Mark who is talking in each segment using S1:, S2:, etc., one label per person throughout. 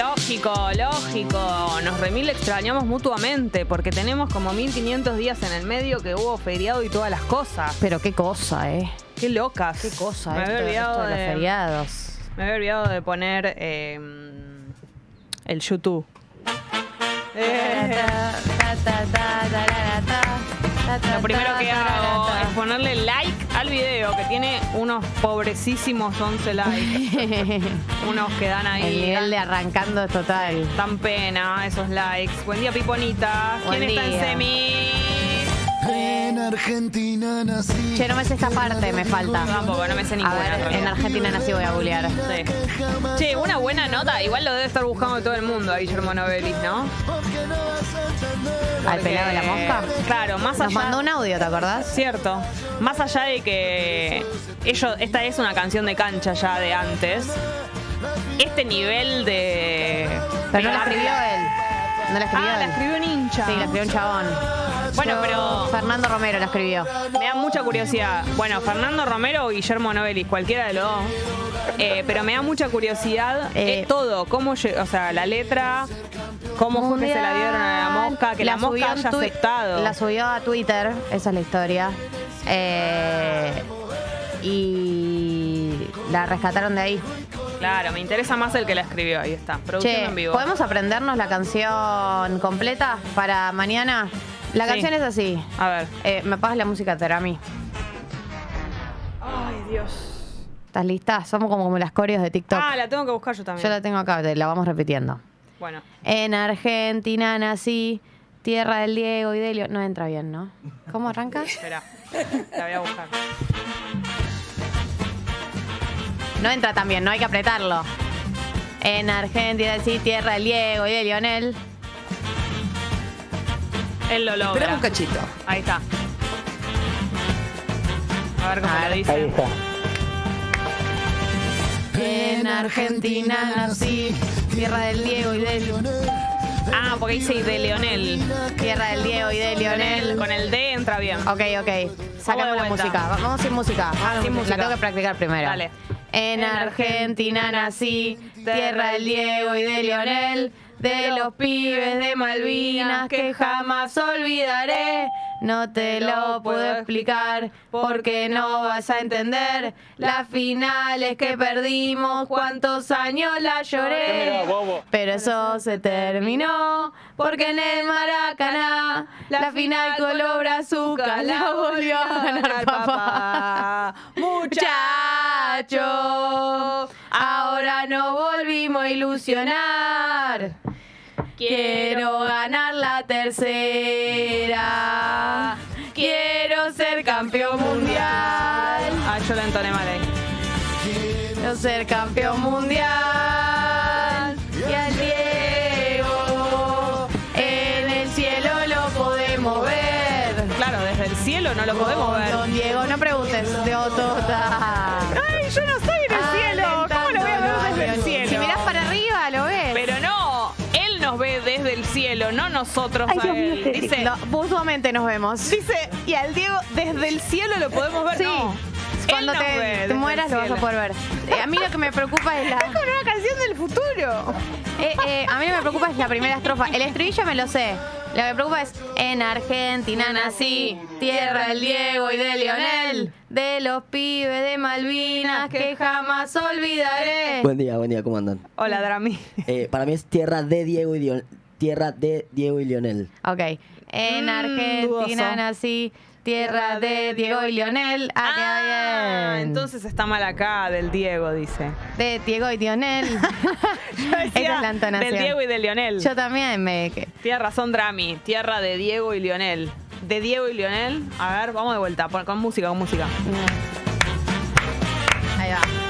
S1: Lógico, lógico. Nos remil extrañamos mutuamente porque tenemos como 1500 días en el medio que hubo feriado y todas las cosas.
S2: Pero qué cosa, ¿eh?
S1: Qué locas.
S2: Qué cosa,
S1: Me
S2: esto,
S1: había olvidado
S2: esto de los feriados.
S1: Me había olvidado de poner eh, el YouTube. Eh, lo primero que hago es ponerle like al video que tiene unos pobrecísimos 11 likes. unos que dan ahí.
S2: El nivel de arrancando es total.
S1: Dan pena esos likes. Buen día, Piponita.
S2: Buen
S1: ¿Quién está en
S2: día.
S1: semi?
S3: En Argentina nací.
S2: Che, no me sé esta parte, me falta.
S1: Tampoco, no me sé
S2: A
S1: ninguna.
S2: ver, en
S1: realidad.
S2: Argentina nací voy a googlear.
S1: Sí. Che, una buena nota. Igual lo debe estar buscando todo el mundo a Guillermo Novelis, ¿no?
S2: ¿Al pelado de la mosca?
S1: Claro, más
S2: Nos
S1: allá.
S2: mandó un audio, ¿te acordás?
S1: Cierto. Más allá de que ellos, esta es una canción de cancha ya de antes. Este nivel de.
S2: Pero no la escribió él. No la escribió
S1: Ah, la
S2: él.
S1: escribió un hincha.
S2: Sí, la escribió un chabón.
S1: Bueno, pero
S2: Fernando Romero la escribió.
S1: me da mucha curiosidad. Bueno, Fernando Romero o Guillermo Novelis, cualquiera de los dos. Eh, pero me da mucha curiosidad
S2: Eh,
S1: eh, todo, cómo, lle- o sea, la letra, cómo fue que se la dieron a la mosca, que la,
S2: subió
S1: mosca
S2: en
S1: haya
S2: tui-
S1: aceptado.
S2: La subió a Twitter, esa es la historia. Eh, y la rescataron de ahí.
S1: Claro, me interesa más el que la escribió, ahí está, produciendo
S2: Che,
S1: en vivo.
S2: ¿podemos aprendernos la canción completa para mañana? La
S1: Sí.
S2: canción es así.
S1: A ver.
S2: Eh, ¿Me pagas la música, Terami?
S1: Ay, Dios.
S2: ¿Estás lista? Somos como, como las coreos de TikTok.
S1: Ah, la tengo que buscar yo también.
S2: Yo la tengo acá, te la vamos repitiendo.
S1: Bueno,
S2: En Argentina nací, tierra del Diego y Delio. No entra bien, ¿no? ¿Cómo arranca?
S1: espera. La voy a buscar.
S2: No entra tan bien, no hay que apretarlo. En Argentina nací, tierra del Diego y de Lionel.
S1: Él lo logra.
S4: Espera un cachito.
S1: Ahí está. A ver cómo
S2: A
S1: lo dice.
S2: En Argentina nací, tierra del Diego y de Lionel.
S1: Ah, porque dice y de Leonel.
S2: Tierra del Diego y de Lionel.
S1: Con el D entra bien.
S2: Ok, ok. Sacamos
S1: de
S2: la música. Va- Vamos sin música. Vamos
S1: sin música.
S2: La tengo que practicar primero.
S1: Dale.
S2: En Argentina nací, tierra del Diego y de Lionel, de los pibes de Malvinas que jamás olvidaré. No te lo puedo explicar porque no vas a entender las finales que perdimos, cuántos años la lloré. Pero eso se terminó porque en el Maracaná la final color azúcar la volvió a ganar papá. Muchacho, ahora nos volvimos a ilusionar. Quiero ganar la tercera. Quiero ser campeón mundial.
S1: Ah, yo la entoné mal ahí.
S2: Quiero ser campeón mundial. Y al Diego en el cielo lo podemos ver.
S1: Claro, desde el cielo no lo podemos ver.
S2: Don Diego, no preguntes de Otota.
S1: Cielo, no nosotros
S2: Ay,
S1: a
S2: Dios mío,
S1: él.
S2: qué-
S1: Dice,
S2: No, mutuamente nos vemos.
S1: dice, y al Diego desde el cielo lo podemos ver.
S2: Sí.
S1: No.
S2: Cuando
S1: ve
S2: te, mueras lo vas a poder ver. Eh, a mí lo que me preocupa es la.
S1: Es como una canción del futuro.
S2: Eh, eh, a mí lo que me preocupa es la primera estrofa. El estribillo me lo sé. Lo que me preocupa es en Argentina nací, tierra del Diego y de Lionel, de los pibes de Malvinas que jamás olvidaré.
S4: Buen día, buen día, ¿cómo andan?
S1: Hola, Drami.
S4: Eh, para mí es tierra de Diego y Lionel. Tierra de Diego y Lionel.
S2: Ok. En
S1: Mm,
S2: Argentina nací, tierra de Diego y Lionel. Ah, queda bien.
S1: entonces está mal acá, del Diego, dice.
S2: De Diego y Lionel. Esa es la entonación.
S1: Del Diego y de Lionel.
S2: Yo también me.
S1: Tiene razón Drami, tierra de Diego y Lionel. De Diego y Lionel, a ver, vamos de vuelta, con música, con música.
S2: Ahí va.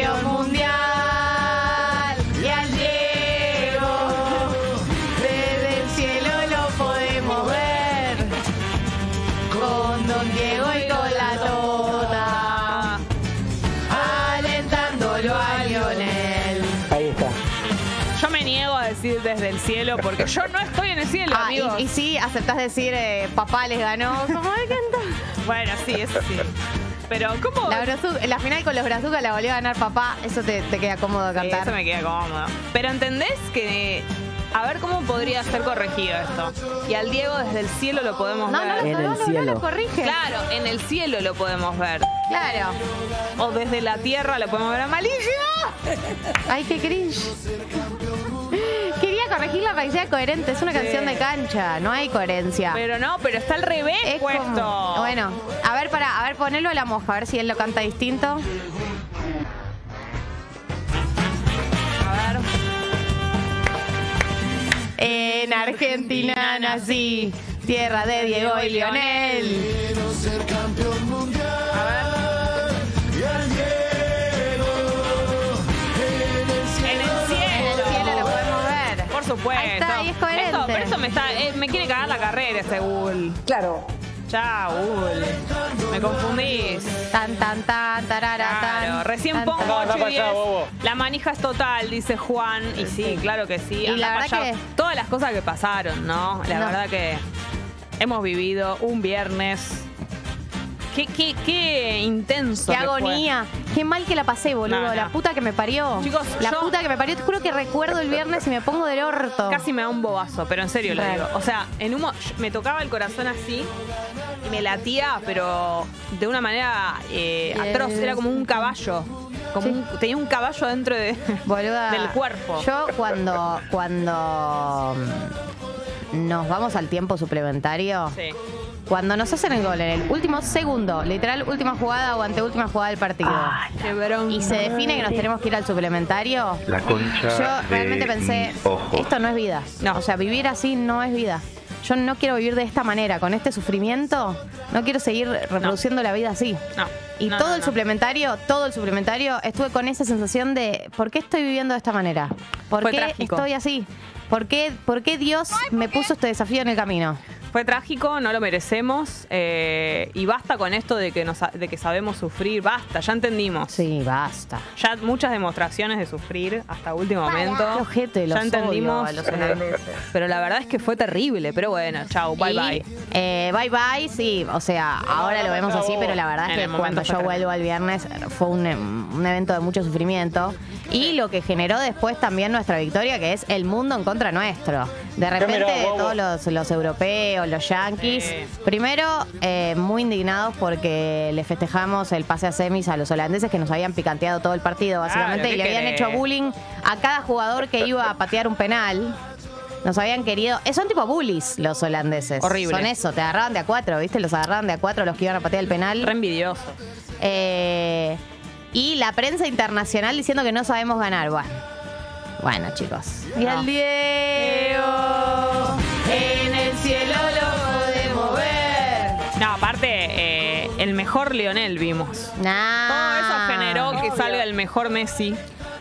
S2: Campeón mundial. Y al Diego, desde el cielo lo podemos ver. Con Don Diego y con la Tota. Alentándolo a Lionel.
S4: Ahí está.
S1: Yo me niego a decir desde el cielo porque yo no estoy en el cielo,
S2: Ah,
S1: amigos.
S2: y, y sí, aceptás decir eh, papá les ganó. ¿Cómo de canto?
S1: Bueno, sí, eso sí. Pero, ¿cómo?
S2: La, Brazu- la final con los Brazucas la volvió a ganar papá. Eso te, te queda cómodo
S1: Sí,
S2: cantar.
S1: eso me queda cómodo. Pero ¿entendés que... A ver cómo podría ser corregido esto. Y al Diego desde el cielo lo podemos
S2: No, no,
S1: ver.
S2: lo-
S4: En
S2: no,
S4: el
S2: no, no
S4: cielo.
S2: lo corrige.
S1: Claro, en el cielo lo podemos ver.
S2: Claro.
S1: O desde la tierra lo podemos ver malísimo.
S2: Ay, qué cringe. Quería corregirla para que sea coherente. Es una
S1: Sí.
S2: canción de cancha. No hay coherencia.
S1: Pero no, pero está al revés
S2: es
S1: puesto.
S2: como- Bueno, a ver, para, a ver, ponelo a la moja, a ver si él lo canta distinto. En Argentina nací, tierra de Diego y Lionel.
S3: Quiero ser campeón mundial. Y al Diego en el cielo.
S1: En el cielo.
S2: el cielo lo podemos ver.
S1: Por supuesto.
S2: Ahí está, y es coherente.
S1: Esto- pero esto me, está, eh, me quiere cagar la carrera este Bull.
S4: Claro.
S1: Chao, Bull. Me confundís.
S2: Tan, tan, tan, tarara, tan.
S1: Claro, recién
S2: tan,
S1: pongo
S2: tan.
S1: 8 y 10. La manija es total, dice Juan. Y sí, claro que sí.
S2: Y la verdad que-
S1: Todas las cosas que pasaron, ¿no? La
S2: No.
S1: verdad que hemos vivido un viernes. Qué, qué, qué intenso.
S2: Qué
S1: que fue.
S2: agonía. Qué mal que la pasé, boludo.
S1: No, no.
S2: La puta que me parió.
S1: Chicos,
S2: la
S1: yo-
S2: puta que me parió. Te juro que recuerdo el viernes y me pongo del orto.
S1: Casi me da un bobazo, pero en serio lo digo. O sea, en un mo- me tocaba el corazón así me latía, pero de una manera eh, atroz. Era como un caballo. Como
S2: Sí.
S1: un- tenía un caballo dentro de,
S2: Boluda.
S1: del cuerpo.
S2: Yo cuando, cuando mm, nos vamos al tiempo suplementario,
S1: Sí.
S2: cuando nos hacen el gol en el último segundo, literal última jugada o anteúltima jugada del partido,
S1: Qué bronca.
S2: y se define que nos tenemos que ir al suplementario,
S5: La concha
S2: yo
S5: de
S2: realmente pensé,
S5: ojo.
S2: esto no es vida.
S1: No.
S2: O sea, vivir así no es vida. Yo no quiero vivir de esta manera, con este sufrimiento, no quiero seguir reproduciendo la vida así.
S1: No.
S2: Y
S1: No,
S2: todo
S1: no,
S2: el
S1: no.
S2: suplementario, todo el suplementario, estuve con esa sensación de ¿por qué estoy viviendo de esta manera? ¿Por
S1: Fue
S2: qué
S1: trágico.
S2: estoy así? ¿Por qué, ¿Por qué Dios me puso este desafío en el camino?
S1: Fue trágico, no lo merecemos. eh, y basta con esto de que, nos, de que sabemos sufrir. Basta, ya entendimos.
S2: Sí, basta.
S1: Ya muchas demostraciones de sufrir hasta último momento.
S2: Qué ojete, los
S1: ya entendimos.
S2: odio a los holandeses.
S1: pero la verdad es que fue terrible. Pero bueno, chau, bye
S2: Y,
S1: bye.
S2: eh, bye bye, sí, o sea, ahora lo vemos así, pero la verdad
S1: En
S2: es que
S1: momento
S2: cuando
S1: fue
S2: yo
S1: terrible.
S2: vuelvo al viernes fue un, un evento de mucho sufrimiento y lo que generó después también nuestra victoria, que es el mundo en contra nuestro. De repente todos los, los europeos, los yanquis,
S1: Sí.
S2: primero eh, muy indignados porque le festejamos el pase a semis a los holandeses que nos habían picanteado todo el partido, básicamente,
S1: Claro,
S2: y le
S1: ¿qué
S2: habían
S1: querés?
S2: hecho bullying a cada jugador que iba a patear un penal. Nos habían querido. eh, Son tipo bullies los holandeses.
S1: Horrible.
S2: Son eso, te agarraban de a cuatro, ¿viste? Los agarraban de a cuatro los que iban a patear el penal.
S1: Re envidiosos.
S2: Eh, y la prensa internacional diciendo que no sabemos ganar. Bueno, bueno chicos. Y
S1: No.
S2: al Diego, en el cielo lo podemos ver.
S1: No, aparte, eh, el mejor Lionel vimos.
S2: Nah.
S1: Todo eso generó que salga el mejor Messi.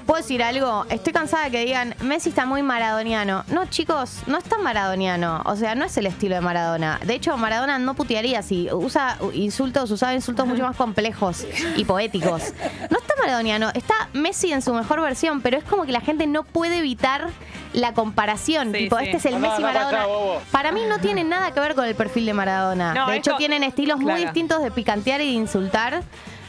S2: ¿Puedo decir algo? Estoy cansada de que digan, Messi está muy maradoniano. No, chicos, no está maradoniano. O sea, no es el estilo de Maradona. De hecho, Maradona no putearía si usa insultos, usaba insultos mucho más complejos y poéticos. No está maradoniano, está Messi en su mejor versión, pero es como que la gente no puede evitar la comparación.
S1: Sí,
S2: tipo,
S1: sí.
S2: este es el Messi Maradona. Para mí no tiene nada que ver con el perfil de Maradona.
S1: No,
S2: de hecho,
S1: esto-
S2: tienen estilos muy distintos de picantear y de insultar.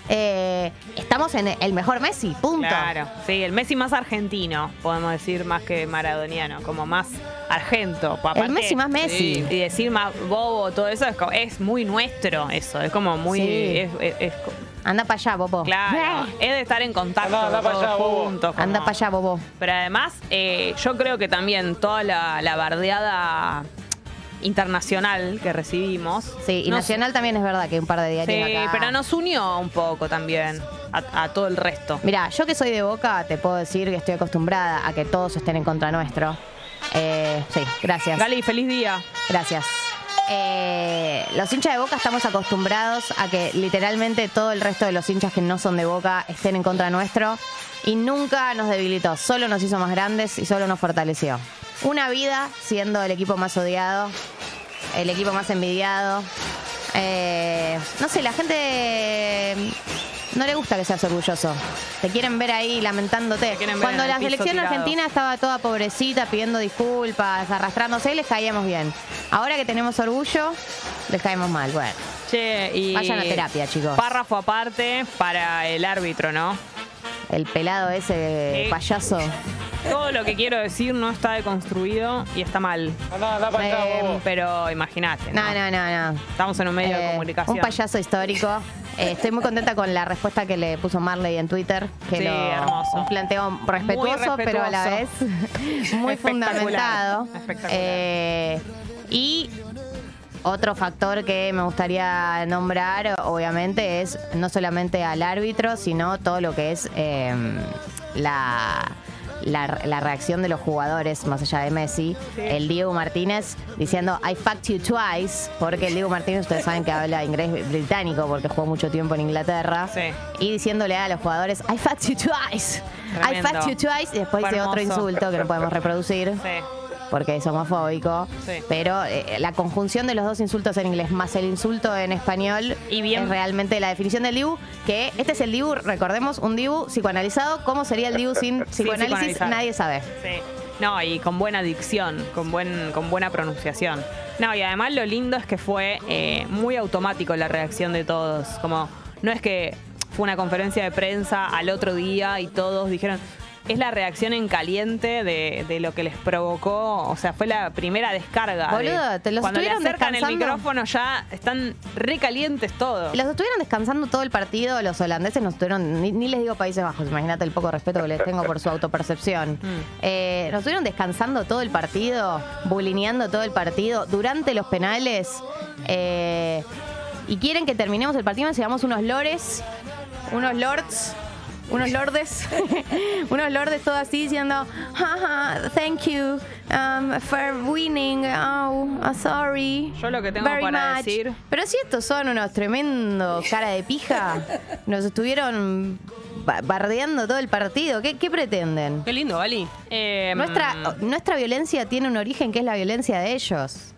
S2: Eh, estamos en el mejor Messi, punto.
S1: Claro, sí, el Messi más argentino, podemos decir, más que maradoniano, como más argento. Aparte,
S2: El Messi más Messi.
S1: sí, y decir más bobo, todo eso es, co- es muy nuestro, eso, es como muy...
S2: Sí.
S1: es- es- es co-
S2: Anda para allá, Bobo.
S1: claro, es de estar en contacto todos juntos. como-
S2: Anda para allá, Bobo.
S1: Pero además, eh, yo creo que también toda la, la bardeada internacional que recibimos...
S2: Sí, y
S1: nos-
S2: Nacional también es verdad que hay un par de diarios
S1: Sí,
S2: acá.
S1: pero nos unió un poco también a, a todo el resto.
S2: Mira, yo que soy de Boca, te puedo decir que estoy acostumbrada a que todos estén en contra nuestro. Eh, sí, gracias.
S1: Gali, feliz día.
S2: Gracias. Eh, los hinchas de Boca estamos acostumbrados a que literalmente todo el resto de los hinchas que no son de Boca estén en contra nuestro y nunca nos debilitó, solo nos hizo más grandes y solo nos fortaleció. Una vida siendo el equipo más odiado, el equipo más envidiado. Eh, no sé, la gente no le gusta que seas orgulloso. Te quieren ver ahí lamentándote.
S1: ver
S2: Cuando la selección
S1: tirado.
S2: argentina estaba toda pobrecita, pidiendo disculpas, arrastrándose, les caíamos bien. Ahora que tenemos orgullo, les caemos mal. Bueno,
S1: Che, y.
S2: Vayan a terapia, chicos.
S1: Párrafo aparte para el árbitro, ¿no?
S2: el pelado ese payaso.
S1: Todo lo que quiero decir no está deconstruido y está mal.
S2: Eh,
S1: Pero imagínate. ¿no?
S2: no, no, no, no.
S1: Estamos en un medio de
S2: Eh,
S1: comunicación.
S2: Un payaso histórico. Eh, estoy muy contenta con la respuesta que le puso Marley en Twitter. Que
S1: Sí,
S2: lo-
S1: hermoso.
S2: Un planteo respetuoso,
S1: Muy
S2: pero a la vez muy
S1: Espectacular,
S2: fundamentado.
S1: espectacular.
S2: Eh, y otro factor que me gustaría nombrar, obviamente, es no solamente al árbitro, sino todo lo que es eh, la, la, la reacción de los jugadores, más allá de Messi.
S1: Sí.
S2: El Diego Martínez diciendo I fucked you twice, porque el Diego Martínez, ustedes saben que habla inglés británico porque jugó mucho tiempo en Inglaterra.
S1: Sí.
S2: Y diciéndole a los jugadores I fucked you twice. I fucked you twice. Y después dice otro insulto que no podemos reproducir
S1: Sí.
S2: Porque es homofóbico.
S1: Sí.
S2: Pero eh, la conjunción de los dos insultos en inglés más el insulto en español
S1: Y bien-
S2: es realmente la definición del Dibu. Que este es el Dibu, recordemos, un Dibu psicoanalizado. ¿Cómo sería el Dibu sin psicoanálisis? Nadie sabe.
S1: Sí. No, y con buena dicción, con, buen, con buena pronunciación. No, y además lo lindo es que fue eh, muy automático la reacción de todos. Como, no es que fue una conferencia de prensa al otro día y todos dijeron. Es la reacción en caliente de, de lo que les provocó. O sea, fue la primera descarga. de-
S2: Boludo, te los
S1: Cuando le acercan el micrófono ya están recalientes todos.
S2: Los estuvieron descansando todo el partido, los holandeses nos estuvieron, ni, ni les digo Países Bajos, imagínate el poco respeto que les tengo por su autopercepción.
S1: Mm.
S2: Eh, nos estuvieron descansando todo el partido, bulineando todo el partido, durante los penales, eh, y quieren que terminemos el partido y sigamos unos lores, unos lords. Unos lordes, unos lordes todo así diciendo, "Jaja, thank you um, for winning, oh, uh, sorry.
S1: Yo lo que tengo
S2: very
S1: para
S2: much".
S1: decir-
S2: Pero si estos son unos tremendos cara de pija, nos estuvieron ba- bardeando todo el partido. ¿Qué, qué pretenden?
S5: Qué lindo, Gali.
S1: Eh,
S2: Nuestra, nuestra violencia tiene un origen que es la violencia de ellos.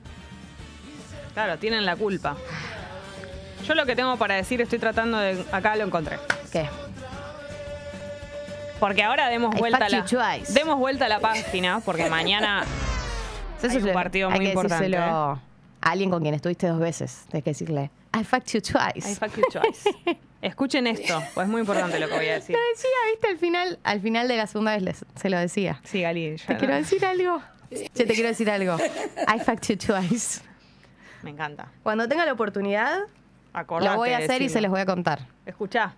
S1: Claro, tienen la culpa. Yo lo que tengo para decir, estoy tratando de. Acá lo encontré.
S2: ¿Qué?
S1: Porque ahora demos vuelta a
S2: fucked
S1: la. Demos vuelta a la página, porque mañana. Hay un partido
S2: hay
S1: muy
S2: que
S1: importante, ¿eh?
S2: a alguien con quien estuviste dos veces. Tienes que decirle, I fucked you twice.
S1: I fuck you twice. Escuchen esto, pues es muy importante lo que voy a decir.
S2: Lo decía, viste, al final, al final de la segunda vez les- se lo decía.
S1: Sí, Gali,
S2: Te
S1: no-
S2: quiero decir algo. Yo te quiero decir algo. I fucked you twice.
S1: Me encanta.
S2: Cuando tenga la oportunidad,
S1: Acordate
S2: lo voy a hacer y se los voy a contar.
S1: Escuchá.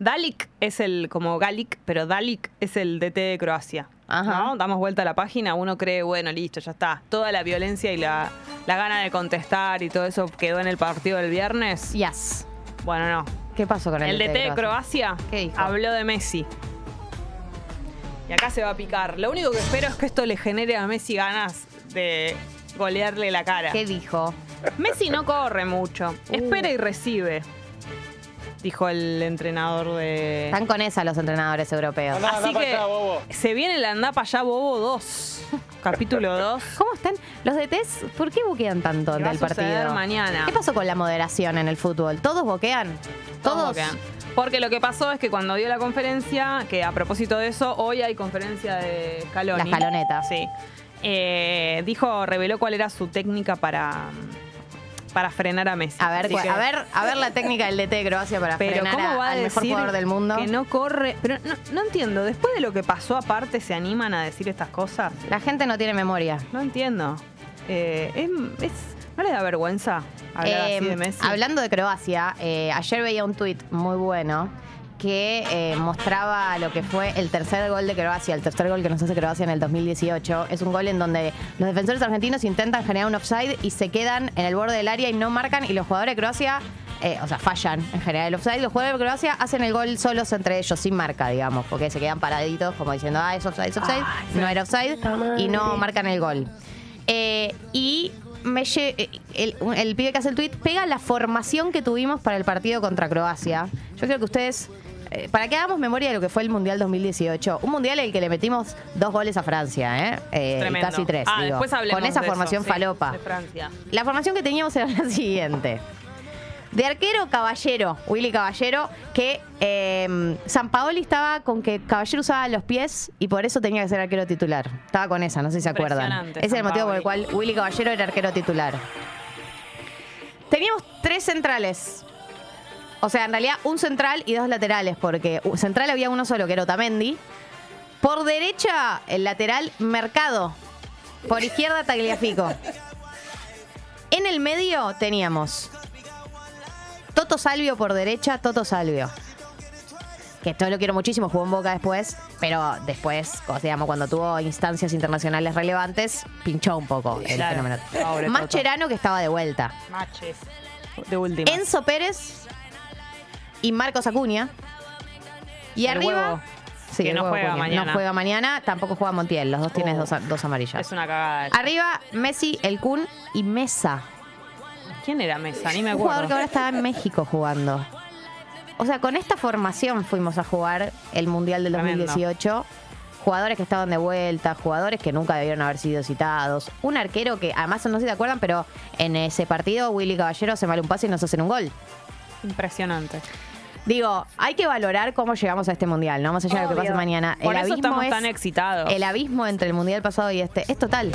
S1: Dalik es el, como Galik, pero Dalik es el DT de Croacia.
S2: Ajá.
S1: ¿no? Damos vuelta a la página, uno cree, bueno, listo, ya está. Toda la violencia y la, la gana de contestar y todo eso quedó en el partido del viernes.
S2: Yes.
S1: Bueno, no.
S2: ¿Qué pasó con el,
S1: El DT de Croacia
S2: ¿Qué dijo?
S1: habló de Messi. Y acá se va a picar. Lo único que espero es que esto le genere a Messi ganas de golearle la cara.
S2: ¿Qué dijo?
S1: Messi no corre mucho.
S2: Uh.
S1: Espera y recibe. Dijo el entrenador de.
S2: Están con esa los entrenadores europeos.
S1: Así que se viene el Andapa ya Bobo 2. Capítulo 2.
S2: ¿Cómo están? Los DTs, ¿por qué boquean tanto
S1: ¿Qué va
S2: del partido?
S1: mañana?
S2: ¿Qué pasó con la moderación en el fútbol? ¿Todos boquean? ¿Todos?
S1: boquean. Porque lo que pasó es que cuando dio la conferencia, que a propósito de eso, hoy hay conferencia de Scaloni.
S2: La escaloneta.
S1: Sí. Eh, dijo, reveló cuál era su técnica para, para frenar a Messi.
S2: A ver,
S1: que-
S2: a ver, a ver la técnica del DT de Croacia para
S1: Pero
S2: frenar
S1: ¿cómo va a
S2: al mejor jugador del mundo.
S1: que no corre? Pero no, no entiendo. Después de lo que pasó aparte, ¿se animan a decir estas cosas?
S2: La gente no tiene memoria.
S1: No entiendo. Eh, es- es- ¿No les da vergüenza hablar
S2: Eh,
S1: así de Messi?
S2: Hablando de Croacia, eh, ayer veía un tuit muy bueno que eh, mostraba lo que fue el tercer gol de Croacia, el tercer gol que nos hace Croacia en el 2018. Es un gol en donde los defensores argentinos intentan generar un offside y se quedan en el borde del área y no marcan y los jugadores de Croacia eh, o sea, fallan en general el offside. Los jugadores de Croacia hacen el gol solos entre ellos, sin marca, digamos, porque se quedan paraditos como diciendo, ah, es offside, es offside. no era offside y no marcan el gol. Eh, y me el, el pibe que hace el tweet pega la formación que tuvimos para el partido contra Croacia. Yo creo que ustedes, eh, para que hagamos memoria de lo que fue el Mundial 2018, un Mundial en el que le metimos dos goles a Francia, ¿eh? Eh, casi tres.
S1: Ah,
S2: digo, con esa
S1: eso,
S2: formación
S1: sí,
S2: falopa.
S1: de Francia.
S2: La formación que teníamos era la siguiente. De arquero, Caballero, Willy Caballero, que eh, San Paoli estaba con que Caballero usaba los pies y por eso tenía que ser arquero titular. Estaba con esa, no sé si se acuerdan. Ese es el motivo por el cual Willy Caballero era arquero titular. Teníamos tres centrales. O sea, en realidad un central y dos laterales, porque central había uno solo, que era Otamendi. Por derecha, el lateral Mercado. Por izquierda, Tagliafico. En el medio teníamos Toto Salvio por derecha, Toto Salvio. Que todo lo quiero muchísimo, jugó en Boca después, pero después, digamos, cuando tuvo instancias internacionales relevantes, pinchó un poco el
S1: Claro.
S2: fenómeno.
S1: Pobre Toto.
S2: Mascherano que estaba de vuelta.
S1: Maches. De última.
S2: Enzo Pérez y Marcos Acuña. Y
S1: El
S2: arriba.
S1: huevo,
S2: Sí,
S1: que no juega
S2: Acuña.
S1: mañana.
S2: No juega mañana, tampoco juega Montiel. Los dos tienen
S1: Oh.
S2: dos, dos amarillas.
S1: Es una cagada.
S2: Arriba, Messi, el Kun y Mesa.
S1: ¿Quién era Mesa? Ni me
S2: Un jugador que
S1: acuerdo.
S2: ahora estaba en México jugando. O sea, con esta formación fuimos a jugar el Mundial del
S1: Tremendo.
S2: 2018. Jugadores que estaban de vuelta, jugadores que nunca debieron haber sido citados. Un arquero que, además, no sé si te acuerdan, pero en ese partido Willy Caballero se mal un pase y nos hacen un gol.
S1: Impresionante.
S2: Digo, hay que valorar cómo llegamos a este mundial, ¿no? Más allá de lo que pase mañana.
S1: Por eso estamos tan excitados.
S2: El abismo entre el mundial pasado y este es total.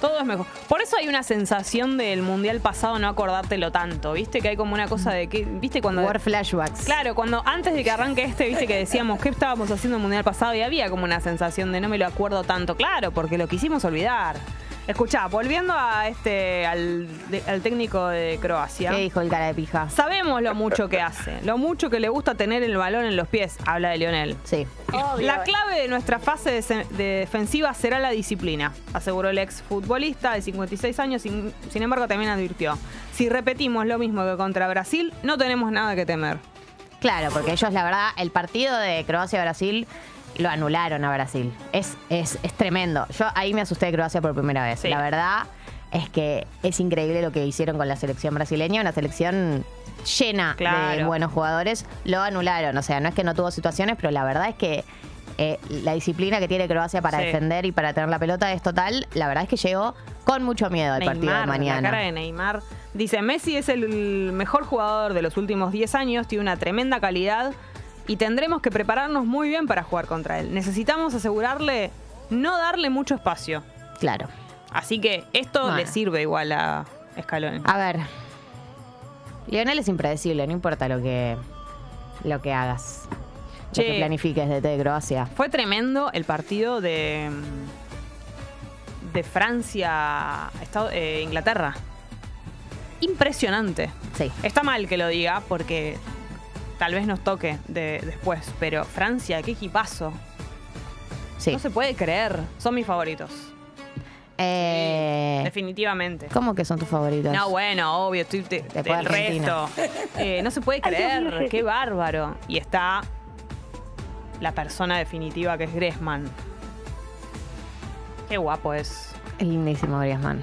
S1: Todo es mejor. Por eso hay una sensación del mundial pasado no acordártelo tanto. ¿Viste? Que hay como una cosa de que. ¿Viste cuando.?
S2: War flashbacks.
S1: Claro, cuando antes de que arranque este, viste que decíamos qué estábamos haciendo en el mundial pasado y había como una sensación de no me lo acuerdo tanto. Claro, porque lo quisimos olvidar. Escuchá, volviendo a este al, de- al técnico de Croacia.
S2: ¿Qué dijo el cara de pija?
S1: Sabemos lo mucho que hace, lo mucho que le gusta tener el balón en los pies, habla de Lionel.
S2: Sí.
S1: La clave de nuestra fase de, se- de defensiva será la disciplina, aseguró el ex futbolista de 56 años. Sin, sin embargo, también advirtió: si repetimos lo mismo que contra Brasil, no tenemos nada que temer.
S2: Claro, porque ellos, la verdad, el partido de Croacia-Brasil lo anularon a Brasil. Es, es, es tremendo. Yo ahí me asusté de Croacia por primera vez.
S1: Sí.
S2: La verdad es que es increíble lo que hicieron con la selección brasileña, una selección llena de buenos jugadores. Lo anularon, o sea, no es que no tuvo situaciones, pero la verdad es que eh, la disciplina que tiene Croacia para
S1: Sí.
S2: defender y para tener la pelota es total. La verdad es que llegó con mucho miedo al partido de mañana.
S1: la cara de Neymar. Dice, Messi es el mejor jugador de los últimos 10 años, tiene una tremenda calidad y tendremos que prepararnos muy bien para jugar contra él. Necesitamos asegurarle no darle mucho espacio.
S2: Claro.
S1: Así que esto
S2: Bueno.
S1: le sirve igual a Scaloni.
S2: A ver. Lionel es impredecible, no importa lo que lo que hagas.
S1: Che.
S2: Lo que planifiques de, de Croacia.
S1: Fue tremendo el partido de, de Francia, Estado- eh, Inglaterra. Impresionante.
S2: Sí.
S1: Está mal que lo diga porque tal vez nos toque de- después, pero Francia, qué equipazo.
S2: Sí.
S1: No se puede creer. Son mis favoritos.
S2: Eh,
S1: Definitivamente.
S2: ¿Cómo que son tus favoritos?
S1: No, bueno, obvio, estoy
S2: Después
S1: del resto. Eh, no se puede creer, qué bárbaro. Y está la persona definitiva que es Griezmann. Qué guapo es.
S2: Es lindísimo, Griezmann.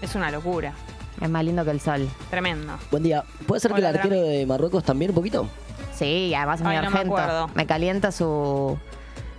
S1: Es una locura.
S2: Es más lindo que el sol.
S1: Tremendo.
S4: Buen día. ¿Puede ser que
S1: Hola,
S4: el arquero de Marruecos también un poquito?
S2: Sí, además es
S1: Ay,
S2: muy
S1: no me
S2: argento.
S1: acuerdo.
S2: Me calienta su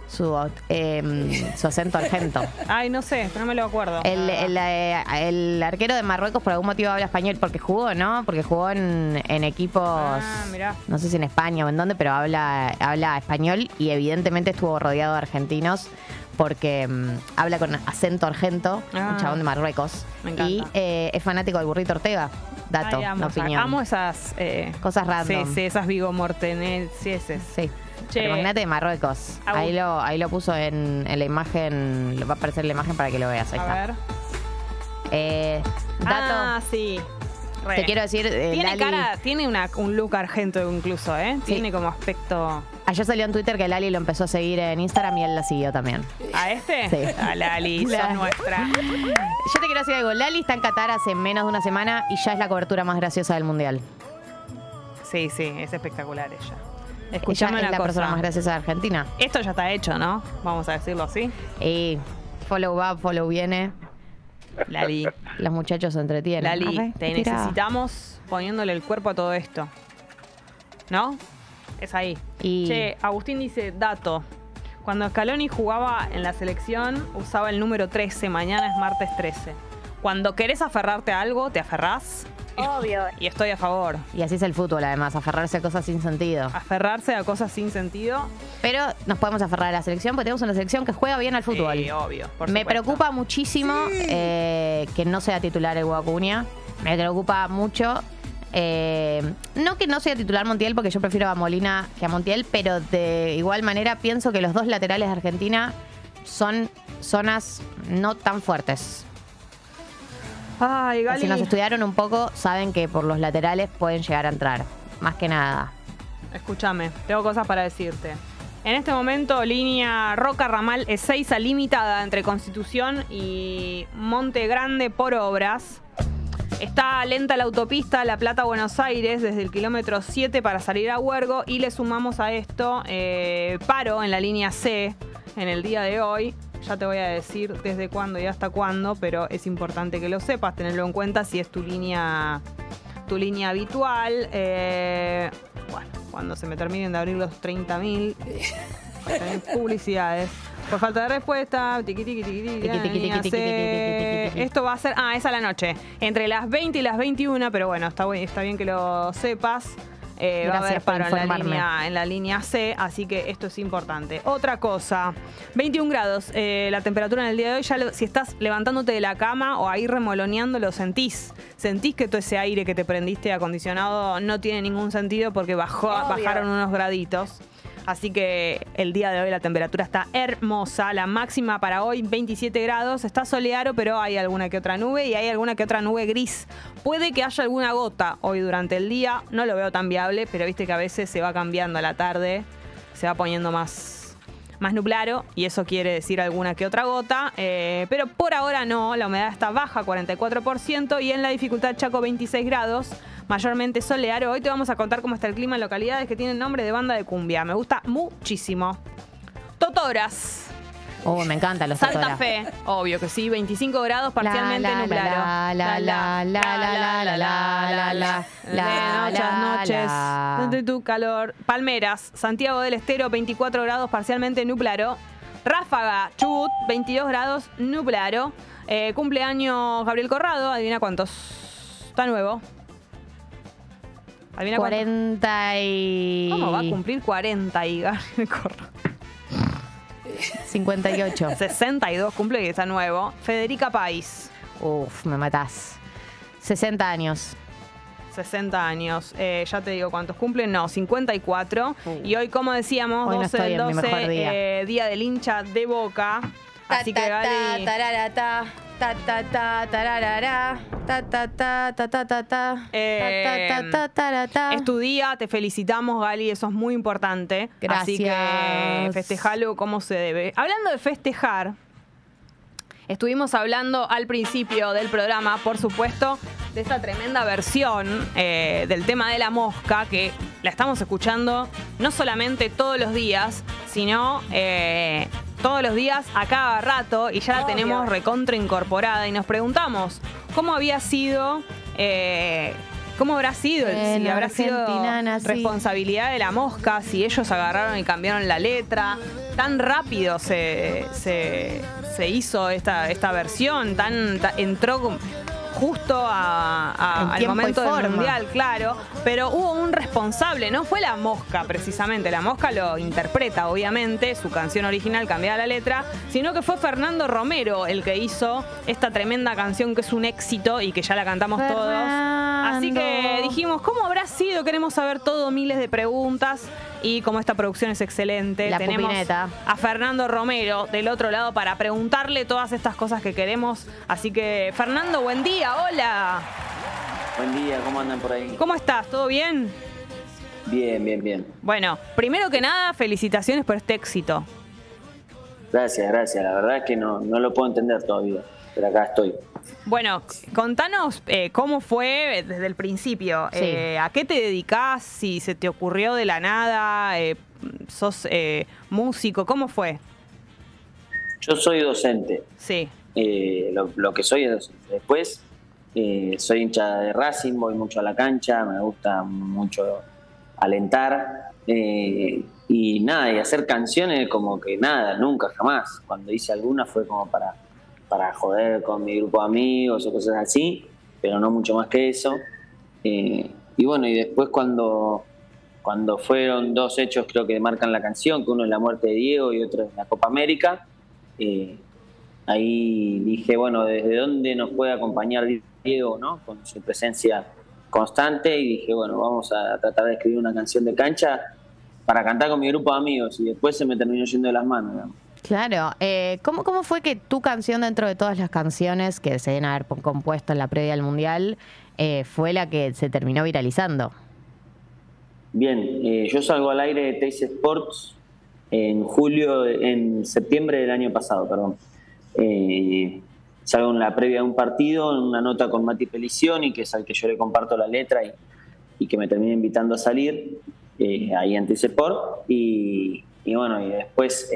S2: su, eh, su acento argento.
S1: Ay, no sé, no me lo acuerdo.
S2: El, el, eh, el arquero de Marruecos por algún motivo habla español porque jugó, ¿no? Porque jugó en, en equipos,
S1: Ah, mirá.
S2: no sé si en España o en dónde, pero habla, habla español y evidentemente estuvo rodeado de argentinos porque mm, habla con acento argento,
S1: Ah.
S2: un chabón de Marruecos.
S1: Me.
S2: Y eh, es fanático del burrito Ortega. Dato,
S1: Ay, amo,
S2: opinión.
S1: amo esas eh,
S2: Cosas random.
S1: Sí, sí, esas Vigo Mortenenses.
S2: Sí.
S1: Che.
S2: Pero imagínate de Marruecos. Ahí lo, ahí lo puso en, en la imagen, va a aparecer la imagen para que lo veas. Ahí
S1: A
S2: está.
S1: ver.
S2: Eh, dato.
S1: Ah, sí. Re.
S2: Te quiero decir, eh,
S1: Tiene
S2: Lali-
S1: cara, tiene una, un look argento incluso, ¿eh?
S2: Sí.
S1: Tiene como aspecto.
S2: Ayer salió en Twitter que Lali lo empezó a seguir en Instagram y él la siguió también.
S1: ¿A este?
S2: Sí.
S1: A Lali,
S2: La-
S1: sos nuestra.
S2: Yo te quiero decir algo. Lali está en Qatar hace menos de una semana y ya es la cobertura más graciosa del mundial.
S1: Sí, sí, es espectacular ella.
S2: Ella
S1: Escuchame
S2: es
S1: una
S2: la persona más graciosa de Argentina.
S1: Esto ya está hecho, ¿no? Vamos a decirlo así.
S2: Y follow va, follow viene.
S1: Lali,
S2: Los muchachos se entretienen.
S1: Lali,
S2: Arre,
S1: te necesitamos poniéndole el cuerpo a todo esto. ¿No? Es ahí.
S2: Y-
S1: Che, Agustín dice, dato. Cuando Scaloni jugaba en la selección, usaba el número 13. Mañana es martes 13. Cuando querés aferrarte a algo, te aferrás.
S5: Obvio.
S1: Y estoy a favor.
S2: Y así es el fútbol, además, aferrarse a cosas sin sentido.
S1: Aferrarse a cosas sin sentido.
S2: Pero nos podemos aferrar a la selección porque tenemos una selección que juega bien al fútbol.
S1: Sí, obvio. por
S2: Me
S1: supuesto.
S2: preocupa muchísimo eh, que no sea titular el Guacuña. Me preocupa mucho. Eh, no que no sea titular Montiel, porque yo prefiero a Molina que a Montiel, pero de igual manera pienso que los dos laterales de Argentina son zonas no tan fuertes.
S1: Ay, Gali.
S2: Si nos estudiaron un poco, saben que por los laterales pueden llegar a entrar. Más que nada.
S1: Escúchame, tengo cosas para decirte. En este momento, línea Roca Ramal Ezeiza limitada entre Constitución y Monte Grande por obras. Está lenta la autopista La Plata-Buenos Aires desde el kilómetro 7 para salir a Huergo y le sumamos a esto eh, paro en la línea C en el día de hoy. Ya te voy a decir desde cuándo y hasta cuándo, pero es importante que lo sepas, tenerlo en cuenta si es tu línea tu línea habitual. eh, bueno, cuando se me terminen de abrir los 30.000 eh, publicidades. Por falta de respuesta, tiqui, tiqui, tiqui, tiqui,
S2: Tiqui, tiqui,
S1: línea
S2: tiqui,
S1: C.
S2: tiqui, tiqui, tiqui, tiqui.
S1: Esto va a ser, ah, es a la noche, entre las 20 y las 21, pero bueno, está, está bien que lo sepas. Eh, va a haber paro en la, línea, en la línea C, así que esto es importante. Otra cosa, 21 grados, eh, la temperatura en el día de hoy, ya lo- si estás levantándote de la cama o ahí remoloneando, lo sentís. Sentís que todo ese aire que te prendiste acondicionado no tiene ningún sentido porque bajó,
S5: Obvio.
S1: bajaron unos graditos. Así que el día de hoy la temperatura está hermosa. La máxima para hoy 27 grados. Está soleado, pero hay alguna que otra nube y hay alguna que otra nube gris. Puede que haya alguna gota hoy durante el día. No lo veo tan viable, pero viste que a veces se va cambiando a la tarde. Se va poniendo más, más nublado y eso quiere decir alguna que otra gota. eh, pero por ahora no. La humedad está baja, 44%. Y en la dificultad Chaco 26 grados mayormente soleado. Hoy te vamos a contar cómo está el clima en localidades que tienen nombre de banda de cumbia. Me gusta muchísimo. Totoras.
S2: Oh, me encantan los
S1: Santa. Fe, obvio que sí, 25 grados, parcialmente
S2: La, la,
S1: nublado.
S2: la, la, la, la, la, la, la, la, la, la,
S1: noches, donde tu calor. Palmeras, Santiago del Estero, 24 grados, parcialmente nublado. Ráfaga, Chubut, 22 grados, nublado. Eh, cumpleaños Gabriel Corrado, adivina cuántos. Está nuevo. Adivina cuántos.
S2: 40 y...
S1: ¿Cómo va a cumplir 40 y Corrado?
S2: 58.
S1: 62 cumple y está nuevo. Federica País.
S2: Uf, me matás. 60 años.
S1: 60 años. Eh, ya te digo cuántos cumplen. No, 54.
S2: Uh.
S1: Y hoy, como decíamos,
S2: Hoy no
S1: 12
S2: estoy
S1: del
S2: en mi
S1: 12,
S2: mejor día.
S1: eh, día del hincha de Boca. Así que, Gali,
S2: tararata, ta, ta, ta, tararara, ta, ta, ta, ta, ta, ta, ta,
S1: Eh,
S2: ta, ta, ta,
S1: es tu día, te felicitamos, Gali, eso es muy importante. Así que
S2: Gracias.
S1: festejalo como se debe. Hablando de festejar, estuvimos hablando al principio del programa, por supuesto, de esta tremenda versión eh, del tema de la mosca, que la estamos escuchando no solamente todos los días, sino eh, todos los días a cada rato, y ya la
S5: Obvio.
S1: tenemos recontra incorporada, y nos preguntamos cómo había sido... eh, ¿Cómo habrá sido?
S2: En
S1: si habrá sido responsabilidad de la mosca, si ellos agarraron y cambiaron la letra. Tan rápido se, se, se hizo esta, esta versión, tan, ta- entró justo a- al momento del mundial, claro. Pero hubo un responsable, no fue la mosca precisamente. La mosca lo interpreta, obviamente, su canción original cambiada la letra, sino que fue Fernando Romero el que hizo esta tremenda canción que es un éxito y que ya la cantamos todos. Así que dijimos, ¿cómo habrá sido? Queremos saber todo, miles de preguntas. Y como esta producción es excelente,
S2: La
S1: tenemos
S2: pupineta.
S1: a Fernando Romero del otro lado para preguntarle todas estas cosas que queremos. Así que, Fernando, buen día, hola.
S6: Buen día, ¿cómo andan por ahí?
S1: ¿Cómo estás? ¿Todo bien?
S5: Bien, bien, bien.
S1: Bueno, primero que nada, felicitaciones por este éxito.
S5: Gracias, gracias. La verdad es que no, no lo puedo entender todavía, pero acá estoy.
S1: Bueno, contanos eh, cómo fue desde el principio.
S2: Sí.
S1: Eh, ¿A qué te dedicás? Si se te ocurrió de la nada, eh, sos eh, músico, ¿cómo fue?
S5: Yo soy docente.
S1: Sí,
S5: Eh, lo, lo que soy es docente. Después eh, soy hincha de Racing, voy mucho a la cancha, me gusta mucho alentar. eh, y nada, y hacer canciones como que nada, nunca, jamás. Cuando hice alguna fue como para, para joder con mi grupo de amigos o cosas así, pero no mucho más que eso. Eh, y bueno, y después cuando, cuando fueron dos hechos creo que marcan la canción, que uno es la muerte de Diego y otro es la Copa América, eh, ahí dije, bueno, ¿desde dónde nos puede acompañar Diego, no? Con su presencia constante y dije, bueno, vamos a tratar de escribir una canción de cancha para cantar con mi grupo de amigos y después se me terminó yendo de las manos. digamos.
S2: Claro. Eh, ¿cómo, ¿Cómo fue que tu canción, dentro de todas las canciones que se deben haber compuesto en la previa al Mundial, eh, fue la que se terminó viralizando?
S5: Bien, eh, yo salgo al aire de Teis Sports en julio, en septiembre del año pasado, perdón. Salgo en la previa de un partido, en una nota con Mati Pelicioni, que es al que yo le comparto la letra y, que me termina invitando a salir ahí en Teis Sport. Y, bueno, y después,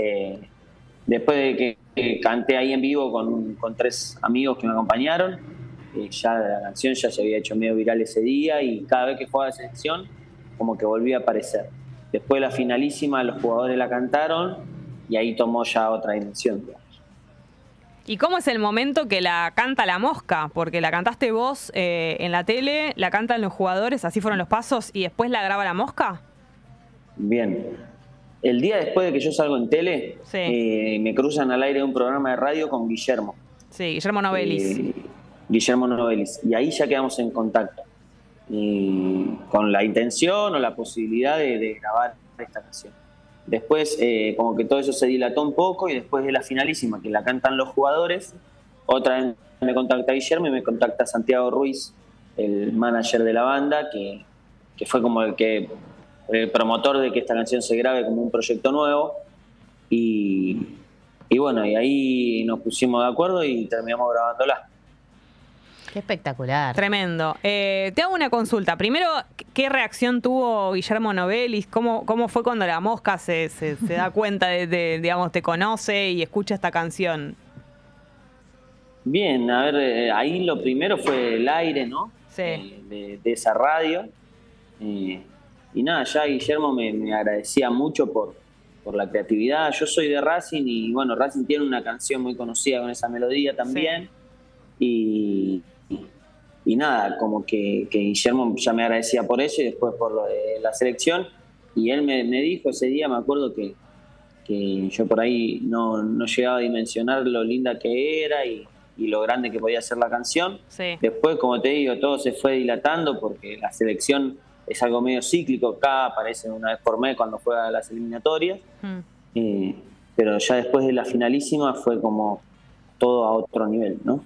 S5: después de que, que canté ahí en vivo con, con tres amigos que me acompañaron, eh, ya la canción ya se había hecho medio viral ese día y cada vez que jugaba la selección como que volvía a aparecer. Después de la finalísima los jugadores la cantaron y ahí tomó ya otra dimensión.
S1: ¿Y cómo es el momento que la canta la mosca? Porque la cantaste vos eh, en la tele, la cantan los jugadores, así fueron los pasos, y después la graba la mosca.
S5: Bien. El día después de que yo salgo en tele,
S1: Sí.
S5: eh, me cruzan al aire de un programa de radio con Guillermo.
S1: Sí, Guillermo Novelis.
S5: Eh, Guillermo Novelis. Y ahí ya quedamos en contacto. Y con la intención o la posibilidad de, de grabar esta canción. Después, eh, como que todo eso se dilató un poco y después de la finalísima, que la cantan los jugadores, otra vez me contacta Guillermo y me contacta Santiago Ruiz, el manager de la banda, que, que fue como el que el promotor de que esta canción se grabe como un proyecto nuevo. Y, y bueno, y ahí nos pusimos de acuerdo y terminamos grabándola.
S2: Qué espectacular.
S1: Tremendo. Eh, te hago una consulta. Primero, ¿qué reacción tuvo Guillermo Novelis? ¿Cómo, cómo fue cuando la mosca se, se- se da cuenta de, de, digamos, te conoce y escucha esta canción?
S5: Bien, a ver, eh, ahí lo primero fue el aire, ¿no?
S1: Sí.
S5: Eh, de, de esa radio. Y nada, ya Guillermo me, me agradecía mucho por, por la creatividad. Yo soy de Racing y bueno, Racing tiene una canción muy conocida con esa melodía también. Y, y nada, como que, que Guillermo ya me agradecía por eso y después por lo de la selección. Y él me, me dijo ese día, me acuerdo que, que yo por ahí no, no llegaba a dimensionar lo linda que era y, y lo grande que podía ser la canción.
S1: Sí.
S5: Después, como te digo, todo se fue dilatando porque la selección es algo medio cíclico, acá aparece una vez por mes cuando juega las eliminatorias,
S1: Mm.
S5: eh, pero ya después de la finalísima fue como todo a otro nivel, ¿no?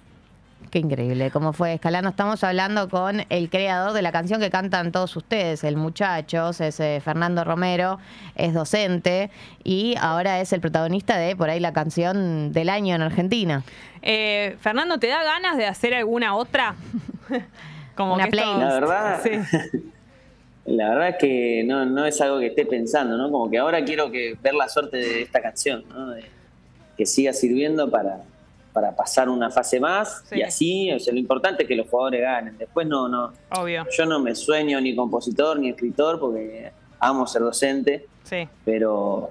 S2: Qué increíble. ¿Cómo fue escalando? Estamos hablando con el creador de la canción que cantan todos ustedes, el Muchachos, es eh, Fernando Romero, es docente y ahora es el protagonista de por ahí la canción del año en Argentina.
S1: Eh, Fernando, ¿te da ganas de hacer alguna otra? Como
S2: Una
S1: que esto-
S2: playlist.
S5: La verdad,
S1: Sí.
S5: la verdad es que no, no es algo que esté pensando, ¿no? Como que ahora quiero que ver la suerte de esta canción, ¿no? De- que siga sirviendo para, para pasar una fase más
S1: Sí.
S5: y así, o sea, lo importante es que los jugadores ganen. Después no, no,
S1: Obvio.
S5: yo no me sueño ni compositor ni escritor porque amo ser docente,
S1: Sí.
S5: pero,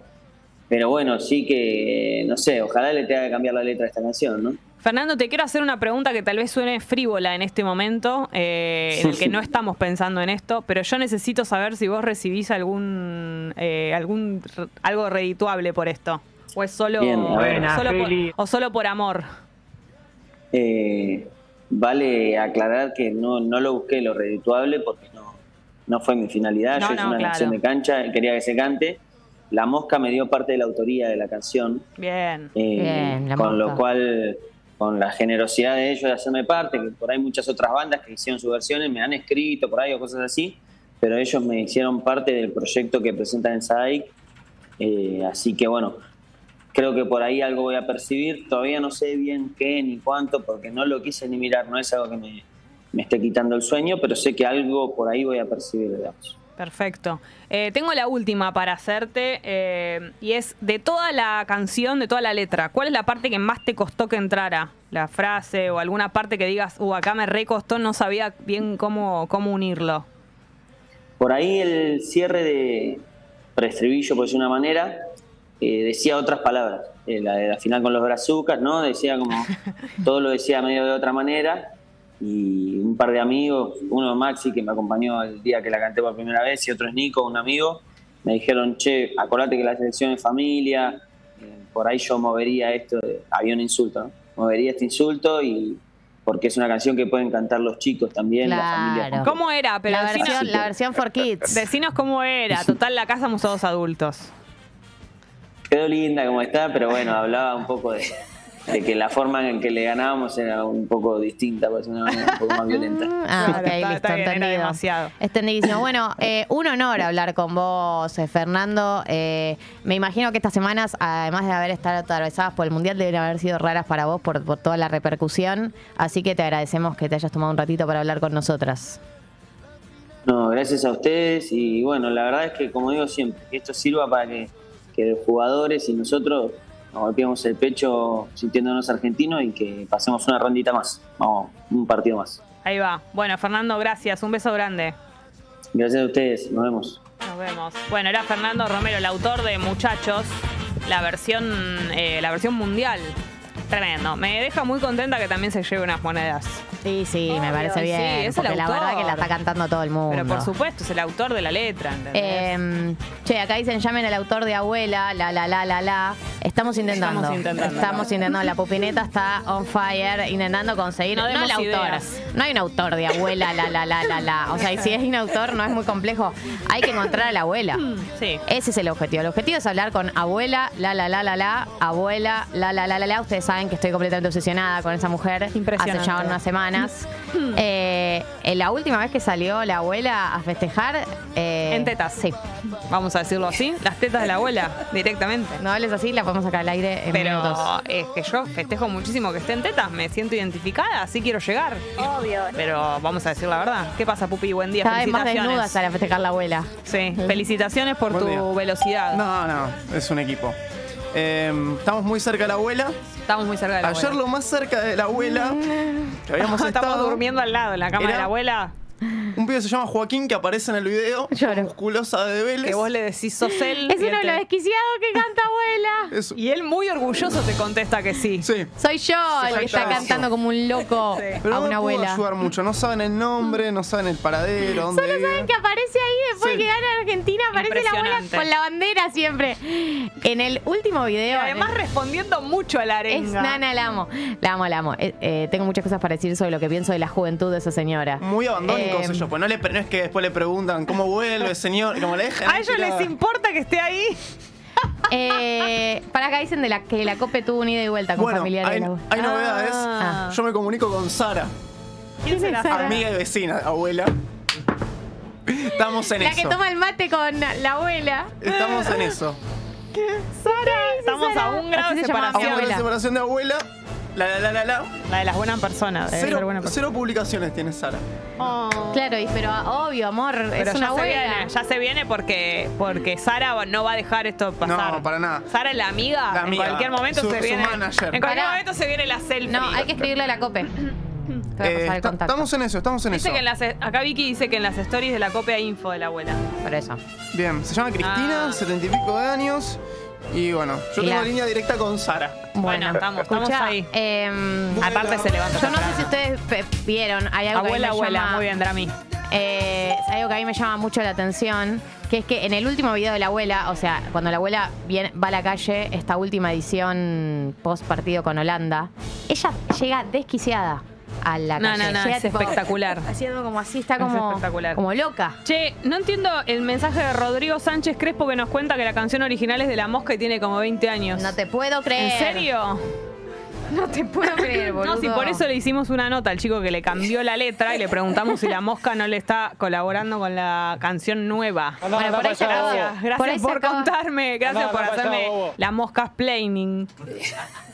S5: pero bueno, sí que, no sé, ojalá le tenga que cambiar la letra a esta canción, ¿no?
S1: Fernando, te quiero hacer una pregunta que tal vez suene frívola en este momento, eh, en el que no estamos pensando en esto, pero yo necesito saber si vos recibís algún, eh, algún algo redituable por esto. O es solo, por, o solo por amor.
S5: Eh, vale aclarar que no, no lo busqué lo redituable porque no, no fue mi finalidad.
S1: No,
S5: Yo hice una
S1: claro.
S5: canción de cancha, quería que se cante. La Mosca me dio parte de la autoría de la canción,
S1: Bien.
S5: eh,
S2: Bien, La
S5: con
S2: Mosca.
S5: lo cual, con la generosidad de ellos de hacerme parte, que por ahí muchas otras bandas que hicieron sus versiones me han escrito por ahí o cosas así, pero ellos me hicieron parte del proyecto que presentan en eh, así que bueno, creo que por ahí algo voy a percibir, todavía no sé bien qué ni cuánto, porque no lo quise ni mirar, no es algo que me, me esté quitando el sueño, pero sé que algo por ahí voy a percibir, digamos.
S1: Perfecto. Eh, tengo la última para hacerte eh, y es de toda la canción, de toda la letra, ¿cuál es la parte que más te costó que entrara? La frase o alguna parte que digas, uh, acá me recostó, no sabía bien cómo, cómo unirlo.
S5: Por ahí el cierre de preestribillo, por decir una manera, eh, decía otras palabras. Eh, la de la final con los brazucas, ¿no? Decía como, todo lo decía medio de otra manera. Y un par de amigos, uno Maxi, que me acompañó el día que la canté por primera vez, y otro es Nico, un amigo, me dijeron, che, acordate que la selección es familia, eh, por ahí yo movería esto, de- había un insulto, ¿no? Movería este insulto y porque es una canción que pueden cantar los chicos también, la familia.
S2: Claro.
S1: ¿Cómo era? Pero
S2: la,
S1: decinos,
S2: versión, la versión for kids.
S1: decinos cómo era. Total, la casa somos todos adultos.
S5: Quedó linda como está, pero bueno, hablaba un poco de, de que la forma en que le ganábamos era un poco distinta, pues una manera un poco más violenta.
S2: Ah, ok,
S1: está-
S2: listo,
S1: está bien,
S2: entendido.
S1: demasiado.
S2: Entendidísimo. Bueno, eh, un honor hablar con vos, eh, Fernando. Eh, me imagino que estas semanas, además de haber estado atravesadas por el Mundial, deben haber sido raras para vos por, por toda la repercusión. Así que te agradecemos que te hayas tomado un ratito para hablar con nosotras.
S5: No, gracias a ustedes y bueno, la verdad es que como digo siempre, que esto sirva para que, que los jugadores y nosotros nos golpeemos el pecho sintiéndonos argentinos y que pasemos una rondita más, vamos, un partido más.
S1: Ahí va. Bueno, Fernando, gracias. Un beso grande.
S5: Gracias a ustedes, nos vemos.
S1: Nos vemos. Bueno, era Fernando Romero, el autor de Muchachos, la versión, eh, la versión mundial. Tremendo. Me deja muy contenta que también se lleve unas monedas.
S2: Sí, sí, me parece
S1: sí,
S2: bien.
S1: es el
S2: porque la
S1: autor.
S2: verdad que la está cantando todo el mundo.
S1: Pero por supuesto, es el autor de la letra, ¿entendés?
S2: Eh, che, acá dicen llamen al autor de abuela, la la la la la. Estamos intentando.
S1: Estamos intentando.
S2: Estamos intentando. La pupineta está on fire, intentando conseguir.
S1: No
S2: No, el autor.
S1: ideas.
S2: No hay un autor de abuela, la la la la la. O sea, y si es un autor, no es muy complejo. Hay que encontrar a la abuela.
S1: sí.
S2: Ese es el objetivo. El objetivo es hablar con abuela, la la la la la, abuela, la la la la la. Ustedes saben que estoy completamente obsesionada con esa mujer.
S1: Impresionante.
S2: Hace ya unas semanas. Eh, eh, la última vez que salió la abuela a festejar. eh,
S1: En tetas.
S2: Sí.
S1: Vamos a decirlo así. Las tetas de la abuela, directamente.
S2: No hables así, la podemos sacar al aire en
S1: Pero
S2: minutos.
S1: es que yo festejo muchísimo que esté en tetas, me siento identificada, así quiero llegar. Obvio. Pero vamos a decir la verdad. ¿Qué pasa, Pupi? Buen día,
S2: Cada vez más
S1: felicitaciones.
S2: desnuda sale a festejar la abuela.
S1: Sí, felicitaciones por
S6: Buen
S1: tu
S6: día.
S1: velocidad.
S6: No, no, es un equipo. Eh, estamos muy cerca de la abuela.
S1: Estamos muy cerca de la
S6: Ayer
S1: abuela.
S6: lo más cerca de la abuela que habíamos
S1: Estamos
S6: estado.
S1: durmiendo al lado, en la cama de la abuela.
S6: Un pibe se llama Joaquín que aparece en el video.
S2: Lloro.
S6: Musculosa de Vélez.
S1: Que vos le decís sos él.
S2: Es
S1: y
S2: uno de los desquiciados que canta abuela.
S1: Y él muy orgulloso te contesta que sí.
S6: Sí.
S2: Soy yo el que está cantando como un loco
S1: Sí.
S6: Pero
S2: a
S6: no
S2: una
S6: pudo
S2: abuela.
S6: ayudar mucho. No saben el nombre, no saben el paradero, dónde
S2: Solo
S6: vive.
S2: saben que aparece ahí después
S6: Sí.
S2: que gana Argentina, aparece la abuela con la bandera siempre. En el último
S1: Y
S2: video.
S1: además
S2: en el-
S1: respondiendo mucho a la
S2: es
S1: arenga.
S2: Nana, la amo. La amo, la amo. Eh, eh, tengo muchas cosas para decir sobre lo que pienso de la juventud de esa señora.
S6: Muy abandónicos
S2: Eh,
S6: ellos, pues no, le, no es que después le preguntan cómo vuelve, señor, como le dejan.
S1: A ellos
S6: tirada.
S1: les importa que esté ahí.
S2: Eh, para acá dicen de la, que la COPE tuvo un ida y vuelta con
S6: Bueno,
S2: familiares.
S6: hay,
S2: de la-
S6: hay novedades.
S1: Ah.
S6: Yo me comunico con Sara,
S1: ¿Quién será?
S2: Sara?
S6: amiga y vecina, abuela. Estamos en
S2: La
S6: eso.
S2: que toma el mate con la abuela.
S6: Estamos en eso.
S1: Estamos a un grado de
S2: se llama
S6: Vamos a
S1: separación.
S6: ver la
S2: abuela.
S6: separación de abuela. La la la la la.
S1: La de las buenas personas. ser
S6: Cero,
S1: buena persona.
S6: cero publicaciones tiene Sara.
S2: Claro, y- pero obvio, amor,
S1: Pero
S2: es una
S1: ya se
S2: abuela.
S1: viene, ya se viene porque, porque Sara no va a dejar esto pasar.
S6: No, para nada.
S1: Sara es la amiga.
S6: La amiga,
S1: en cualquier momento
S6: su-
S1: se
S6: su
S1: viene.
S6: manager.
S1: En cualquier
S2: Pará.
S1: momento se viene la selfie.
S2: No, hay que escribirle a la COPE. Te voy a
S6: Eh,
S2: el contacto.
S6: estamos en eso, estamos en
S1: Dice
S6: eso.
S1: que en las, acá Vicky dice que en las stories de la copia hay info de la abuela.
S2: Por eso.
S6: Bien, se llama Cristina,
S1: Ah.
S6: setenta y pico de años. Y bueno, yo
S2: Y
S6: tengo
S2: la-
S6: línea directa con Sara.
S1: Bueno, estamos- estamos
S2: escuchá,
S1: ahí.
S2: em,
S1: Aparte se levanta.
S2: yo no sé si ustedes pe- vieron, hay algo
S1: Abuela,
S2: que a mí me
S1: abuela,
S2: llama,
S1: muy bien, Drami.
S2: eh, hay algo que a mí me llama mucho la atención, que es que en el último video de la abuela, o sea, cuando la abuela viene, va a la calle, esta última edición post partido con Holanda, ella llega desquiciada a la
S1: No,
S2: calle.
S1: no, no, es espectacular.
S2: Haciendo como así, está
S1: Es
S2: como, como loca.
S1: Che, no entiendo el mensaje de Rodrigo Sánchez Crespo que nos cuenta que la canción original es de La Mosca y tiene como 20 años.
S2: No te puedo creer.
S1: ¿En serio?
S2: No te puedo creer, boludo.
S1: No, si por eso le hicimos una nota al chico que le cambió la letra y le preguntamos si la mosca no le está colaborando con la canción nueva.
S2: Bueno, por ahí se acabó.
S1: Gracias, gracias
S2: Por
S1: contarme, gracias
S3: Andá,
S1: por hacerme la mosca planning.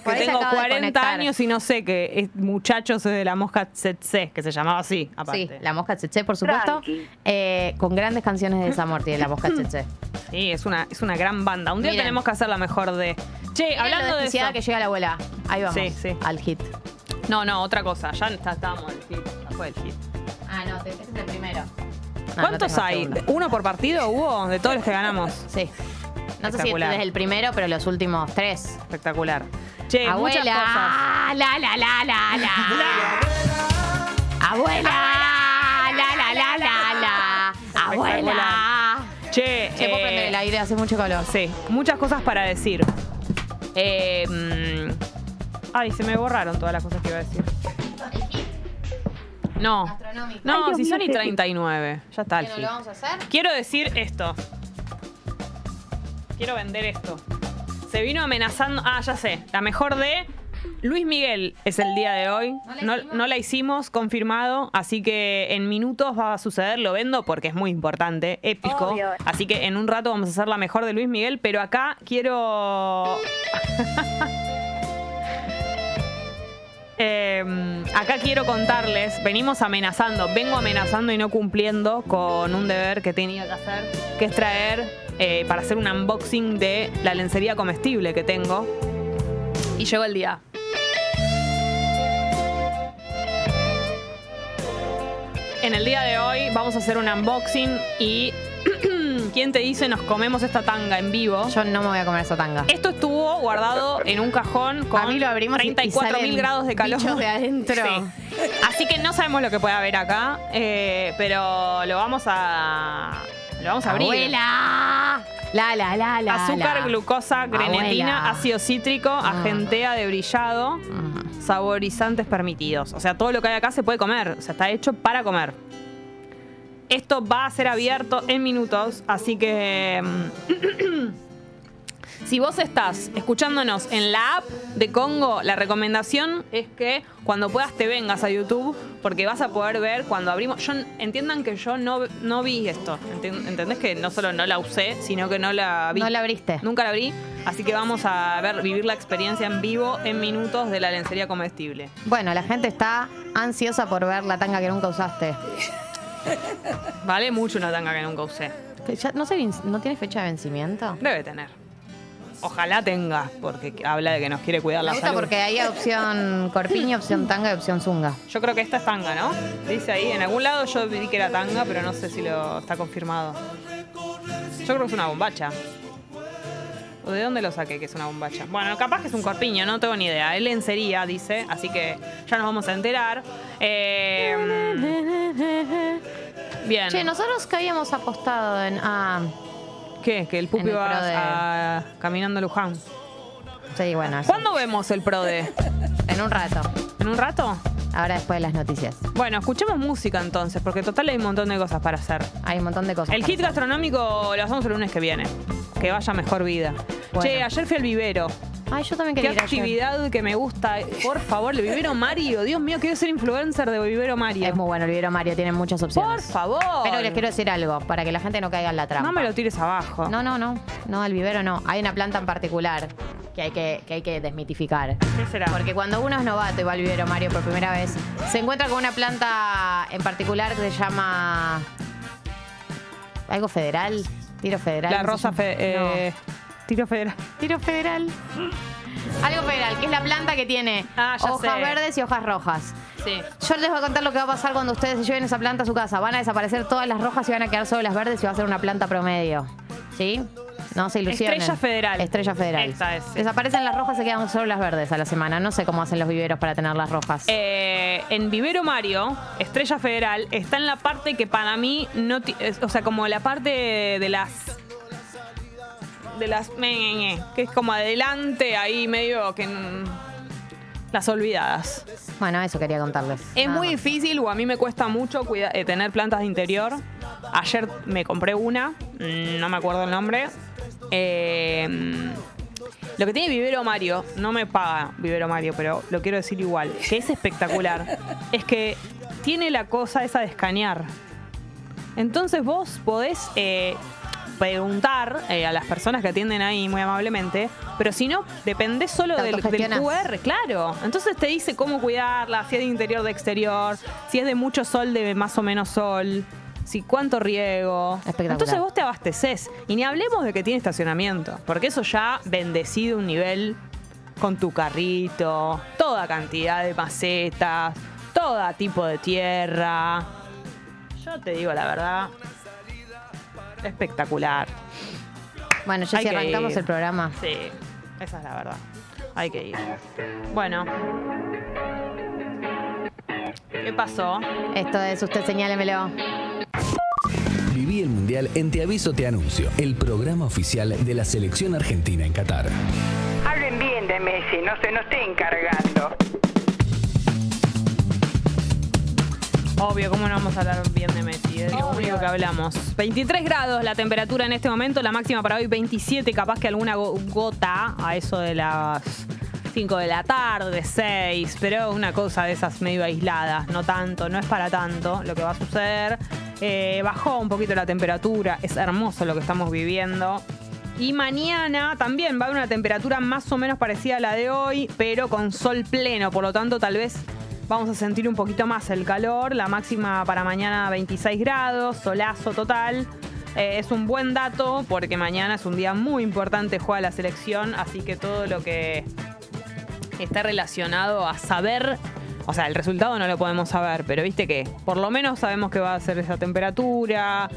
S1: Que tengo
S2: acaba de
S1: 40
S2: conectar.
S1: años y no sé que es muchachos es de la mosca tsetse, que se llamaba así, aparte.
S2: Sí, la mosca Cheche, por supuesto. Eh, con grandes canciones de desamor tiene la mosca Cheche.
S1: Sí, es una, es una gran banda. Un día
S2: Miren.
S1: tenemos que hacer la mejor de. Che, hablando de eso.
S2: desquiciada que llega la abuela. Ahí vamos.
S1: Sí, sí.
S2: Al hit.
S1: No, no, otra cosa. Ya está- estábamos el hit. Ya fue el hit.
S2: Ah, no, este es el primero. No,
S1: ¿Cuántos
S2: no tengo
S1: hay?
S2: segundo.
S1: ¿Uno por partido hubo? De todos los que ganamos.
S2: Sí. No sé si
S1: Espectacular.
S2: desde el primero, pero los últimos tres.
S1: Espectacular. Che,
S2: Abuela.
S1: muchas cosas.
S2: La, la, la, la, la. Abuela. La, la, la, la, la. Abuela.
S1: Che,
S2: Che, ¿puedo
S1: eh,
S2: prender el aire? Hace mucho calor.
S1: Sí, muchas cosas para decir. Eh, mm, ay, se me borraron todas las cosas que iba a decir. No. No, si son y 39. Ya está el
S2: ¿Qué no
S1: hit.
S2: lo vamos a hacer?
S1: Quiero decir esto. Quiero vender esto. Se vino amenazando. Ah, ya sé. La mejor de. Luis Miguel es el día de hoy.
S2: ¿No la
S1: No,
S2: hicimos?
S1: no la hicimos, confirmado. Así que en minutos va a suceder. Lo vendo porque es muy importante, épico.
S7: Obvio.
S1: Así que en un rato vamos a hacer la mejor de Luis Miguel. Pero acá quiero. Eh, acá quiero contarles, venimos amenazando, vengo amenazando y no cumpliendo con un deber que tenía que hacer, que es traer eh, para hacer un unboxing de la lencería comestible que tengo. Y llegó el día. En el día de hoy vamos a hacer un unboxing y ¿quién te dice nos comemos esta tanga en vivo?
S2: Yo no me voy a comer esa tanga.
S1: Esto estuvo guardado en un cajón con
S2: A mí lo abrimos y- y
S1: 34 mil grados de calor.
S2: de adentro.
S1: Sí. Así que no sabemos lo que puede haber acá, eh, pero lo vamos a lo vamos a abrir.
S2: Abuela. La, la, la, la.
S1: Azúcar,
S2: la.
S1: glucosa, grenetina,
S2: Abuela.
S1: ácido cítrico, agentea de brillado,
S2: Mm.
S1: saborizantes permitidos. O sea, todo lo que hay acá se puede comer. O sea, está hecho para comer. Esto va a ser abierto en minutos, así que mm, si vos estás escuchándonos en la app de Congo, la recomendación es que cuando puedas te vengas a YouTube, porque vas a poder ver cuando abrimos. Yo, entiendan que yo no, no vi esto. Enten- ¿Entendés que no solo no la usé, sino que no la vi?
S2: No la abriste.
S1: Nunca la abrí. Así que vamos a ver, vivir la experiencia en vivo en minutos de la lencería comestible.
S2: Bueno, la gente está ansiosa por ver la tanga que nunca usaste.
S1: Vale mucho una tanga que nunca usé.
S2: Que ya no, se vin- ¿No tiene fecha de vencimiento?
S1: Debe tener. Ojalá tenga, porque habla de que nos quiere cuidar
S2: Me
S1: la
S2: gusta
S1: salud.
S2: porque hay opción corpiño, opción tanga y opción zunga.
S1: Yo creo que esta es tanga, ¿no? Dice ahí, en algún lado yo vi que era tanga, pero no sé si lo está confirmado. Yo creo que es una bombacha. ¿O de dónde lo saqué que es una bombacha? Bueno, capaz que es un corpiño, no tengo ni idea. Es lencería, dice, así que ya nos vamos a enterar. Eh, bien.
S2: Che, nosotros que habíamos apostado en. Ah,
S1: ¿Qué? Que el pupi
S2: el
S1: va
S2: de-
S1: a- caminando a Luján.
S2: sí, bueno, eso.
S1: ¿Cuándo vemos el PRODE?
S2: En un rato.
S1: ¿En un rato?
S2: Ahora después de las noticias.
S1: Bueno, escuchemos música entonces, porque total hay un montón de cosas para hacer.
S2: Hay un montón de cosas.
S1: El
S2: para
S1: hit
S2: hacer.
S1: gastronómico lo hacemos el lunes que viene. Que vaya mejor vida.
S2: Bueno.
S1: Che, ayer fui al vivero.
S2: Ay, yo también
S1: Qué
S2: quería ayer.
S1: actividad que me gusta. Por favor, el vivero Mario. Dios mío, quiero ser influencer de vivero Mario.
S2: Es muy bueno, el Vivero Mario tiene muchas
S1: Por
S2: opciones.
S1: favor.
S2: Pero les quiero decir algo, para que la gente no caiga en la trampa.
S1: No me lo tires abajo.
S2: No, no, no. No, el vivero no. Hay una planta en particular que hay que, que hay que desmitificar.
S1: ¿Qué será?
S2: Porque cuando uno es novato y va al vivero Mario por primera vez, se encuentra con una planta en particular que se llama. ¿Algo federal? ¿Tiro federal?
S1: La
S2: ¿No se
S1: rosa fe- eh, Tiro federal.
S2: Tiro federal. Algo federal, que es la planta que tiene
S1: Ah, ya
S2: hojas
S1: sé.
S2: verdes y hojas rojas.
S1: Sí.
S2: Yo les voy a contar lo que va a pasar cuando ustedes se lleven esa planta a su casa. Van a desaparecer todas las rojas y van a quedar solo las verdes y va a ser una planta promedio. ¿Sí? No se ilusionen.
S1: Estrella Federal.
S2: Estrella Federal.
S1: Esa es, sí.
S2: Desaparecen las rojas, se quedan solo las verdes a la semana. No sé cómo hacen los viveros para tener las rojas.
S1: Eh, en Vivero Mario, Estrella Federal, está en la parte que para mí no. ti- es- O sea, como la parte de las. De las. Que es como adelante, ahí medio que. Las olvidadas.
S2: Bueno, eso quería contarles.
S1: Es
S2: Nada
S1: muy
S2: más.
S1: difícil o a mí me cuesta mucho cuida- eh, tener plantas de interior. Ayer me compré una, mm, no me acuerdo el nombre. Eh, Lo que tiene Vivero Mario, no me paga Vivero Mario, pero lo quiero decir igual, que es espectacular, es que tiene la cosa esa de escanear. Entonces vos podés eh, preguntar eh, a las personas que atienden ahí muy amablemente, pero si no, dependés solo del, del. QR, claro. Entonces te dice cómo cuidarla, si es de interior, de exterior, si es de mucho sol, de más o menos sol. Si cuánto riego. Entonces vos te abasteces. Y ni hablemos de que tiene estacionamiento. Porque eso ya bendecido un nivel con tu carrito, toda cantidad de macetas, todo tipo de tierra. Yo te digo la verdad. Espectacular.
S2: Bueno, ya
S1: Hay
S2: si
S1: que
S2: arrancamos
S1: ir.
S2: el programa.
S1: Sí, esa es la verdad. Hay que ir. Bueno. ¿Qué pasó?
S2: Esto es usted señálemelo.
S7: Viví el Mundial en Te Aviso Te Anuncio, el programa oficial de la selección argentina en Qatar.
S8: Hablen bien de Messi, no se nos estén cargando.
S1: Obvio, ¿cómo no vamos a hablar bien de Messi? Es lo único que hablamos. 23 grados la temperatura en este momento, la máxima para hoy 27, capaz que alguna go- gota a eso de las 5 de la tarde, 6, pero una cosa de esas medio aisladas, no tanto, no es para tanto lo que va a suceder. Eh, bajó un poquito la temperatura, es hermoso lo que estamos viviendo. Y mañana también va a haber una temperatura más o menos parecida a la de hoy, pero con sol pleno, por lo tanto tal vez vamos a sentir un poquito más el calor. La máxima para mañana 26 grados, solazo total. Eh, es un buen dato porque mañana es un día muy importante, juega la selección, así que todo lo que está relacionado a saber, o sea, el resultado no lo podemos saber, pero viste que por lo menos sabemos que va a ser esa temperatura.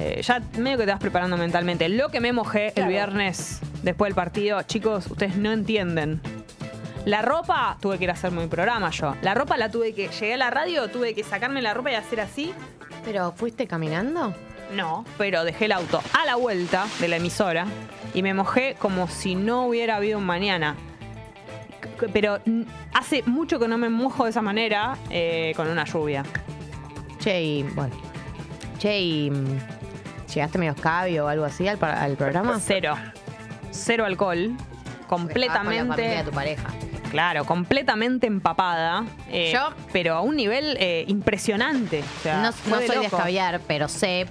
S1: Eh, ya medio que te vas preparando mentalmente. Lo que me mojé el viernes después del partido, chicos, ustedes no entienden. La ropa, tuve que ir a hacer mi programa yo. La ropa la tuve que, llegué a la radio, tuve que sacarme la ropa y hacer así.
S2: ¿Pero fuiste caminando?
S1: No, pero dejé el auto a la vuelta de la emisora y me mojé como si no hubiera habido un mañana. Pero hace mucho que no me mojo de esa manera eh, con una lluvia.
S2: Che, y bueno. Che, y. mm, ¿Llegaste medio escabio o algo así al, al programa?
S1: Cero. Cero alcohol.
S2: Ah, con la familia
S1: Completamente.
S2: de tu pareja.
S1: Claro, completamente empapada. eh,
S2: Yo-
S1: Pero a un nivel eh, impresionante. O sea,
S2: No,
S1: fue
S2: no
S1: de
S2: soy de
S1: loco.
S2: escabiar, pero sé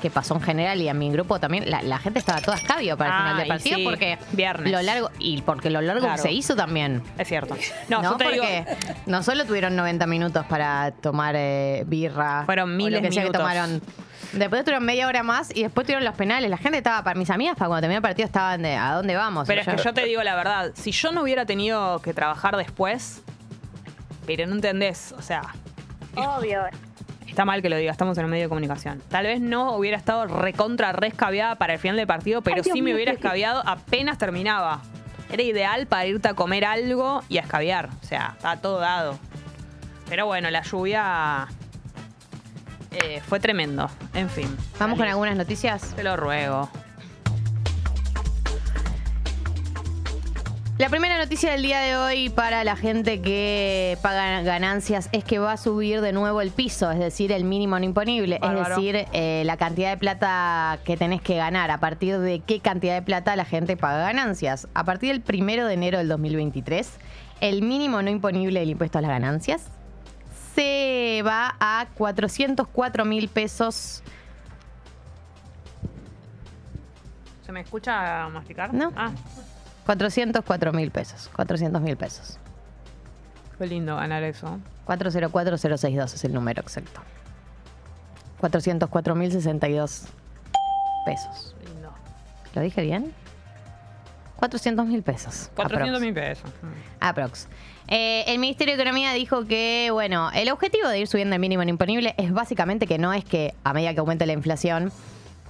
S2: que pasó en general y a mi grupo también. La, la gente estaba toda escabio para el
S1: Ah,
S2: final del
S1: y
S2: partido
S1: sí,
S2: porque.
S1: viernes.
S2: Lo largo, y porque lo largo
S1: Claro.
S2: que se hizo también.
S1: Es cierto. No,
S2: No,
S1: yo te
S2: porque
S1: digo.
S2: no solo tuvieron 90 minutos para tomar eh, birra.
S1: Fueron
S2: o
S1: miles
S2: lo que sea
S1: minutos.
S2: que tomaron. Después tuvieron media hora más y después tuvieron los penales. La gente estaba, para mis amigas, para cuando terminó el partido, estaban de ¿a dónde vamos?
S1: Pero
S2: Y
S1: es que yo te digo la verdad, si yo no hubiera tenido que trabajar después, pero no entendés, o sea,
S8: Obvio.
S1: Está mal que lo diga, estamos en un medio de comunicación. Tal vez no hubiera estado recontra rescaviada para el final del partido, pero sí me hubiera escabiado apenas terminaba. Era ideal para irte a comer algo y a escabiar, o sea, está todo dado. Pero bueno, la lluvia eh, fue tremendo, en fin.
S2: Vamos con algunas noticias.
S1: Te lo ruego.
S2: La primera noticia del día de hoy para la gente que paga ganancias es que va a subir de nuevo el piso, es decir, el mínimo no imponible,
S1: Bárbaro.
S2: es decir, eh, la cantidad de plata que tenés que ganar, a partir de qué cantidad de plata la gente paga ganancias. A partir del primero de enero del 2023, el mínimo no imponible del impuesto a las ganancias se va a 404 mil pesos.
S1: ¿Se me escucha masticar?
S2: No.
S1: Ah,
S2: 404 mil pesos. 400 mil pesos.
S1: fue lindo ganar eso.
S2: 404062 es el número exacto. 404.062 pesos.
S1: Lindo.
S2: ¿Lo dije bien? 400 mil pesos.
S1: 400
S2: aprox.
S1: mil pesos. Mm.
S2: Aprox. Eh, el Ministerio de Economía dijo que, bueno, el objetivo de ir subiendo el mínimo no imponible es básicamente que no es que a medida que aumente la inflación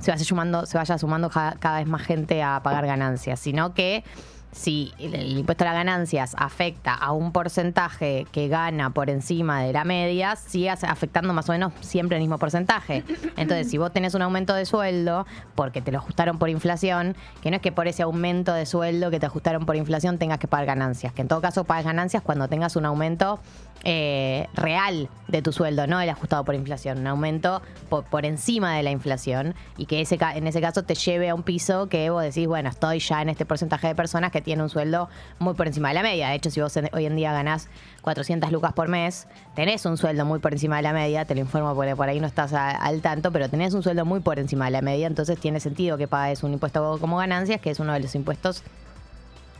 S2: se vaya sumando, se vaya sumando cada vez más gente a pagar ganancias, sino que si el, el impuesto a las ganancias afecta a un porcentaje que gana por encima de la media, sigue afectando más o menos siempre el mismo porcentaje. Entonces, si vos tenés un aumento de sueldo porque te lo ajustaron por inflación, que no es que por ese aumento de sueldo que te ajustaron por inflación tengas que pagar ganancias, que en todo caso pagas ganancias cuando tengas un aumento eh, real de tu sueldo, no el ajustado por inflación, un aumento por, por encima de la inflación y que ese, en ese caso te lleve a un piso que vos decís, bueno, estoy ya en este porcentaje de personas que tiene un sueldo muy por encima de la media. De hecho, si vos en- hoy en día ganás 400 lucas por mes, tenés un sueldo muy por encima de la media, te lo informo porque por ahí no estás al tanto, pero tenés un sueldo muy por encima de la media, entonces tiene sentido que pagues un impuesto como ganancias, que es uno de los impuestos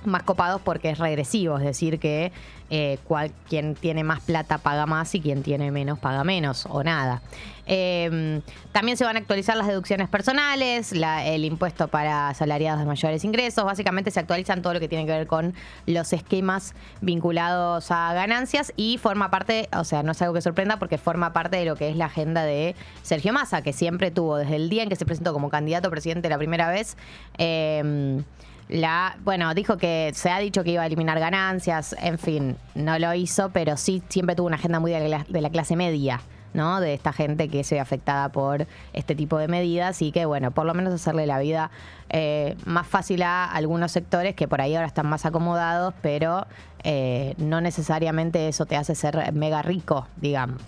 S2: más copados porque es regresivo, es decir, que eh, cual- quien tiene más plata paga más y quien tiene menos paga menos o nada. Eh, también se van a actualizar las deducciones personales, el impuesto para asalariados de mayores ingresos, básicamente se actualizan todo lo que tiene que ver con los esquemas vinculados a ganancias y forma parte, o sea, no es algo que sorprenda porque forma parte de lo que es la agenda de Sergio Massa, que siempre tuvo desde el día en que se presentó como candidato a presidente la primera vez. eh, la, bueno, dijo que se ha dicho que iba a eliminar ganancias, en fin, no lo hizo, pero sí siempre tuvo una agenda muy de la, de la clase media, ¿no? De esta gente que se ve afectada por este tipo de medidas y que, bueno, por lo menos hacerle la vida eh, más fácil a algunos sectores que por ahí ahora están más acomodados, pero eh, no necesariamente eso te hace ser mega rico, digamos.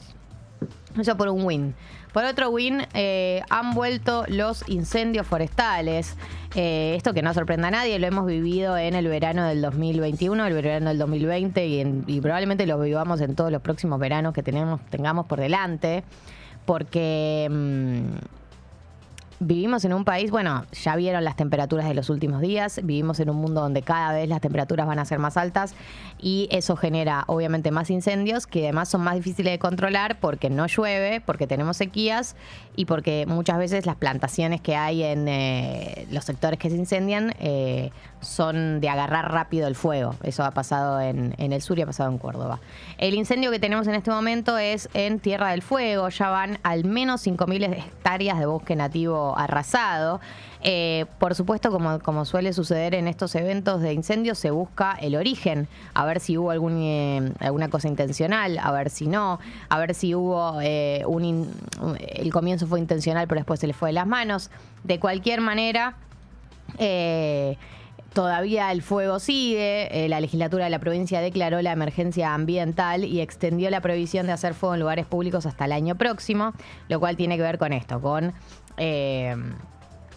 S2: Eso por un win. Por otro win, eh, han vuelto los incendios forestales. Eh, esto que no sorprenda a nadie, lo hemos vivido en el verano del 2021, el verano del 2020 y, en- y probablemente lo vivamos en todos los próximos veranos que tengamos por delante. Porque mm, vivimos en un país, bueno, ya vieron las temperaturas de los últimos días, vivimos en un mundo donde cada vez las temperaturas van a ser más altas y eso genera obviamente más incendios que además son más difíciles de controlar porque no llueve, porque tenemos sequías y porque muchas veces las plantaciones que hay en eh, los sectores que se incendian eh, son de agarrar rápido el fuego. Eso ha pasado en, en el sur y ha pasado en Córdoba. El incendio que tenemos en este momento es en Tierra del Fuego. Ya van al menos 5.000 hectáreas de bosque nativo arrasado. Eh, por supuesto, como, suele suceder en estos eventos de incendios, se busca el origen, a ver si hubo eh, alguna cosa intencional, a ver si no, a ver si hubo eh, un... in- el comienzo fue intencional, pero después se le fue de las manos. De cualquier manera... Todavía el fuego sigue. La legislatura de la provincia declaró la emergencia ambiental y extendió la prohibición de hacer fuego en lugares públicos hasta el año próximo, lo cual tiene que ver con esto, con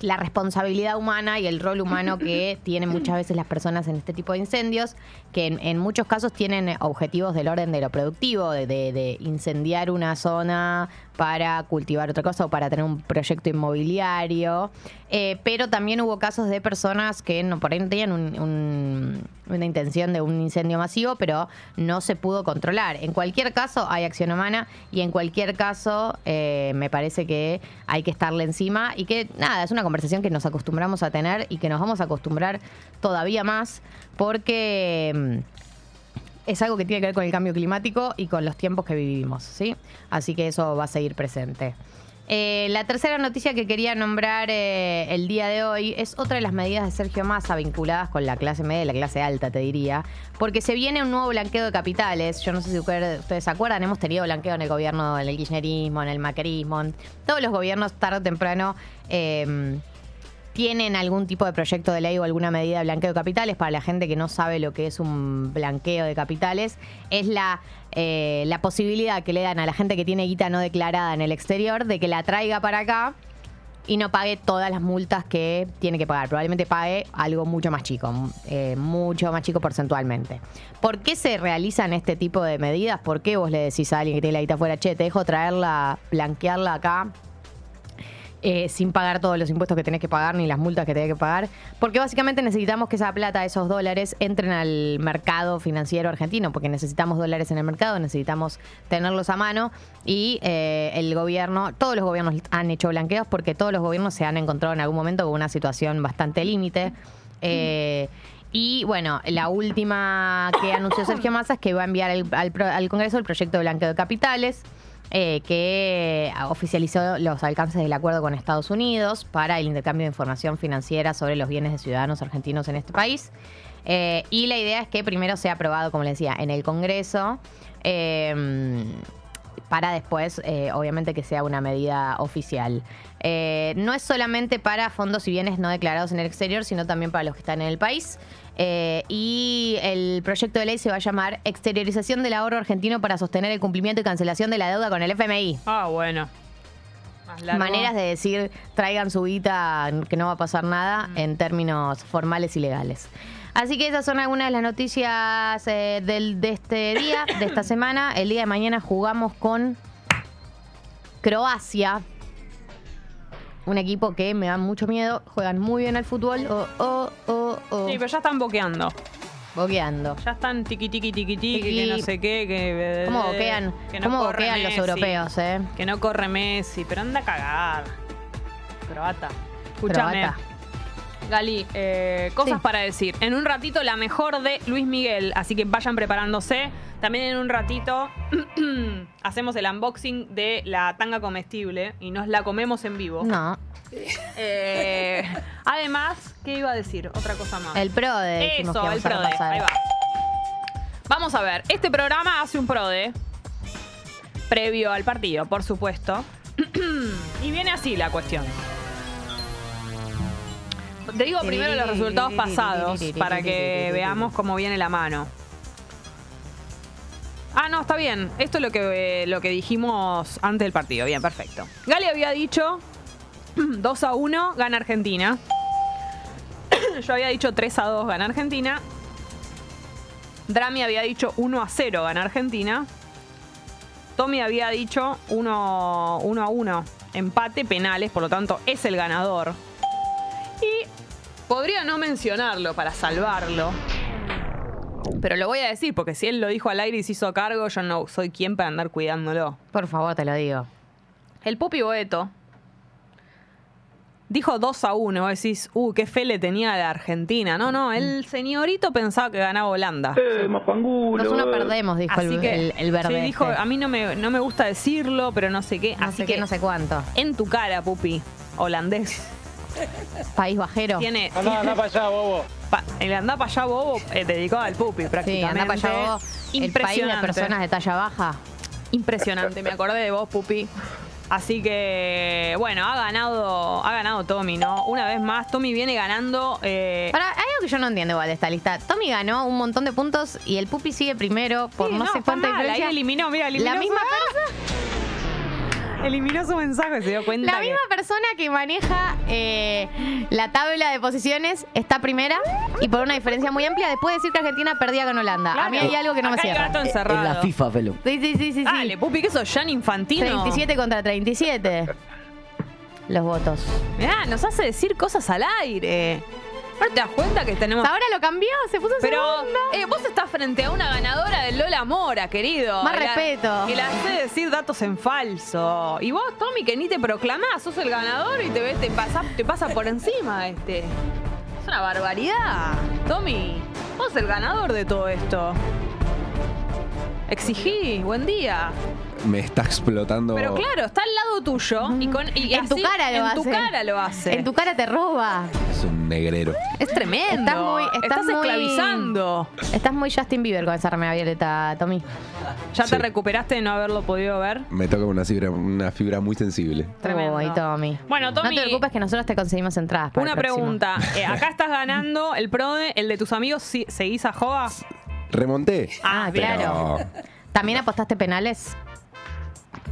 S2: la responsabilidad humana y el rol humano que tienen muchas veces las personas en este tipo de incendios, que en, en muchos casos tienen objetivos del orden de lo productivo, de, de- de incendiar una zona para cultivar otra cosa o para tener un proyecto inmobiliario. Eh, pero también hubo casos de personas que no, por ahí no tenían un- un- una intención de un incendio masivo, pero no se pudo controlar. En cualquier caso hay acción humana y en cualquier caso eh, me parece que hay que estarle encima y que nada, es una conversación que nos acostumbramos a tener y que nos vamos a acostumbrar todavía más porque... es algo que tiene que ver con el cambio climático y con los tiempos que vivimos, ¿sí? Así que eso va a seguir presente. Eh, la tercera noticia que quería nombrar eh, el día de hoy es otra de las medidas de Sergio Massa vinculadas con la clase media y la clase alta, te diría, porque se viene un nuevo blanqueo de capitales. Yo no sé si ustedes se acuerdan, hemos tenido blanqueo en el gobierno, en el kirchnerismo, en el macrismo, en todos los gobiernos tarde o temprano. eh, tienen algún tipo de proyecto de ley o alguna medida de blanqueo de capitales. Para la gente que no sabe lo que es un blanqueo de capitales, es la, eh, la posibilidad que le dan a la gente que tiene guita no declarada en el exterior de que la traiga para acá y no pague todas las multas que tiene que pagar. Probablemente pague algo mucho más chico, eh, mucho más chico porcentualmente. ¿Por qué se realizan este tipo de medidas? ¿Por qué vos le decís a alguien que tiene la guita afuera, che, te dejo traerla, blanquearla acá? Eh, sin pagar todos los impuestos que tenés que pagar ni las multas que tenés que pagar, porque básicamente necesitamos que esa plata, esos dólares, entren al mercado financiero argentino, porque necesitamos dólares en el mercado, necesitamos tenerlos a mano y eh, el gobierno, todos los gobiernos han hecho blanqueos porque todos los gobiernos se han encontrado en algún momento con una situación bastante límite. Eh, y bueno, la última que anunció Sergio Massa es que va a enviar al, al al Congreso el proyecto de blanqueo de capitales eh, que oficializó los alcances del acuerdo con Estados Unidos para el intercambio de información financiera sobre los bienes de ciudadanos argentinos en este país. Eh, y la idea es que primero sea aprobado, como les decía, en el Congreso. eh, para después, eh, obviamente, que sea una medida oficial. Eh, no es solamente para fondos y bienes no declarados en el exterior, sino también para los que están en el país. Eh, y el proyecto de ley se va a llamar Exteriorización del ahorro argentino para sostener el cumplimiento y cancelación de la deuda con el FMI.
S1: Ah, bueno.
S2: Maneras de decir traigan su guita, que no va a pasar nada, en términos formales y legales. Así que esas son algunas de las noticias eh, del, de este día, de esta semana. El día de mañana jugamos con Croacia. Un equipo que me da mucho miedo. Juegan muy bien al fútbol. Oh, oh, oh, oh.
S1: Sí, pero ya están boqueando.
S2: Boqueando.
S1: Ya están tiqui tiqui tiqui tiqui, que no sé qué, que.
S2: ¿Cómo boquean?
S1: que no
S2: ¿Cómo boquean los europeos, eh?
S1: Que no corre Messi, pero anda a cagar. Croata. Escúchame.
S2: Croata.
S1: Gali, eh, cosas
S2: Sí.
S1: para decir. En un ratito la mejor de Luis Miguel, así que vayan preparándose. También en un ratito hacemos el unboxing de la tanga comestible y nos la comemos en vivo.
S2: No.
S1: Eh, además, ¿qué iba a decir? Otra cosa más.
S2: El pro de
S1: Eso, el PRODE.
S2: repasar.
S1: Ahí va. Vamos a ver. Este programa hace un PRODE previo al partido, por supuesto. y viene así la cuestión. Te digo primero los resultados pasados para que veamos cómo viene la mano. Ah, no, está bien. Esto es lo que, eh, lo que dijimos antes del partido. Bien, perfecto. Gali había dicho 2 a 1, gana Argentina. Yo había dicho 3 a 2, gana Argentina. Drami había dicho 1 a 0, gana Argentina. Tommy había dicho 1, 1 a 1, empate, penales, por lo tanto es el ganador. Y podría no mencionarlo para salvarlo. Pero lo voy a decir, porque si él lo dijo al aire y se hizo cargo, yo no soy quien para andar cuidándolo.
S2: Por favor, te lo digo.
S1: El Pupi Boeto dijo 2 a 1. Vos decís, uh, qué fe le tenía a la Argentina. No, no, el señorito pensaba que ganaba Holanda.
S2: Nosotros no perdemos, dijo
S1: Así
S2: el,
S1: que
S2: el, el verde.
S1: sí, dijo,
S2: este.
S1: a mí no me, no me gusta decirlo, pero no sé qué.
S2: no
S1: Así
S2: sé
S1: que
S2: qué, no sé cuánto.
S1: en tu cara, Pupi, holandés.
S2: País bajero.
S1: Tiene, anda, para allá, bobo. el anda para allá, bobo, eh, dedicado al Pupi,
S2: Sí,
S1: prácticamente.
S2: anda para allá vos. El país de
S1: Impresionante.
S2: personas de talla baja.
S1: Impresionante, me acordé de vos, Pupi. Así que, bueno, ha ganado, ha ganado Tommy, ¿no? Una vez más, Tommy viene ganando. eh,
S2: Ahora, hay algo que yo no entiendo igual de esta lista. Tommy ganó un montón de puntos y el Pupi sigue primero por
S1: sí,
S2: no, sé
S1: está
S2: cuánta
S1: mal,
S2: diferencia.
S1: Ahí eliminó, mira, eliminó
S2: la misma persona.
S1: Eliminó su mensaje, se dio cuenta.
S2: La
S1: que-
S2: misma persona que maneja eh, la tabla de posiciones está primera y por una diferencia muy amplia después de decir que Argentina perdía con Holanda. A mí hay algo que no me
S1: Acá hay
S2: cierra.
S1: gato
S4: En
S1: encerrado.
S4: la FIFA.
S2: Sí, sí, sí, sí. sí.
S1: Dale, Pupi, que sos Jan Infantino.
S2: 37 contra 37. Los votos.
S1: Mirá, nos hace decir cosas al aire. ¿No te das cuenta que tenemos...
S2: Ahora lo cambió, se puso
S1: Pero
S2: segundo.
S1: eh, vos estás frente a una ganadora del Lola Mora, querido.
S2: Más
S1: la-
S2: respeto.
S1: Y la hace decir datos en falso. Y vos, Tommy, que ni te proclamás, sos el ganador y te ves, te pasa, te pasa por encima este. Es una barbaridad. Tommy, vos el ganador de todo esto. Exigí, buen día.
S9: Me está explotando.
S1: Pero claro, está al lado tuyo y con y
S2: en tu
S1: así-
S2: cara lo
S1: en
S2: hace.
S1: tu cara lo hace.
S2: En tu cara te roba.
S9: Es un negrero.
S1: Es tremendo.
S2: Estás muy- estás
S1: Estás
S2: muy-
S1: esclavizando.
S2: Estás muy Justin Bieber con esa remera violeta, Tommy.
S1: ¿Ya te
S9: Sí.
S1: recuperaste de no haberlo podido ver?
S9: Me toca una fibra, una fibra muy sensible.
S1: Tremendo.
S2: Uy, Tommy.
S1: Bueno, Tommy-
S2: No te preocupes que nosotros te conseguimos entradas para
S1: Una
S2: próximo.
S1: pregunta. Eh, acá estás ganando el PRODE, el de tus amigos, ¿sí- ¿seguís a Joa?
S9: Remonté.
S2: Ah,
S1: bien.
S2: claro. ¿También apostaste penales?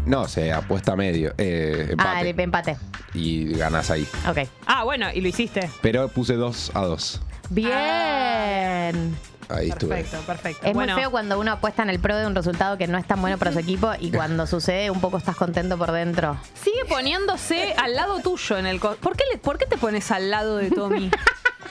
S9: No, se apuesta medio. Eh, empate.
S2: Ah, el empate.
S9: Y ganás ahí.
S2: Ok.
S1: Ah, bueno, y lo hiciste.
S9: Pero puse 2 a 2.
S2: Bien.
S9: Ahí estuve.
S1: Perfecto, perfecto.
S2: Es
S1: bueno,
S2: muy feo cuando uno apuesta en el pro de un resultado que no es tan bueno para su equipo y cuando sucede un poco estás contento por dentro.
S1: sigue poniéndose al lado tuyo en el... co- ¿Por qué, le- ¿Por qué te pones al lado de Tommy?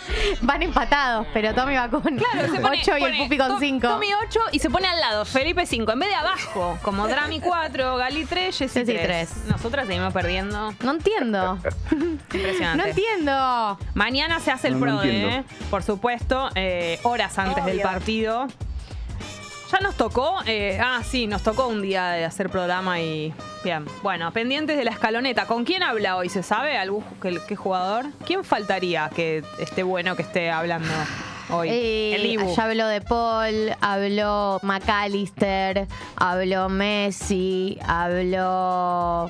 S2: Van empatados, pero Tommy va con
S1: Claro, se pone-
S2: 8 y el Pupi con
S1: To-
S2: 5.
S1: Tommy 8 y se pone al lado, Felipe 5, en vez de abajo, como Drami 4, Gali 3, Jessy
S2: Jessy
S1: 3.
S2: tres.
S1: Nosotras seguimos perdiendo.
S2: No entiendo.
S1: Impresionante.
S2: No entiendo.
S1: Mañana se hace el
S6: No, no
S1: PRODE,
S6: entiendo.
S1: ¿eh? por supuesto, eh, horas antes del partido. Ya nos tocó, eh, ah, sí, nos tocó un día de hacer programa y. Bien, bueno, pendientes de la escaloneta. ¿Con quién habla hoy? ¿Se sabe? ¿Algún qué, qué jugador? ¿Quién faltaría que esté bueno que esté hablando? hoy.
S2: Y
S1: el Dibu.
S2: ya habló de Paul, habló McAllister, habló Messi, habló.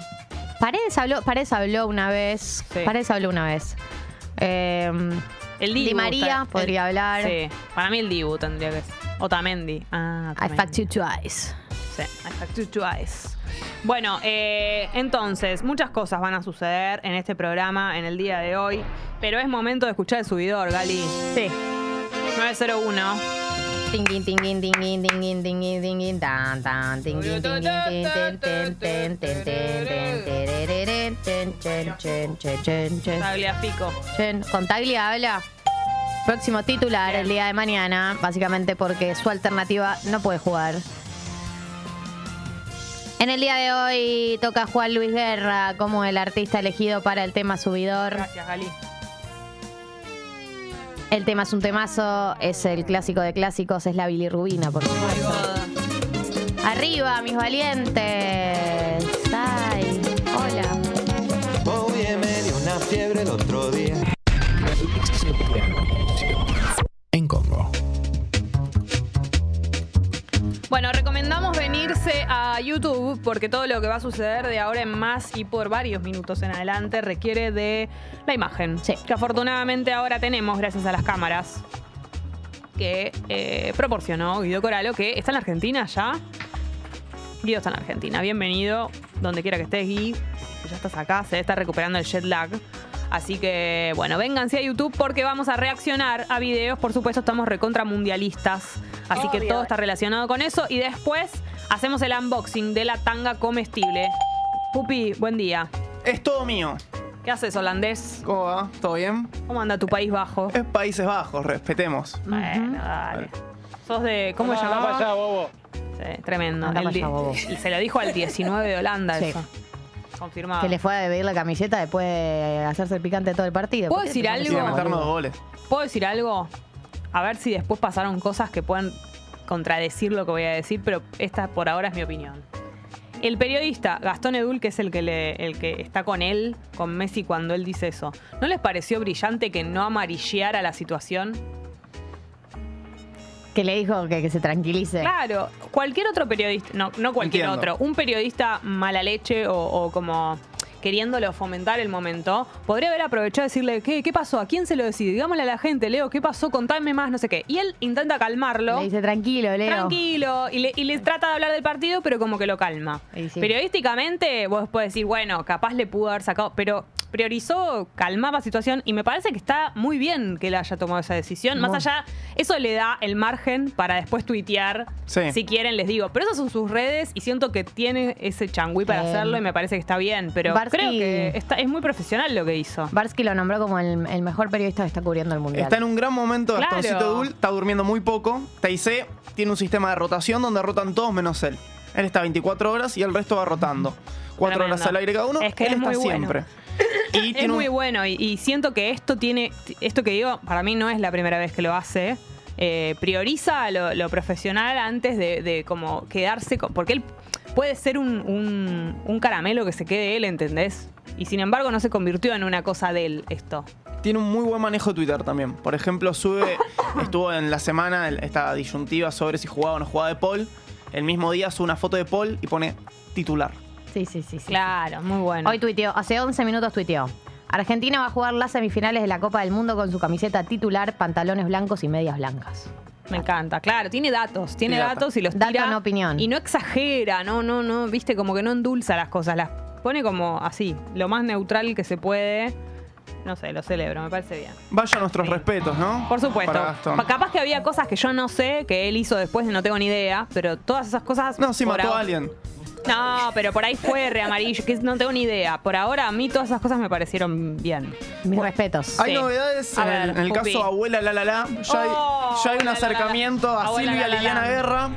S2: Paredes habló, Paredes habló una vez.
S1: Sí.
S2: Paredes habló una vez. Eh,
S1: El Dibu.
S2: Di María podría hablar.
S1: Sí, para mí el Dibu tendría que ser. Otamendi. Ah,
S2: I fact you twice.
S1: Sí, I fact you twice. Bueno, eh, entonces, muchas cosas van a suceder en este programa en el día de hoy, pero es momento de escuchar el subidor, Gali.
S2: Sí.
S1: 901.
S2: Tinguin, tinguin, tinguin, tinguin, tinguin, tinguin, tan, tan, tinguin, tinguin, tin, tin, tin, tin, tin, tin, tin, terereren, tin, chen, chen, chen, chen, chen.
S1: Tagliafico.
S2: Chen. Con Taglia habla. Próximo titular el día de mañana, básicamente porque su alternativa no puede jugar. En el día de hoy toca Juan Luis Guerra como el artista elegido para el tema subidor.
S1: Gracias, Gali.
S2: El tema es un temazo, es el clásico de clásicos, es la bilirrubina, por supuesto. Arriba, mis valientes. Ay, hola.
S3: Hoy me dio una fiebre el otro día.
S1: Bueno, recomendamos venirse a YouTube porque todo lo que va a suceder de ahora en más y por varios minutos en adelante requiere de la imagen.
S2: Sí.
S1: Que afortunadamente ahora tenemos gracias a las cámaras que eh, proporcionó Guido Coralo, que está en la Argentina ya. Guido está en la Argentina. Bienvenido donde quiera que estés, Gui. Si ya estás acá, se está recuperando el jet lag. Así que, bueno, vénganse a YouTube porque vamos a reaccionar a videos. Por supuesto, estamos recontra mundialistas. Así que todo está relacionado con eso. Y después hacemos el unboxing de la tanga comestible. Pupi, buen día.
S6: Es todo mío.
S1: ¿Qué haces, holandés?
S6: ¿Cómo va? ¿Todo bien?
S1: ¿Cómo anda tu país bajo?
S6: Es Países Bajos, respetemos.
S1: Bueno, dale. Sos de. ¿Cómo se llamaba?
S6: bobo.
S1: Sí, tremendo.
S2: Anda
S1: El
S2: pa' allá,
S1: di-
S2: bobo.
S1: Y se lo dijo al 19 de Holanda
S2: Sí.
S1: eso. Confirmado.
S2: Que le fue a beber la camiseta después de hacerse el picante todo el partido.
S1: ¿Puedo
S2: ¿Por qué
S1: decir
S2: te pones
S1: algo?
S6: Y meternos goles.
S1: ¿Puedo decir algo? A ver si después pasaron cosas que puedan contradecir lo que voy a decir, pero esta por ahora es mi opinión. El periodista Gastón Edul, que es el que, le- el que está con él, con Messi, cuando él dice eso, ¿no les pareció brillante que no amarillara la situación?
S2: Que le dijo que, que se tranquilice.
S1: Claro, cualquier otro periodista, no, no cualquier
S6: Entiendo.
S1: otro, un periodista mala leche o, o como queriéndolo fomentar el momento, podría haber aprovechado y decirle, ¿qué, ¿qué pasó? ¿A quién se lo decide? Digámosle a la gente, Leo, ¿qué pasó? Contadme más, no sé qué. Y él intenta calmarlo.
S2: Le dice tranquilo, Leo.
S1: Tranquilo, y le, y le trata de hablar del partido, pero como que lo calma.
S2: Sí.
S1: Periodísticamente, vos podés decir, bueno, capaz le pudo haber sacado, pero priorizó calmar la situación y me parece que está muy bien que él haya tomado esa decisión. Más allá, eso le da el margen para después tuitear,
S6: Sí.
S1: si quieren, les digo. Pero esas son sus redes y siento que tiene ese changüí para
S2: Eh,
S1: hacerlo y me parece que está bien. Pero
S2: Barsky-
S1: creo que está, es muy profesional lo que hizo.
S2: Barsky lo nombró como el, el mejor periodista que está cubriendo el mundial.
S6: Está en un gran momento
S1: Claro.
S6: Gastoncito Dul, está durmiendo muy poco. TIC tiene un sistema de rotación donde rotan todos menos él. Él está 24 horas y el resto va rotando. Cuatro
S1: Tremendo.
S6: horas al aire cada uno.
S1: Es que
S6: él
S1: es
S6: está
S1: muy bueno.
S6: siempre. Y
S1: Es
S6: tiene un-
S1: muy bueno y, y siento que esto tiene, esto que digo, para mí no es la primera vez que lo hace. Eh, prioriza lo, lo profesional antes de, de como quedarse con, porque él puede ser un, un- un caramelo que se quede él, ¿entendés? Y sin embargo no se convirtió en una cosa de él esto.
S6: tiene un muy buen manejo de Twitter también. Por ejemplo, sube, estuvo en la semana el- esta disyuntiva sobre si jugaba o no jugaba de Paul. El mismo día sube una foto de Paul y pone titular.
S2: Sí, sí, sí. sí.
S1: Claro, muy bueno.
S2: Hoy tuiteó, hace 11 minutos tuiteó. Argentina va a jugar las semifinales de la Copa del Mundo con su camiseta titular, pantalones blancos y medias blancas.
S1: Me encanta, claro, tiene datos, tiene datos y los
S2: Dato,
S1: tira
S2: no opinión.
S1: y no exagera, no, no, no, viste, como que no endulza las cosas, las pone como así, lo más neutral que se puede. No sé, lo celebro, me parece bien.
S6: Vaya nuestros respetos, ¿no?
S1: Por supuesto. Capaz que había cosas que yo no sé, que él hizo después y no tengo ni idea, pero todas esas cosas.
S6: No, sí
S1: por
S6: mató
S1: ahora-
S6: a alguien.
S1: No, pero por ahí fue re amarillo, que no tengo ni idea. Por ahora a mí todas esas cosas me parecieron bien.
S2: Mis respetos.
S6: Hay
S1: Sí.
S6: novedades
S1: A
S6: en,
S1: ver,
S6: en el
S1: Pupi.
S6: caso Abuela La La La. Ya hay,
S1: Oh,
S6: ya hay un
S1: Abuela La La La.
S6: acercamiento a
S1: Abuela
S6: Silvia
S1: La La
S6: Liliana. Guerra,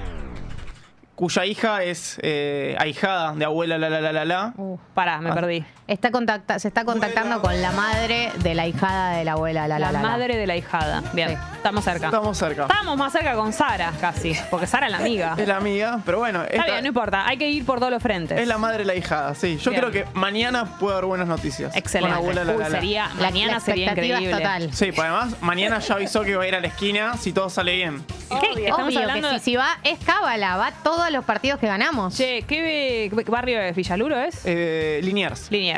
S6: cuya hija es eh, ahijada de Abuela La La La La La.
S2: Uh,
S1: Pará, me
S6: Ah.
S1: perdí.
S2: Está contacta- se está contactando con la madre de la hijada de la abuela, la
S1: La,
S2: la la. la.
S1: madre de la hijada. Bien.
S2: Sí.
S1: Estamos cerca.
S6: Estamos cerca.
S1: Estábamos más cerca con Sara, casi. Porque Sara es la amiga.
S6: Es la amiga, pero bueno,
S1: Está
S6: esta
S1: bien, no importa. Hay que ir por todos los frentes.
S6: es la madre y la hijada, sí. Yo
S1: Bien.
S6: creo que mañana puede haber buenas noticias.
S1: Excelente.
S6: Con abuela la,
S1: Uy,
S6: la, la.
S1: sería,
S2: La,
S1: mañana
S2: la
S1: sería
S2: expectativa es
S1: increíble.
S2: total.
S6: Sí, pues además, mañana ya avisó que va a ir a la esquina si todo sale bien.
S1: ¿Qué? Estamos
S2: Obvio
S1: hablando
S2: que
S1: de-
S2: si, si va, es cábala, va todos los partidos que ganamos.
S1: Che, ¿qué, qué barrio es? ¿Villaluro es?
S6: Eh, Liniers.
S1: Liniers.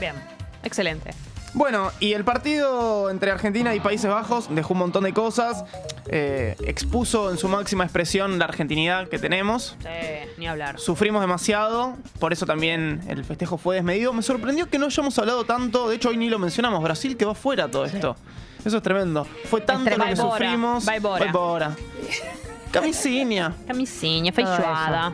S1: Bien. Excelente.
S6: Bueno, y el partido entre Argentina y Países Bajos dejó un montón de cosas. eh, expuso en su máxima expresión la argentinidad que tenemos.
S1: Sí, ni hablar.
S6: Sufrimos demasiado, por eso también el festejo fue desmedido. Me sorprendió que no hayamos hablado tanto, de hecho hoy ni lo mencionamos, Brasil que va fuera todo esto. Eso es tremendo. Fue tanto lo que sufrimos.
S1: Vai embora.
S6: Vai. Camisinha.
S1: Camisinha, feijoada.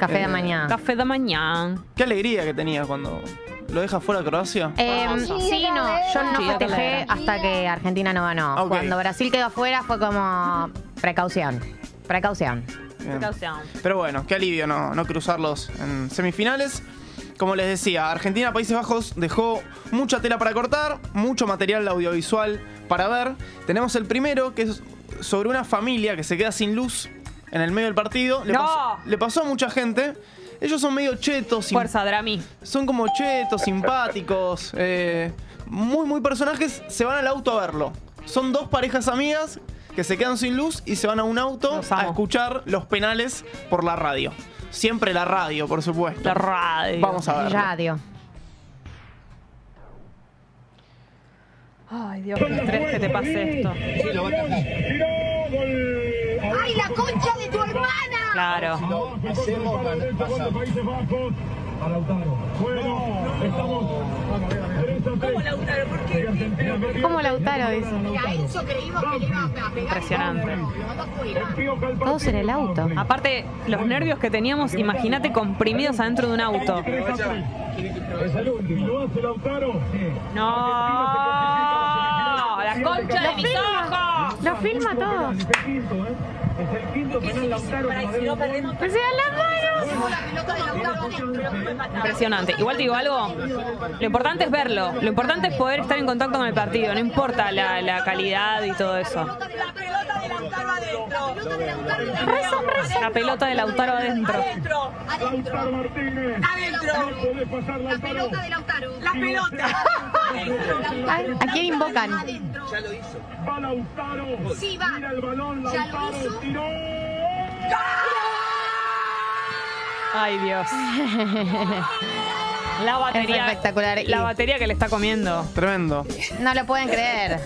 S2: Café de
S6: Eh,
S2: mañana.
S1: Café de mañana.
S6: Qué alegría que tenía cuando lo deja fuera Croacia.
S2: Eh, sí, no, yo no
S1: yo
S2: festejé
S1: también.
S2: hasta que Argentina no ganó.
S6: Ok.
S2: Cuando Brasil quedó afuera fue como precaución. Precaución.
S6: Bien.
S1: Precaución.
S6: Pero bueno, qué alivio no, no cruzarlos en semifinales. Como les decía, Argentina, Países Bajos dejó mucha tela para cortar, mucho material audiovisual para ver. Tenemos el primero, que es sobre una familia que se queda sin luz en el medio del partido. Le,
S1: ¡No!
S6: pasó, le pasó a mucha gente. Ellos son medio chetos, sim-
S1: Fuerza, Drami.
S6: son como chetos, simpáticos, eh, muy, muy personajes. Se van al auto a verlo. Son dos parejas amigas que se quedan sin luz y se van a un auto
S1: Los
S6: a escuchar los penales por la radio. Siempre la radio, por supuesto.
S1: La radio.
S6: Vamos a ver.
S2: Radio.
S1: Ay, Dios, qué estrés que te pase esto.
S10: ¡Ay, la concha de tu hermana!
S1: Claro.
S2: ¿Cómo Lautaro dice?
S10: A Enzo creímos que le iba a pegar.
S1: Impresionante.
S2: Todos en el auto.
S1: Aparte, los nervios que teníamos, imagínate comprimidos adentro de un auto. No, la concha de mis ojos.
S2: Lo filma todo. Manos.
S10: La pelota de Lautaro.
S1: Impresionante. Igual te digo algo, lo importante es verlo, lo importante es poder estar en contacto con el partido, no importa la, la calidad y todo eso.
S10: La pelota de Lautaro adentro. La pelota de Lautaro adentro.
S1: La pelota de Lautaro adentro.
S10: La pelota de Lautaro. La pelota.
S2: ¿A quién invocan?
S10: Ya lo hizo. Sí, va. Ya lo hizo.
S1: Ay, Dios. La batería.
S2: Es espectacular.
S1: La batería que le está comiendo.
S6: Tremendo.
S2: No lo pueden creer.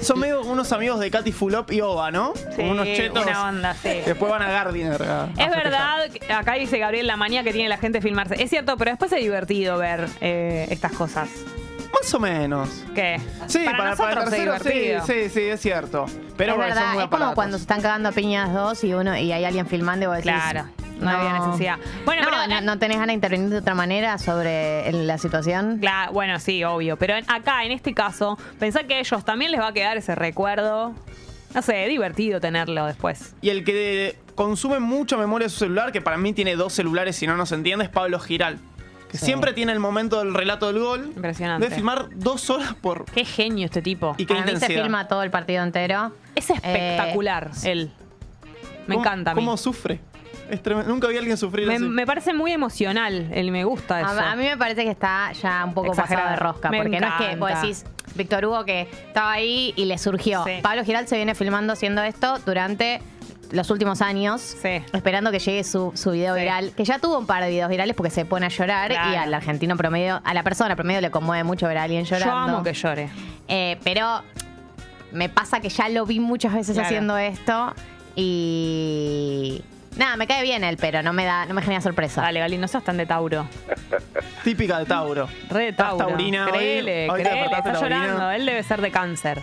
S6: Son medio unos amigos de Katy Fulop y Ova, ¿no?
S1: Sí,
S6: Como unos chetos.
S1: una onda, sí.
S6: Después van a Gardiner. a- a
S1: Es verdad, acá dice Gabriel la manía que tiene la gente de filmarse. Es cierto, pero después es divertido ver eh, estas cosas.
S6: Más o menos.
S1: ¿Qué?
S6: Sí, para, para,
S1: nosotros
S6: el tercero
S1: es divertido.
S6: sí, sí, sí, es cierto. Pero
S2: es
S6: bueno, son
S2: verdad,
S6: muy
S2: es como
S6: aparatos.
S2: cuando se están cagando a piñas dos y uno y hay alguien filmando y vos decís,
S1: Claro, no había necesidad. Bueno,
S2: no,
S1: pero-
S2: no, ¿no tenés ganas de intervenir de otra manera sobre el- la situación?
S1: Claro, bueno, sí, obvio. Pero en- acá, en este caso, pensá que a ellos también les va a quedar ese recuerdo. No sé, divertido tenerlo después.
S6: Y el que consume mucha memoria de su celular, que para mí tiene dos celulares si no nos entiende, es Pablo Giral. Que
S2: Sí.
S6: siempre tiene el momento del relato del gol.
S1: Impresionante.
S6: Debe filmar dos horas por.
S1: Qué genio este tipo.
S6: Y qué
S2: Para mí se filma todo el partido entero.
S1: Es espectacular, él. Me
S6: ¿Cómo-
S1: encanta a mí.
S6: ¿Cómo sufre? Nunca vi a alguien sufrir
S1: Me,
S6: así.
S1: me parece muy emocional. Él me gusta eso.
S2: A, a mí me parece que está ya un poco
S1: Exagerado.
S2: pasado de rosca.
S1: Me
S2: porque no es que vos decís, Víctor Hugo que estaba ahí y le surgió.
S1: Sí.
S2: Pablo Giral se viene filmando haciendo esto durante los últimos años,
S1: Sí.
S2: esperando que llegue su, su video
S1: Sí.
S2: viral, que ya tuvo un par de videos virales porque se pone a llorar
S1: Claro.
S2: y al argentino promedio, a la persona promedio le conmueve mucho ver a alguien llorando.
S1: Yo amo que llore.
S2: Eh, pero me pasa que ya lo vi muchas veces
S1: Claro.
S2: haciendo esto y nada, me cae bien él, pero no me da, no me genera sorpresa.
S1: Dale, Gali, no seas tan de Tauro.
S6: Típica de Tauro.
S1: Re de
S6: Estás
S1: Tauro.
S6: taurina.
S1: Créele,
S6: Hoy
S1: está
S6: taurina.
S1: llorando. Él debe ser de cáncer.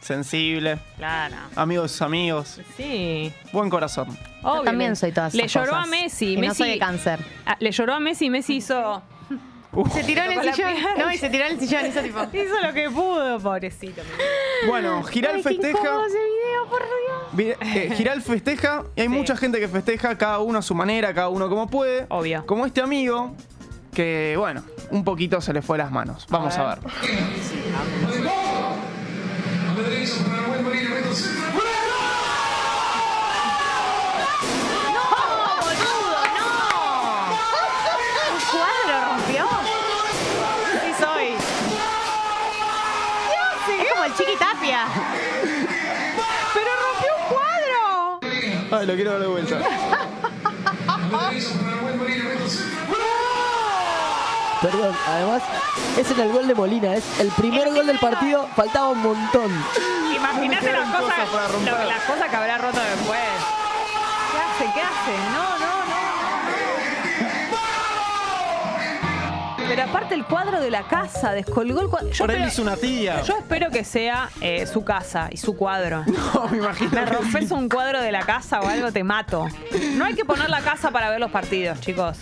S6: Sensible.
S1: Claro.
S6: Amigo de sus amigos.
S1: Sí.
S6: Buen corazón.
S1: Obvio,
S2: también
S1: le-
S2: soy todas
S1: Le
S2: esas
S1: lloró
S2: cosas.
S1: a Messi.
S2: Y
S1: Messi
S2: no soy de cáncer.
S1: Ah, le lloró a Messi y Messi hizo.
S2: Se tiró en
S1: Tocó
S2: el
S1: la
S2: sillón.
S1: pierna.
S2: No, y se tiró en el sillón, hizo tipo.
S1: Hizo lo que pudo, pobrecito.
S6: Bueno, Giral
S2: Ay, qué
S6: festeja.
S2: incómodo ese video, por Dios.
S6: Vi- eh, Giral festeja y hay
S1: Sí.
S6: mucha gente que festeja, cada uno a su manera, cada uno como puede.
S1: Obvio.
S6: Como este amigo, que bueno, un poquito se le fue las manos. Vamos a ver.
S2: hizo para Nahuel Molina Mendoza. Chiquitapia.
S1: ¡Pero rompió un cuadro!
S6: Ay, lo quiero dar de vuelta.
S4: Perdón, además, ese era el gol de Molina. Es el primer gol del partido, faltaba un montón.
S1: Imagínate las cosas, lo- las cosas que habrá roto después. ¿Qué hace? ¿Qué hace? No, no, no. Pero aparte el cuadro de la casa, descolgó el cuadro. Yo
S6: Por
S1: espero-
S6: hizo una tía.
S1: Yo espero que sea eh, su casa y su cuadro.
S6: No, me imagino.
S1: Me rompes
S6: sí.
S1: un cuadro de la casa o algo, te mato. No hay que poner la casa para ver los partidos, chicos.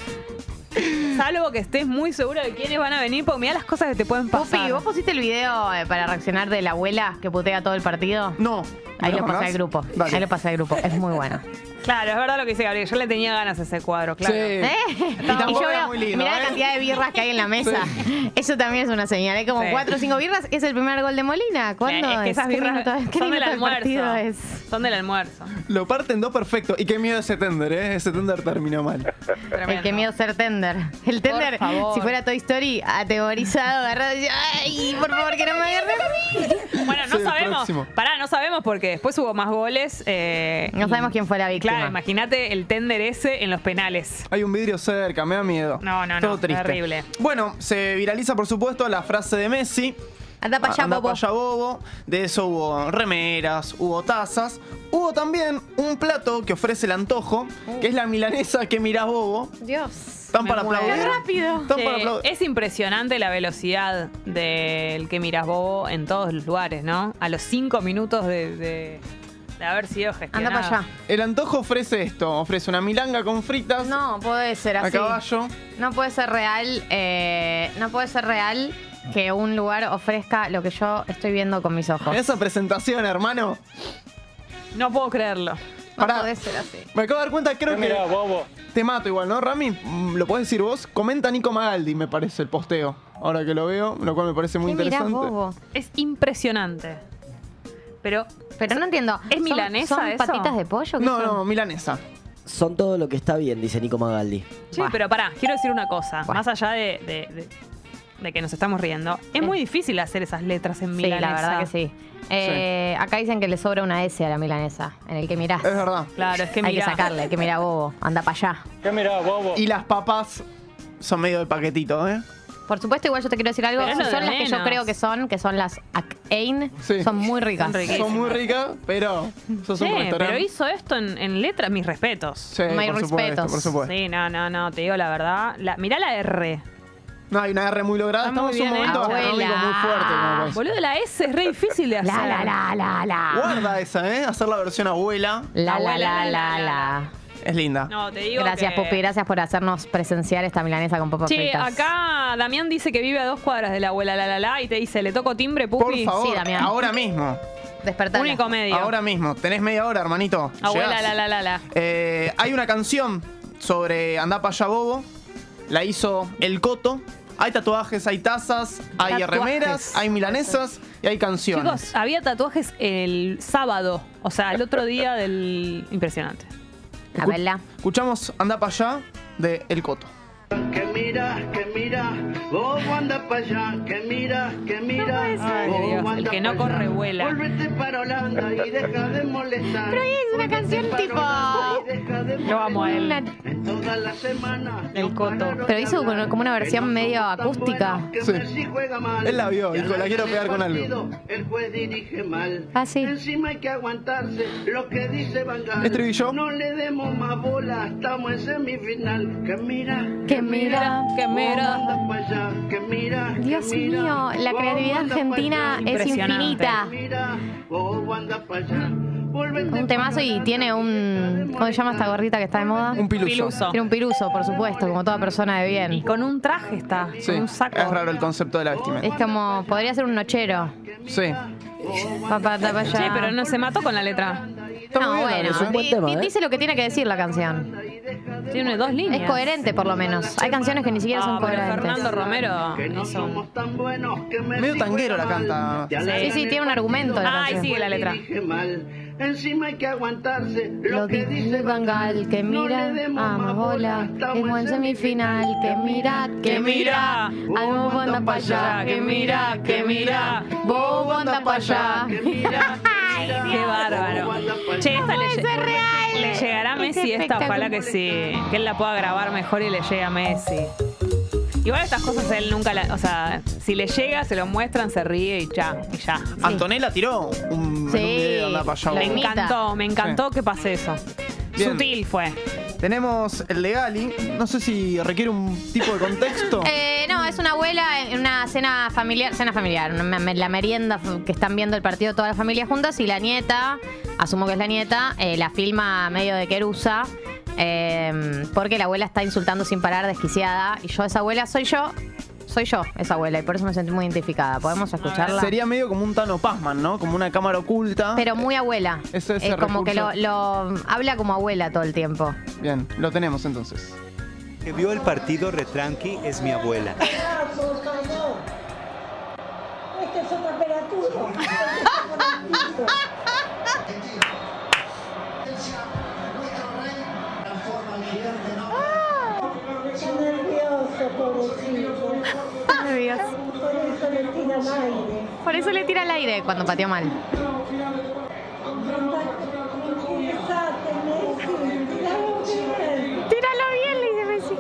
S1: Salvo que estés muy seguro de quiénes van a venir, porque mira las cosas que te pueden pasar.
S2: Pupi, ¿vos pusiste el video eh, para reaccionar de la abuela que putea todo el partido?
S6: No.
S2: Ahí
S6: ¿Me
S2: lo pasé al grupo.
S6: Dale.
S2: Ahí lo pasé al grupo. Es muy bueno.
S1: Claro, es verdad lo que dice Gabriel. Yo le tenía ganas a ese cuadro, claro.
S6: Sí.
S2: ¿Eh? Y
S6: tampoco
S2: yo
S6: era
S2: veo,
S6: muy lindo,
S2: mirá
S6: ¿eh?
S2: la cantidad de birras que hay en la mesa. Eso también es una señal. Hay como
S1: Sí.
S2: cuatro o cinco birras. Es el primer gol de Molina. ¿Cuándo
S1: Es que esas
S2: ¿Qué
S1: birras
S2: minuto, qué
S1: son del almuerzo.
S2: es?
S1: Son del almuerzo.
S6: Lo parten dos perfecto. Y qué miedo ese tender, ¿eh? Ese tender terminó mal.
S2: El
S1: Tremendo.
S2: que miedo ser tender. El tender, si fuera Toy Story, atemorizado, agarrado, y ¡ay, por favor, que no me agarre a mí!
S1: Bueno, no sabemos.
S6: próximo.
S1: Pará, no sabemos porque después hubo más goles. eh,
S2: No
S1: y-
S2: sabemos quién fue la víctima.
S1: Imagínate el tender ese en los penales.
S6: Hay un vidrio cerca, me da miedo.
S1: No, no, no,
S6: Todo triste.
S1: terrible.
S6: Bueno, se viraliza por supuesto la frase de Messi.
S2: Anda para allá,
S6: Anda
S2: bobo.
S6: pa' allá, bobo. De eso hubo remeras, hubo tazas. Hubo también un plato que ofrece el antojo, que es la milanesa que mirás bobo.
S2: Dios.
S6: Están para aplaudir.
S2: ¡Qué rápido!
S6: Están para aplaudir.
S1: es impresionante la velocidad del que miras bobo en todos los lugares, ¿no? A los cinco minutos de, de- de haber sido gestionado.
S2: Anda para allá.
S6: El antojo ofrece esto, ofrece una milanga con fritas
S2: No, puede ser
S6: a
S2: así.
S6: caballo.
S2: No puede ser real, eh, no puede ser real que un lugar ofrezca lo que yo estoy viendo con mis ojos.
S6: Esa presentación, hermano.
S1: No puedo creerlo.
S2: No
S6: Pará.
S2: puede ser así.
S6: Me acabo de dar cuenta, creo que. Te mato igual, ¿no, Rami? Mm, Lo podés decir vos. Comenta Nico Magaldi, me parece, el posteo. Ahora que lo veo, lo cual me parece muy
S2: ¿Qué mirás,
S6: interesante.
S2: bobo?
S1: Es impresionante. Pero
S2: Pero no entiendo.
S1: ¿Es
S2: ¿Son-
S1: milanesa
S2: ¿Son
S1: eso?
S2: patitas de pollo? ¿Qué
S6: No,
S2: son?
S6: no, milanesa.
S4: Son todo lo que está bien, dice Nico Magaldi.
S1: Sí,
S2: Buah.
S1: pero pará, quiero decir una cosa.
S2: Buah.
S1: Más allá de, de- de- de que nos estamos riendo, es muy difícil hacer esas letras en
S2: Sí,
S1: milanesa.
S2: la verdad que sí. Eh, Acá dicen que le sobra una S a la milanesa, en el que mirás.
S6: Es verdad.
S1: Claro, es que
S2: Hay
S1: mirá.
S2: que sacarle, hay que mirar bobo. Anda para allá.
S6: Y las papas son medio de paquetito, ¿eh?
S2: Por supuesto, igual yo te quiero decir algo.
S1: Pero es
S2: Si
S1: lo
S2: son
S1: de
S2: las que yo
S1: menos.
S2: creo que son, que son las Ain,
S6: Sí.
S2: son muy ricas.
S1: Son.
S6: Son muy ricas, pero sos un
S1: Sí,
S6: restaurante.
S1: pero hizo esto en, en letras, mis respetos.
S6: Sí,
S2: My
S6: por supuesto,
S2: respetos.
S6: por supuesto.
S1: Sí, no, no, no, te digo la verdad. La, mirá la R.
S6: No, hay una R muy lograda.
S1: Está muy
S6: Estamos en un
S1: bien
S6: momento gastronómico muy fuerte. como.
S1: Boludo, la S es re difícil de hacer.
S2: La, la, la, la, la.
S6: Guarda esa, ¿eh? Hacer la versión abuela.
S2: La, la, la, la, la.
S6: Es linda.
S1: No, te digo
S2: Gracias,
S1: que-
S2: Pupi. Gracias por hacernos presenciar esta milanesa con papas
S1: Che,
S2: fritas.
S1: acá Damián dice que vive a dos cuadras de la abuela la la la y te dice, le toco timbre,
S6: Por
S1: Pupi.
S6: favor,
S2: Sí, Damián.
S6: ahora mismo.
S2: Despertala.
S1: Único medio.
S6: Ahora mismo. Tenés media hora, hermanito.
S1: Abuela
S6: Llegás.
S1: la la la la.
S6: Eh, hay una canción sobre Andá pa' allá, bobo. La hizo El Coto. Hay tatuajes, hay tazas, hay
S1: Tatuajes.
S6: remeras, hay milanesas y hay canciones.
S1: Chicos, había tatuajes el sábado, o sea, el otro día del... Impresionante.
S2: A verla.
S6: Escuchamos Andá pa' allá de El Coto.
S10: Que mira, que mira, vos anda para allá, que mira, que mira.
S1: Ay,
S10: vos
S1: Dios, el que no
S10: pa'
S1: corre vuela.
S10: Volvete para Holanda y deja de molestar.
S2: Pero es una canción
S10: Volvete
S2: tipo-
S10: deja de
S1: Lo amo a él.
S10: toda la semana.
S1: El
S10: no
S1: Coto.
S2: Pero hizo como- una versión
S10: Que no
S2: medio acústica.
S6: Sí. Él la vio,
S10: Que
S6: dijo, la quiero pegar con algo.
S10: El juez dirige mal.
S2: Ah, sí.
S10: Encima hay que aguantarse lo que dice Van Gaal.
S6: Estribillo.
S10: No le demos más bola, estamos en semifinal. Que mira,
S2: Que mira,
S1: que mira.
S2: Dios
S10: mira,
S2: mío, la creatividad argentina es infinita. Un temazo y tiene un. ¿Cómo se llama esta gorrita que está de moda?
S6: Un piluso.
S1: Piluso.
S2: Tiene un piruso, por supuesto, como toda persona de
S1: Y
S2: bien.
S1: con un traje está,
S6: Sí,
S1: con un saco.
S6: es raro el concepto de la vestimenta.
S2: Es como. Podría ser un nochero.
S6: Sí.
S2: Papá, tapa allá.
S1: Sí, pero no se mató con la letra.
S6: Está
S2: No, bueno,
S4: tema, ¿eh?
S2: dice lo que tiene que decir la canción.
S1: Tiene dos líneas.
S2: Es coherente, por lo menos. Hay canciones que ni siquiera
S1: Ah,
S2: son
S1: pero
S2: coherentes.
S1: Fernando Romero hizo un-
S6: Medio tanguero la canta.
S2: Sí, sí, tiene un argumento la
S1: Ay,
S2: canción.
S1: sigue la letra.
S10: Encima hay que aguantarse
S2: Lo que dice Bangal, que
S10: No
S2: mira,
S10: le demos
S2: vamos
S10: más
S2: bola,
S10: estamos
S2: que en semifinal, que mira, que mira, algo anda para allá, que mira, que mira, bobo anda para allá.
S1: Qué bárbaro. Che, esta le,
S2: Puede ser real.
S1: le llegará a
S2: Es
S1: Messi esta, ojalá que sí. Que él la pueda grabar mejor y le llegue a Messi. Igual estas cosas él nunca la. O sea, si le llega, se lo muestran, se ríe y ya. Y ya.
S6: Antonella tiró un, en un
S2: Sí,
S6: video anda para allá,
S2: la
S1: Me
S2: imita.
S1: encantó, me encantó que pase eso.
S6: Bien.
S1: Sutil fue.
S6: Tenemos el de Gali. No sé si requiere un tipo de contexto.
S2: Eh, no, es una abuela en una cena familiar, cena familiar, una la merienda que están viendo el partido toda la familia juntas y la nieta, asumo que es la nieta, eh, la filma medio de querusa. Eh, porque la abuela está insultando sin parar, desquiciada. Y yo, esa abuela, soy yo. Soy yo, esa abuela, y por eso me sentí muy identificada. ¿Podemos escucharla?
S6: Sería medio como un Tano Pazman, ¿no? Como una cámara oculta.
S2: Pero muy abuela.
S6: Ese- ese
S2: Eh, como que lo- habla como abuela todo el tiempo.
S6: Bien, lo tenemos entonces.
S11: Que vio el partido retranqui es mi abuela.
S12: Este es otro operativo. Está nervioso, pobrecito.
S2: Ay, Dios.
S12: Por eso le tiran aire.
S2: Por eso le tira al aire cuando pateó mal. Tíralo bien, le dice Messi.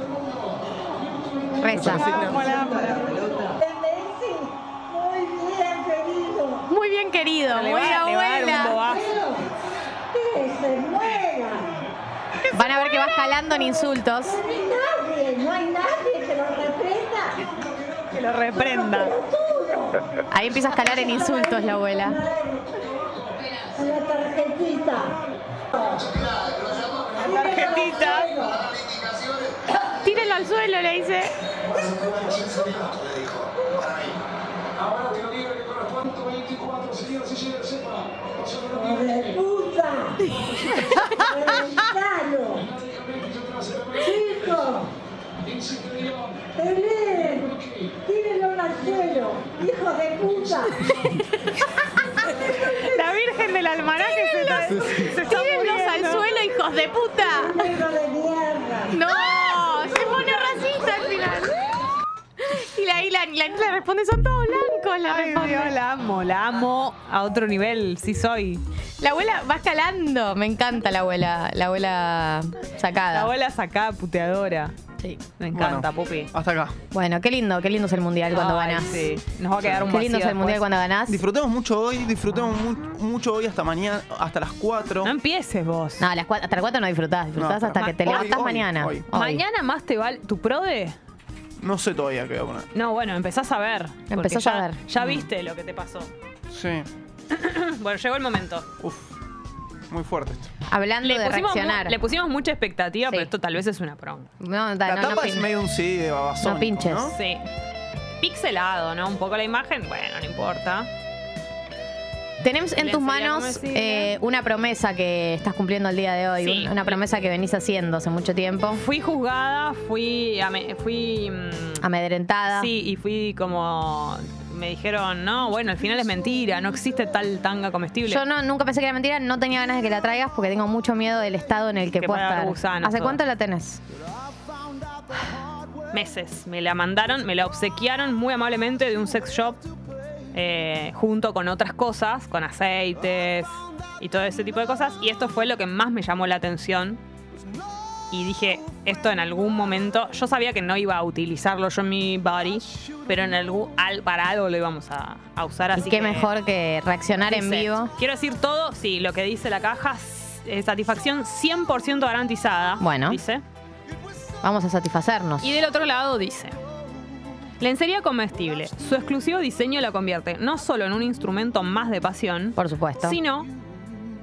S2: Reza.
S12: El muy bien, querido.
S2: Muy bien abuela. Van a ver que va escalando en insultos.
S12: No hay nadie, no hay nadie que lo reprenda.
S1: Que lo reprenda.
S2: Ahí empieza a escalar en insultos la abuela.
S12: La tarjetita.
S1: Tarjetita.
S2: Tírenlo al suelo, le dice.
S12: ¡Hijo de puta! ¡Tírenlo al suelo! ¡Hijo de puta!
S1: La Virgen del Almanaque se está, se está
S2: Tírenlos al
S1: muriendo.
S2: suelo, hijos de puta.
S12: ¡Negro de mierda!
S2: No, se pone racista al final. Y la Isla la, la responde, son todos blancos. La,
S1: Ay,
S2: responde.
S1: Dios, la amo, la amo a otro nivel, sí soy.
S2: la abuela va escalando. Me encanta la abuela, la abuela sacada.
S1: La abuela sacada puteadora.
S2: Sí.
S1: Me encanta,
S6: Bueno,
S1: Pupi.
S6: Hasta acá.
S2: Bueno, qué lindo, qué lindo es el mundial cuando
S1: Ay,
S2: ganás.
S1: sí. Nos va a quedar un
S2: Qué lindo es el mundial
S1: después.
S2: cuando ganás.
S6: Disfrutemos mucho hoy, disfrutemos mu- mucho hoy hasta mañana, hasta las 4.
S1: No empieces vos.
S2: No, a las cuatro, hasta las cuatro no disfrutás, disfrutás
S6: No,
S2: hasta
S6: pero
S2: que te
S6: hoy,
S2: levantás
S6: hoy,
S2: mañana.
S6: hoy.
S1: Mañana más te vale. ¿Tu prode?
S6: No sé todavía qué voy a poner.
S1: No, bueno, empezás a ver. porque
S2: Empezás
S1: ya-
S2: a ver.
S1: Ya viste lo que te pasó.
S6: Sí.
S1: bueno, llegó el momento.
S6: Uf. Muy fuerte esto.
S2: Hablando
S1: Le
S2: de
S1: pusimos, mu-
S2: reaccionar.
S1: le pusimos mucha expectativa,
S2: Sí.
S1: pero esto tal vez es una pronga.
S2: No, da-
S6: La
S2: no, no
S6: tapa es
S2: pin-
S6: medio un CD de babasón.
S2: No pinches.
S6: ¿no?
S1: Sí. Pixelado, ¿no? Un poco la imagen. Bueno, no importa.
S2: Tenemos en tus manos
S1: decirle.
S2: eh, una promesa que estás cumpliendo el día de hoy,
S1: Sí.
S2: un- una promesa que venís haciendo hace mucho tiempo,
S1: Fui juzgada, fui. ame- fui mm,
S2: amedrentada.
S1: Sí, y fui como. Me dijeron, no, bueno, al final es mentira, no existe tal tanga comestible.
S2: Yo no, nunca pensé que era mentira, no tenía ganas de que la traigas porque tengo mucho miedo del estado en el que,
S1: Que
S2: pueda estar.
S1: gusanos,
S2: ¿Hace
S1: todo.
S2: cuánto la tenés?
S1: Meses. Me la mandaron, me la obsequiaron muy amablemente de un sex shop eh, junto con otras cosas, con aceites y todo ese tipo de cosas. Y esto fue lo que más me llamó la atención. Y dije, esto en algún momento, yo sabía que no iba a utilizarlo yo en mi body, pero en algún, al- para algo lo íbamos a, a usar así.
S2: y qué
S1: que-
S2: mejor que reaccionar en vivo.
S1: Quiero decir todo, sí, lo que dice la caja, eh, satisfacción 100% garantizada.
S2: Bueno.
S1: Dice.
S2: Vamos a satisfacernos.
S1: Y del otro lado dice. Lencería comestible. Su exclusivo diseño la convierte no solo en un instrumento más de pasión,
S2: Por supuesto.
S1: sino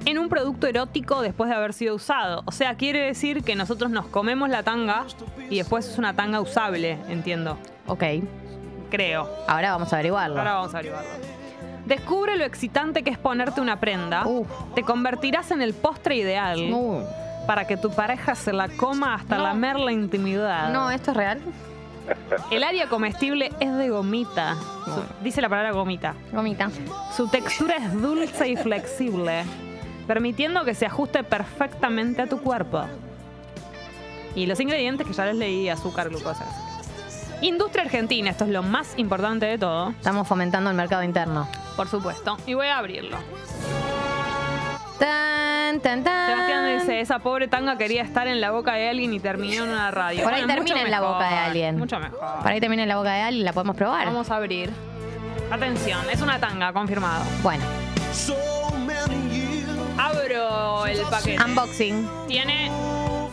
S1: en un producto erótico después de haber sido usado. O sea, quiere decir que nosotros nos comemos la tanga y después es una tanga usable, entiendo.
S2: Ok.
S1: Creo.
S2: Ahora vamos a averiguarlo.
S1: Ahora vamos a averiguarlo. Descubre lo excitante que es ponerte una prenda.
S2: Uf.
S1: Te convertirás en el postre ideal
S2: Uh,
S1: para que tu pareja se la coma hasta
S2: No.
S1: lamer la intimidad.
S2: no, ¿esto es real?
S1: El área comestible es de gomita. Su- dice la palabra gomita.
S2: Gomita.
S1: Su textura es dulce y flexible. Permitiendo que se ajuste perfectamente a tu cuerpo. Y los ingredientes que ya les leí, azúcar, glucosa. Industria argentina, esto es lo más importante de todo.
S2: Estamos fomentando el mercado interno.
S1: Por supuesto. Y voy a abrirlo.
S2: Tan, tan, tan.
S1: Sebastián dice, esa pobre tanga quería estar en la boca de alguien y terminó en una radio.
S2: Por ahí
S1: Bueno,
S2: termina en la boca de alguien.
S1: Mucho mejor.
S2: Por ahí termina en la boca de alguien y la podemos probar.
S1: Vamos a abrir. Atención, es una tanga, confirmado.
S2: Bueno,
S1: El paquete.
S2: unboxing,
S1: Tiene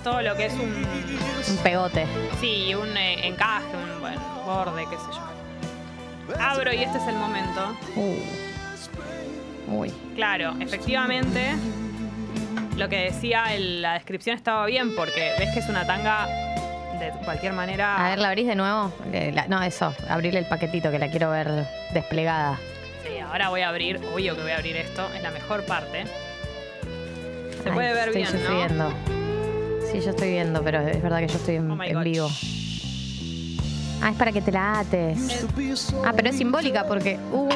S1: todo lo que es un.
S2: un pegote.
S1: Sí, un eh, encaje, un borde, qué sé yo. Abro y este es el momento.
S2: Uh. Uy.
S1: Claro, efectivamente, lo que decía en la descripción estaba bien, porque ves que es una tanga de cualquier manera.
S2: A ver, ¿la abrís de nuevo? La- no, eso, abrirle el paquetito que la quiero ver desplegada.
S1: Sí, ahora voy a abrir, obvio que voy a abrir esto, es la mejor parte. Se
S2: Ay,
S1: puede ver
S2: estoy
S1: bien,
S2: estoy
S1: ¿no?
S2: viendo. Sí, yo estoy viendo, pero es verdad que yo estoy en,
S1: Oh
S2: en vivo. Ah, es para que te la ates. Ah, pero es simbólica porque. Uy.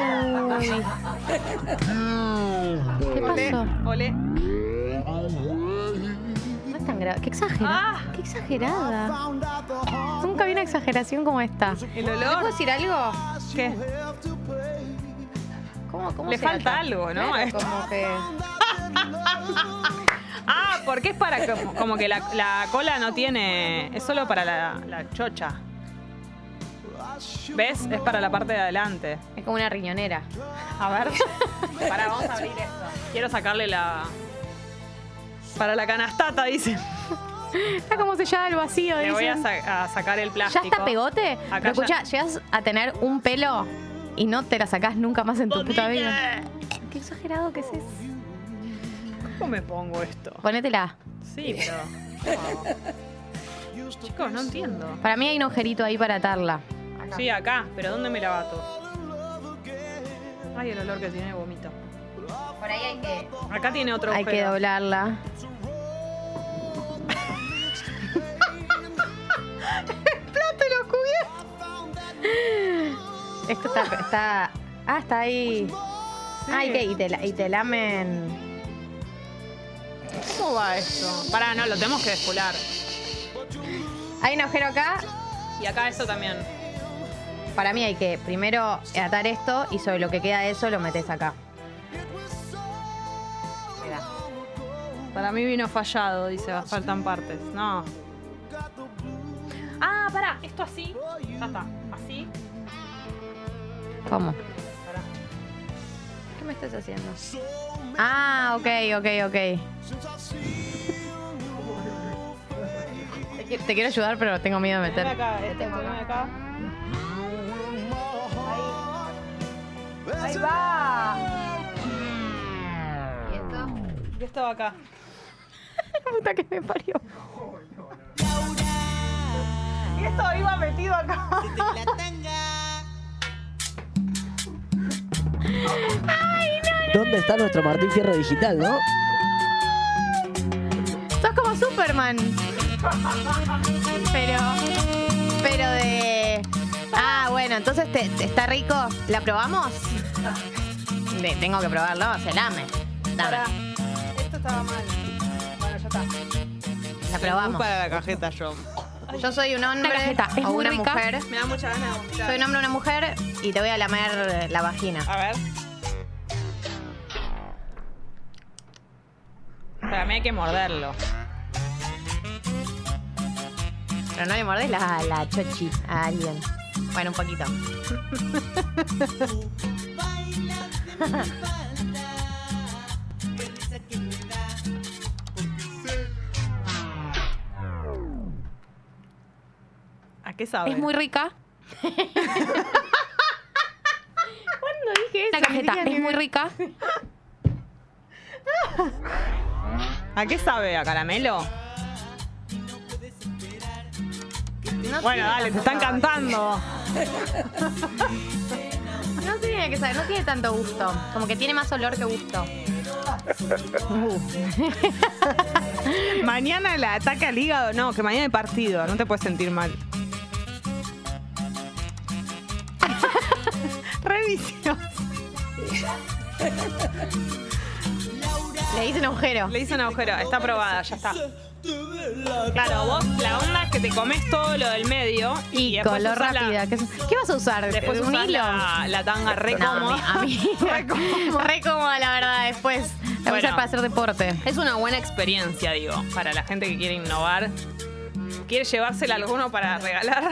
S2: ¿Qué pasó?
S1: Ole.
S2: No es tan grave. Qué exagerada.
S1: Ah.
S2: Qué exagerada. Nunca vi una exageración como esta.
S1: El
S2: ¿Le
S1: olor.
S2: puedo decir algo?
S1: ¿Qué?
S2: ¿Cómo, cómo
S1: Le falta algo, ¿no?
S2: Claro, como que.
S1: Ah, porque es para que, como que la, la cola no tiene. Es solo para la, la chocha. ¿Ves? Es para la parte de adelante.
S2: Es como una riñonera.
S1: A ver. Para, vamos a abrir esto. Quiero sacarle la. Para la canastata, dice.
S2: Está como sellada al vacío.
S1: Le voy a,
S2: dicen.
S1: sa- a sacar el
S2: ¿Ya
S1: plástico.
S2: está pegote?
S1: Acá
S2: Pero escucha,
S1: ya-
S2: llegas a tener un pelo y no te la sacás nunca más en tu puta vida. Qué exagerado que es eso.
S1: ¿Cómo me pongo esto?
S2: Ponétela.
S1: Sí, pero. Chicos, no entiendo.
S2: Para mí hay un agujerito ahí para atarla.
S1: Sí, acá, pero ¿dónde me la bato? Ay, el olor que tiene vomito.
S2: Por ahí hay que.
S1: Acá tiene otro
S2: Hay que doblarla. ¡Plato y lo cubierto! Esto está, está. Ah, está ahí. Ah, y, te, la- y te lamen.
S1: ¿Cómo va esto? Pará, no, lo tenemos que despular.
S2: Hay un agujero acá.
S1: Y acá eso también.
S2: Para mí hay que primero atar esto y sobre lo que queda de eso lo metes acá. Mira.
S1: Para mí vino fallado, dice, faltan partes. No. Ah, pará, esto así. Ya está.
S2: ¿Cómo? ¿Qué me estás haciendo? Ah, ok, ok, ok. Te qui- Te quiero ayudar, pero tengo miedo de meter.
S1: acá, este, acá. Ahí. Ahí va.
S2: ¿Y esto?
S1: Y esto va acá.
S2: Puta que me parió.
S1: Y esto iba metido acá.
S4: ¿Dónde está nuestro Martín Fierro digital, no?
S2: Sos como Superman. Pero. Pero de. Ah, bueno, entonces te, te- está rico. ¿La probamos? De- tengo que probarlo, se lame. Dame.
S1: Pará. Esto estaba mal. Bueno, ya está.
S2: La probamos.
S1: para la cajeta yo.
S2: Yo soy un hombre
S1: cajeta, es
S2: o
S1: muy
S2: una
S1: rica.
S2: mujer.
S1: Me da mucha ganas de vomitar.
S2: Soy un hombre o una mujer y te voy a lamer la vagina.
S1: A ver. Para mí hay que morderlo.
S2: Pero no le mordés la, la chochi a alguien. Bueno, un poquito.
S1: qué sabe?
S2: Es muy rica. ¿Cuándo dije eso? La cajeta es muy rica.
S1: ¿A qué sabe? ¿A caramelo?
S2: No
S1: bueno, dale, te están
S2: sabor.
S1: cantando.
S2: No tiene que saber, no tiene tanto gusto. Como que tiene más olor que gusto.
S1: mañana el ataque al hígado. No, que mañana hay partido. No te puedes sentir mal.
S2: Le hice un agujero.
S1: Le hice un agujero, está aprobada, ya está. Claro, vos la onda es que te comes todo lo del medio y,
S2: Color
S1: usás la-
S2: rápida. ¿Qué, ¿Qué vas a usar?
S1: Después
S2: ¿Un hilo?
S1: la, la tanga re
S2: No,
S1: cómoda.
S2: a mí, a re cómoda, la verdad, después. La voy a
S1: Bueno.
S2: usar para hacer deporte.
S1: Es una buena experiencia, digo, para la gente que quiere innovar. ¿Quiere llevársela a alguno para regalar?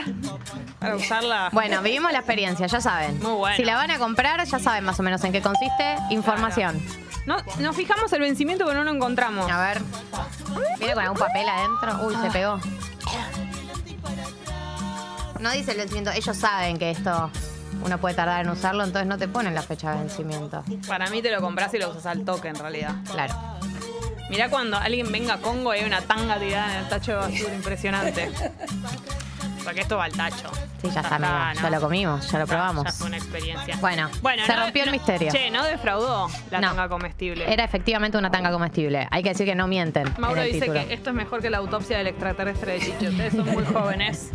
S1: Para usarla.
S2: Bueno, vivimos la experiencia, ya saben.
S1: Muy bueno.
S2: Si la van a comprar, ya saben más o menos en qué consiste. Información.
S1: No, nos fijamos el vencimiento, pero no lo encontramos.
S2: A ver. Viene con algún papel adentro. Uy, se pegó. No dice el vencimiento. Ellos saben que esto uno puede tardar en usarlo, entonces no te ponen la fecha de vencimiento.
S1: Para mí te lo compras y lo usas al toque, en realidad.
S2: Claro.
S1: Mirá cuando alguien venga a Congo y hay una tanga tirada en el tacho de basura impresionante. Porque esto va al tacho.
S2: Sí, ya está, amiga.
S1: ¿no?
S2: Ya lo comimos, ya lo probamos.
S1: Ya fue una experiencia.
S2: Bueno,
S1: Bueno,
S2: se
S1: no-
S2: rompió el misterio.
S1: Che, no defraudó la tanga comestible.
S2: Era efectivamente una tanga comestible. Hay que decir que no mienten.
S1: Mauro dice
S2: título.
S1: que esto es mejor que la autopsia del extraterrestre de Chicho. Ustedes son muy jóvenes,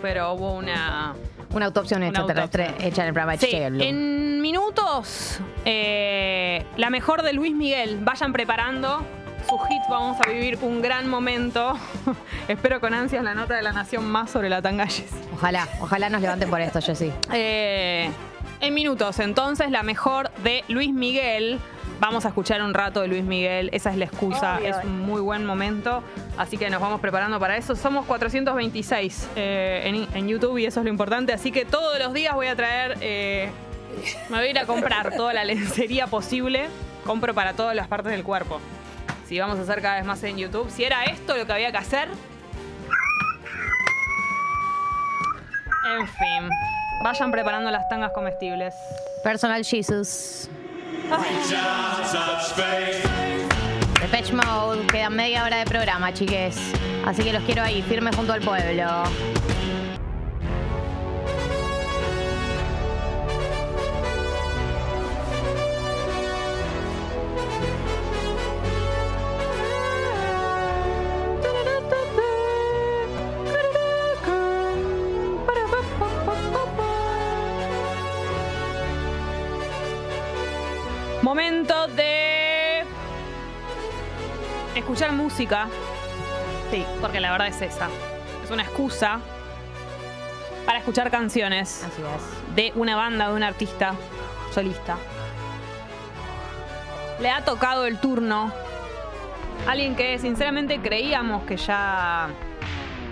S1: pero hubo una...
S2: Una autopsia
S1: Una
S2: extraterrestre
S1: autopsia.
S2: hecha en el programa de
S1: Sí, en minutos, eh, la mejor de Luis Miguel. Vayan preparando su hit, vamos a vivir un gran momento. Espero con ansias la nota de la nación más sobre la tanga Jessie.
S2: Ojalá, ojalá nos levanten por esto, Jessy.
S1: Eh, en minutos, entonces, la mejor de Luis Miguel. Vamos a escuchar un rato de Luis Miguel, esa es la excusa,
S12: Obvio.
S1: es un muy buen momento, así que nos vamos preparando para eso. Somos 426 eh, en, en YouTube y eso es lo importante, así que todos los días voy a traer, eh, me voy a ir a comprar toda la lencería posible, compro para todas las partes del cuerpo. Si vamos a hacer cada vez más en YouTube, si era esto lo que había que hacer, en fin, vayan preparando las tangas comestibles.
S2: Personal Jesus. Depeche Mode, queda media hora de programa, chiques. Así que los quiero ahí, firme junto al pueblo.
S1: Escuchar música. Sí, porque la verdad es esa. Es una excusa para escuchar canciones
S2: Así es.
S1: de una banda, de un artista solista. Le ha tocado el turno a alguien que sinceramente creíamos que ya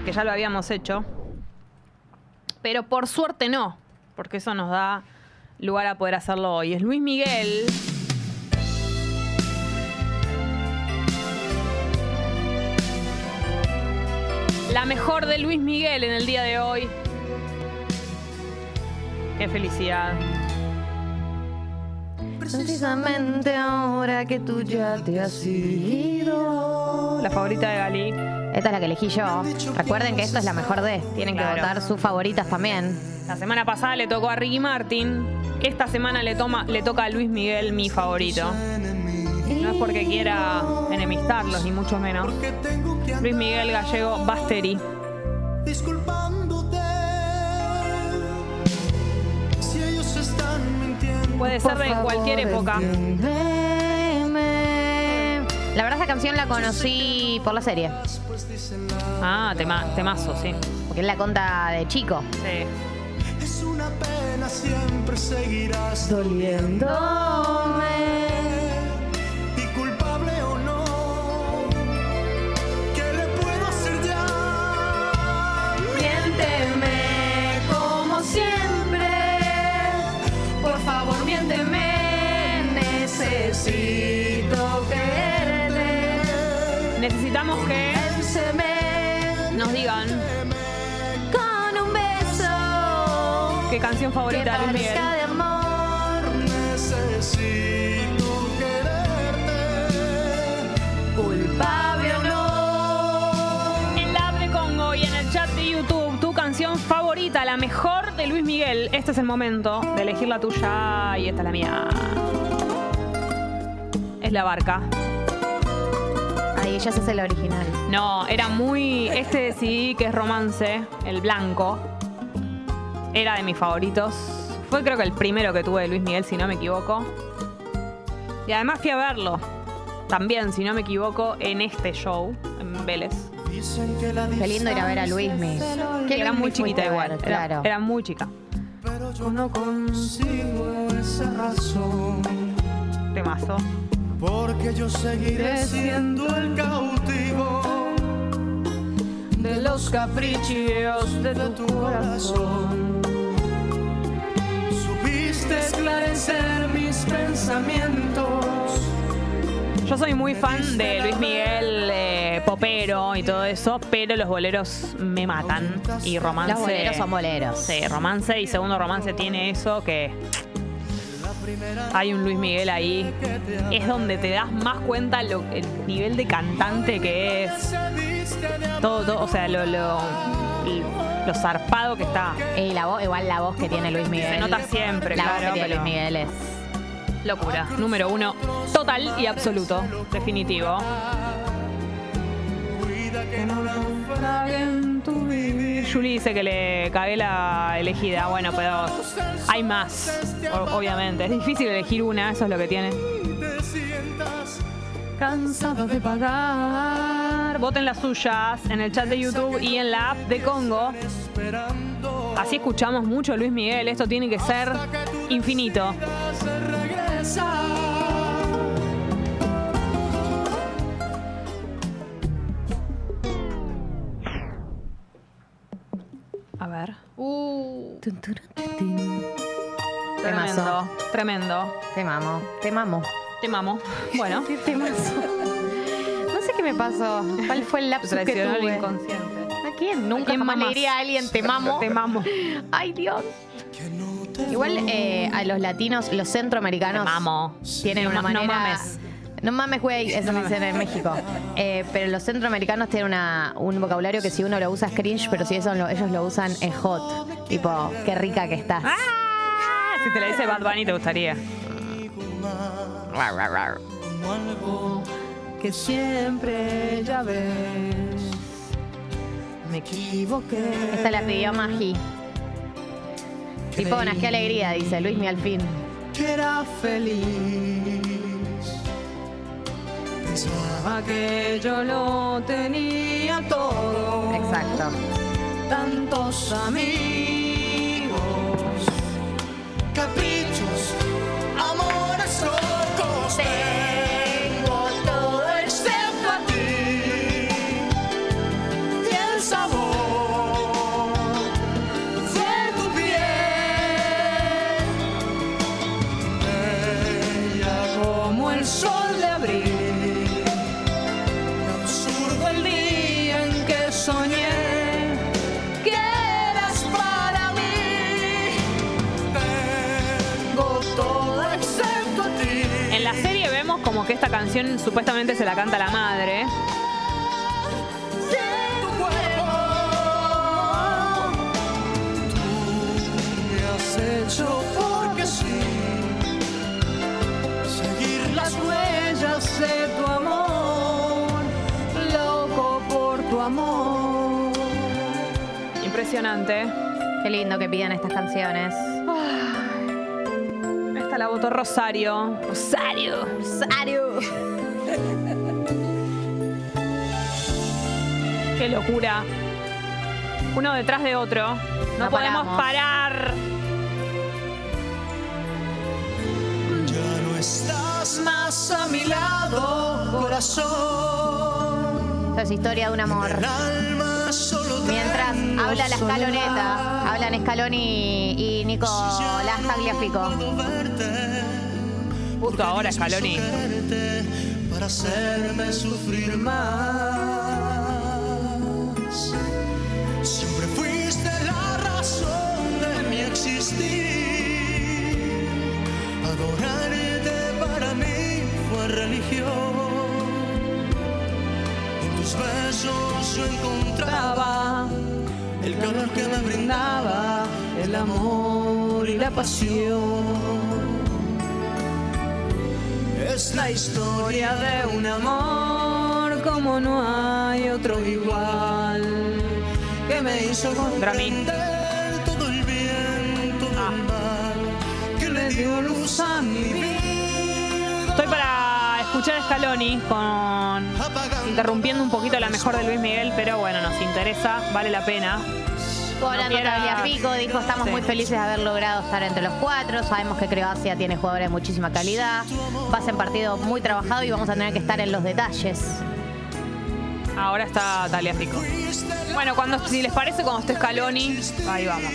S1: que ya lo habíamos hecho. Pero por suerte no, porque eso nos da lugar a poder hacerlo hoy. Es Luis Miguel. La mejor de Luis Miguel en el día de hoy. Qué felicidad.
S2: Precisamente ahora que tú ya te has ido.
S1: La favorita de Gali.
S2: Esta es la que elegí yo. Recuerden que esto es la mejor de. Tienen que votar sus favoritas también.
S1: La semana pasada le tocó a Ricky Martin. Esta semana le, toma, le toca a Luis Miguel, mi favorito. No es porque quiera enemistarlos, ni mucho menos. Luis Miguel Gallego Basteri.
S10: Disculpándote si ellos están mintiendo.
S1: Puede ser de cualquier época.
S2: Entiéndeme. La verdad, esa canción la conocí por la serie.
S1: Ah, tema, temazo, sí.
S2: Porque él la conta de chico.
S1: Sí.
S10: Es una pena, siempre seguirás
S2: Doliéndome. Favor, miénteme. Necesito quererte.
S1: Necesitamos que nos digan
S2: con un beso.
S1: qué canción
S2: Que
S1: favorita de Luis Miguel. Luis Miguel. Este es el momento de elegir la tuya y esta es la mía. Es la barca.
S2: Ay, ella es el original.
S1: No, era muy. Este decidí que es romance, el blanco. Era de mis favoritos. Fue creo que el primero que tuve de Luis Miguel, si no me equivoco. Y además fui a verlo. también, si no me equivoco, en este show, en Vélez.
S2: Qué lindo ir a ver a Luismi. Qué
S1: era muy chiquita igual.
S2: ver,
S1: Era,
S2: claro.
S1: era muy chica.
S3: Yo no consigo esa razón.
S1: Temazo.
S3: Porque yo seguiré siendo el cautivo
S2: de los caprichos de tu corazón.
S3: Supiste esclarecer mis pensamientos.
S1: Yo soy muy fan de Luis Miguel, eh, popero y todo eso, pero los boleros me matan. Y romance.
S2: Los boleros son boleros.
S1: Sí, romance y segundo romance tiene eso que. Hay un Luis Miguel ahí. Es donde te das más cuenta lo, el nivel de cantante que es. Todo, todo, o sea, lo, lo, lo zarpado que está.
S2: Y la voz, igual la voz que tiene Luis Miguel.
S1: Se nota siempre,
S2: La voz
S1: claro,
S2: que tiene
S1: pero-
S2: Luis Miguel es.
S1: Locura. Número uno, total y absoluto. Definitivo. Julie dice que le cagué la elegida. Bueno, pero hay más, obviamente. Es difícil elegir una, eso es lo que tiene. Cansado de pagar. Voten las suyas en el chat de YouTube y en la app de Congo. Así escuchamos mucho Luis Miguel. Esto tiene que ser infinito. A ver.
S2: Uh.
S1: Tremendo, tremendo.
S2: Te mamo, te mamo.
S1: Te mamo. Bueno.
S2: Te mazo. No sé qué me pasó. ¿Cuál fue el lapsus que
S1: Traicionó el
S2: tuve?
S1: inconsciente.
S2: ¿A quién? Nunca
S1: quién
S2: jamás le
S1: mamás?
S2: diría a alguien te mamo.
S1: Te mamo.
S2: Ay, Dios. Igual eh, a los latinos, los centroamericanos
S1: mamo.
S2: tienen una
S1: ma- no
S2: manera.
S1: mames.
S2: No mames, güey, eso me dicen en México. Eh, pero los centroamericanos tienen una, un vocabulario que si uno lo usa es cringe, pero si eso lo- ellos lo usan es hot. Tipo, qué rica que estás.
S1: Ah, Si te la dice Bad Bunny, te gustaría.
S3: Que siempre ya ves. Me equivoqué.
S2: Esta la pidió Magi. Tipo, buenas, qué alegría, dice Luis mi al fin.
S3: que era feliz. Pensaba que yo lo tenía todo.
S2: Exacto.
S3: Tantos amigos, caprichos,
S1: canción supuestamente se la canta la madre.
S3: Tu cuerpo. Tú me has hecho porque sí. Seguir las huellas de tu amor. Loco por tu amor.
S1: Impresionante.
S2: Qué lindo que pidan estas canciones.
S1: Esta la votó Rosario. Rosario.
S2: Rosario.
S1: Qué locura. Uno detrás de otro. No,
S2: No
S1: podemos
S2: paramos.
S1: parar.
S3: Ya no estás más a mi lado, corazón.
S2: Esta es historia de un amor. Mientras habla la escaloneta, hablan Scaloni y Nicolás Tagliafico.
S1: Justo ahora, Scaloni.
S3: Para hacerme sufrir más. Siempre fuiste la razón de mi existir. Adorarte para mí fue religión. En tus besos yo encontraba el calor que me brindaba el amor y la pasión. Es la historia de un amor como no hay otro igual que me hizo comprender todo el bien, todo el mal que le dio luz a mi vida.
S1: Estoy para escuchar Scaloni con interrumpiendo un poquito la mejor de Luis Miguel, pero bueno, nos interesa, vale la pena. Quiera-
S2: Tagliafico dijo, estamos
S1: Sí.
S2: muy felices de haber logrado estar entre los cuatro, sabemos que Croacia tiene jugadores de muchísima calidad, va a ser un partido muy trabajado y vamos a tener que estar en los detalles.
S1: Ahora está Taliafico. Bueno, cuando, si les parece, cuando esté Scaloni, ahí vamos.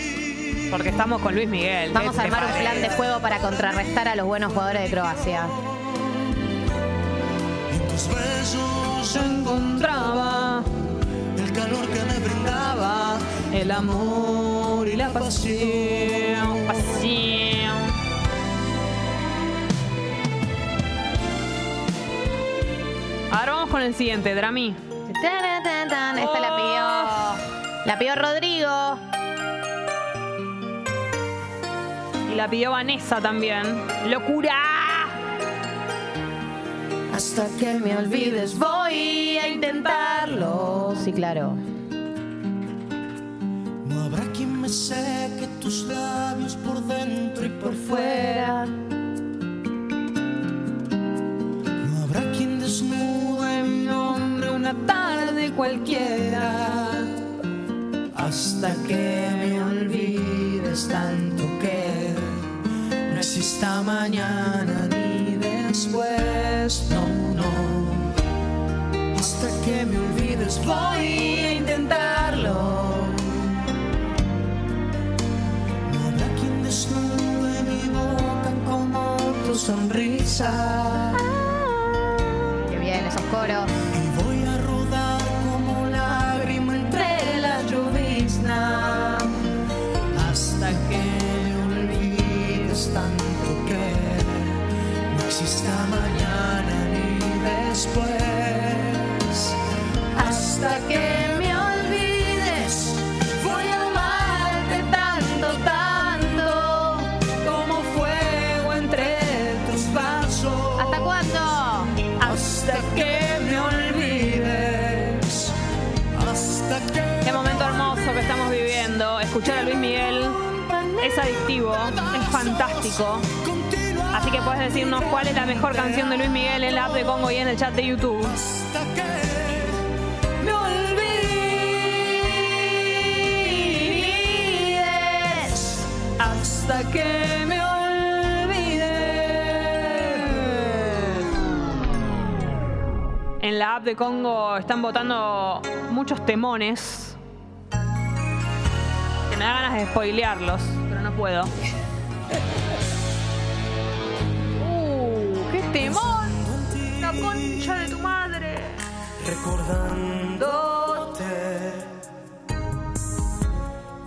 S1: Porque estamos con Luis Miguel.
S2: Vamos
S1: ¿qué
S2: a armar un plan de juego para contrarrestar a los buenos jugadores de Croacia.
S3: Yo encontraba el calor que me brindaba, el amor y la pasión.
S1: Pasión. Ahora vamos con el siguiente, Drami.
S2: Tan, tan, tan. Esta la pidió. La pidió Rodrigo.
S1: Y la pidió Vanessa también. ¡Locura!
S2: Hasta que me olvides voy a intentarlo. Sí, claro.
S3: Me seque tus labios por dentro y por fuera. No habrá quien desnude mi nombre una tarde cualquiera. Hasta que me olvides tanto que no exista mañana ni después. No, no. Hasta que me olvides voy sonrisa.
S2: Qué bien, esos coros.
S3: Y voy a rodar como lágrima entre la llovizna. Hasta que me olvides tanto que no exista mañana ni después.
S1: Fantástico. Así que puedes decirnos cuál es la mejor canción de Luis Miguel en la app de Congo y en el chat de YouTube.
S3: Hasta que me olvides. Hasta que me olvides.
S1: En la app de Congo están votando muchos temones. Que me da ganas de spoilearlos, pero no puedo.
S3: Recordándote,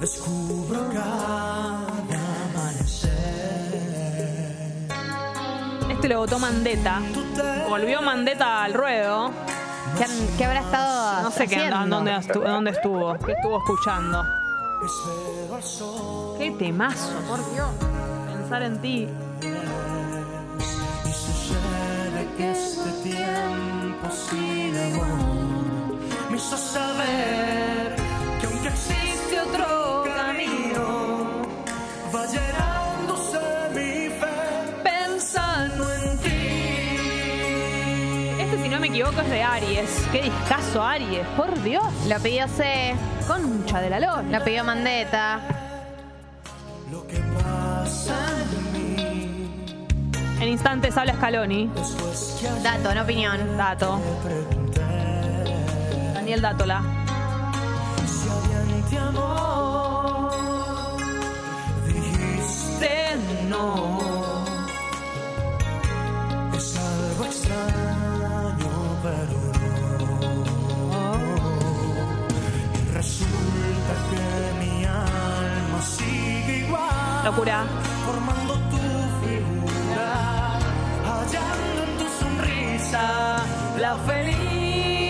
S3: descubro cada amanecer.
S1: Este lo votó Mandeta. Volvió Mandeta al ruedo.
S2: ¿Qué, habrá estado
S1: No sé qué dónde, dónde estuvo. ¿Qué estuvo escuchando? ¡Qué temazo, por Dios! Pensar en ti.
S3: y sucede que tiempo sin amor me hizo saber que aunque existe otro camino, va llenándose mi fe pensando en ti.
S1: Este, si no me equivoco, es de Aries. ¡Qué discazo Aries! ¡Por Dios!
S2: Lo pidió C.
S1: Concha de la lora.
S2: Lo pidió Mandeta.
S3: En
S1: instantes habla Scaloni.
S2: Dato, no opinión.
S1: Dato. Daniel Dátola.
S3: dijiste no. Es algo extraño, pero no. Y resulta que mi alma sigue igual.
S1: Locura.
S3: formando hallando en tu sonrisa la felicidad.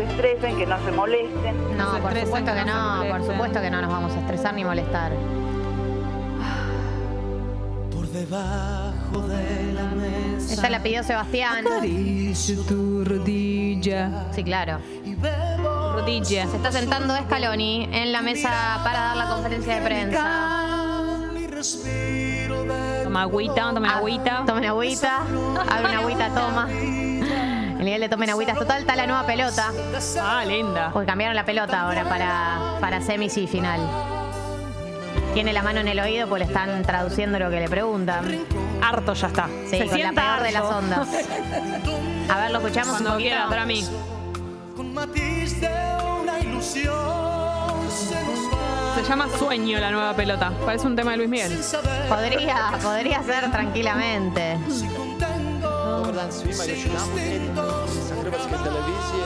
S8: Se estresen, que no se molesten.
S2: No,
S1: se
S2: por supuesto que
S1: no
S2: por supuesto que no nos vamos a estresar ni molestar.
S3: Por debajo de la mesa.
S2: Esta la pidió Sebastián.
S3: Acaricio tu rodilla.
S2: Sí, claro.
S1: Rodilla.
S2: Se está sentando Scaloni en la mesa para dar la conferencia de prensa.
S1: Toma agüita, toma agüita.
S2: Tomen agüita. Abre una agüita, toma. El nivel de tomen agüitas total está la nueva pelota.
S1: Ah, linda.
S2: Porque cambiaron la pelota ahora para, para semis y final. Tiene la mano en el oído porque le están traduciendo lo que le preguntan.
S1: Harto ya está.
S2: Sí,
S1: Se
S2: con la peor de las ondas. A ver, lo escuchamos un
S1: Cuando quiera, para mí.
S3: con matiz de una ilusión. Se nos va
S1: Se llama Sueño la nueva pelota. Parece un tema de Luis Miguel.
S2: Podría, podría ser tranquilamente.
S13: Svima još jedanput edimo sa Hrvatske televizije.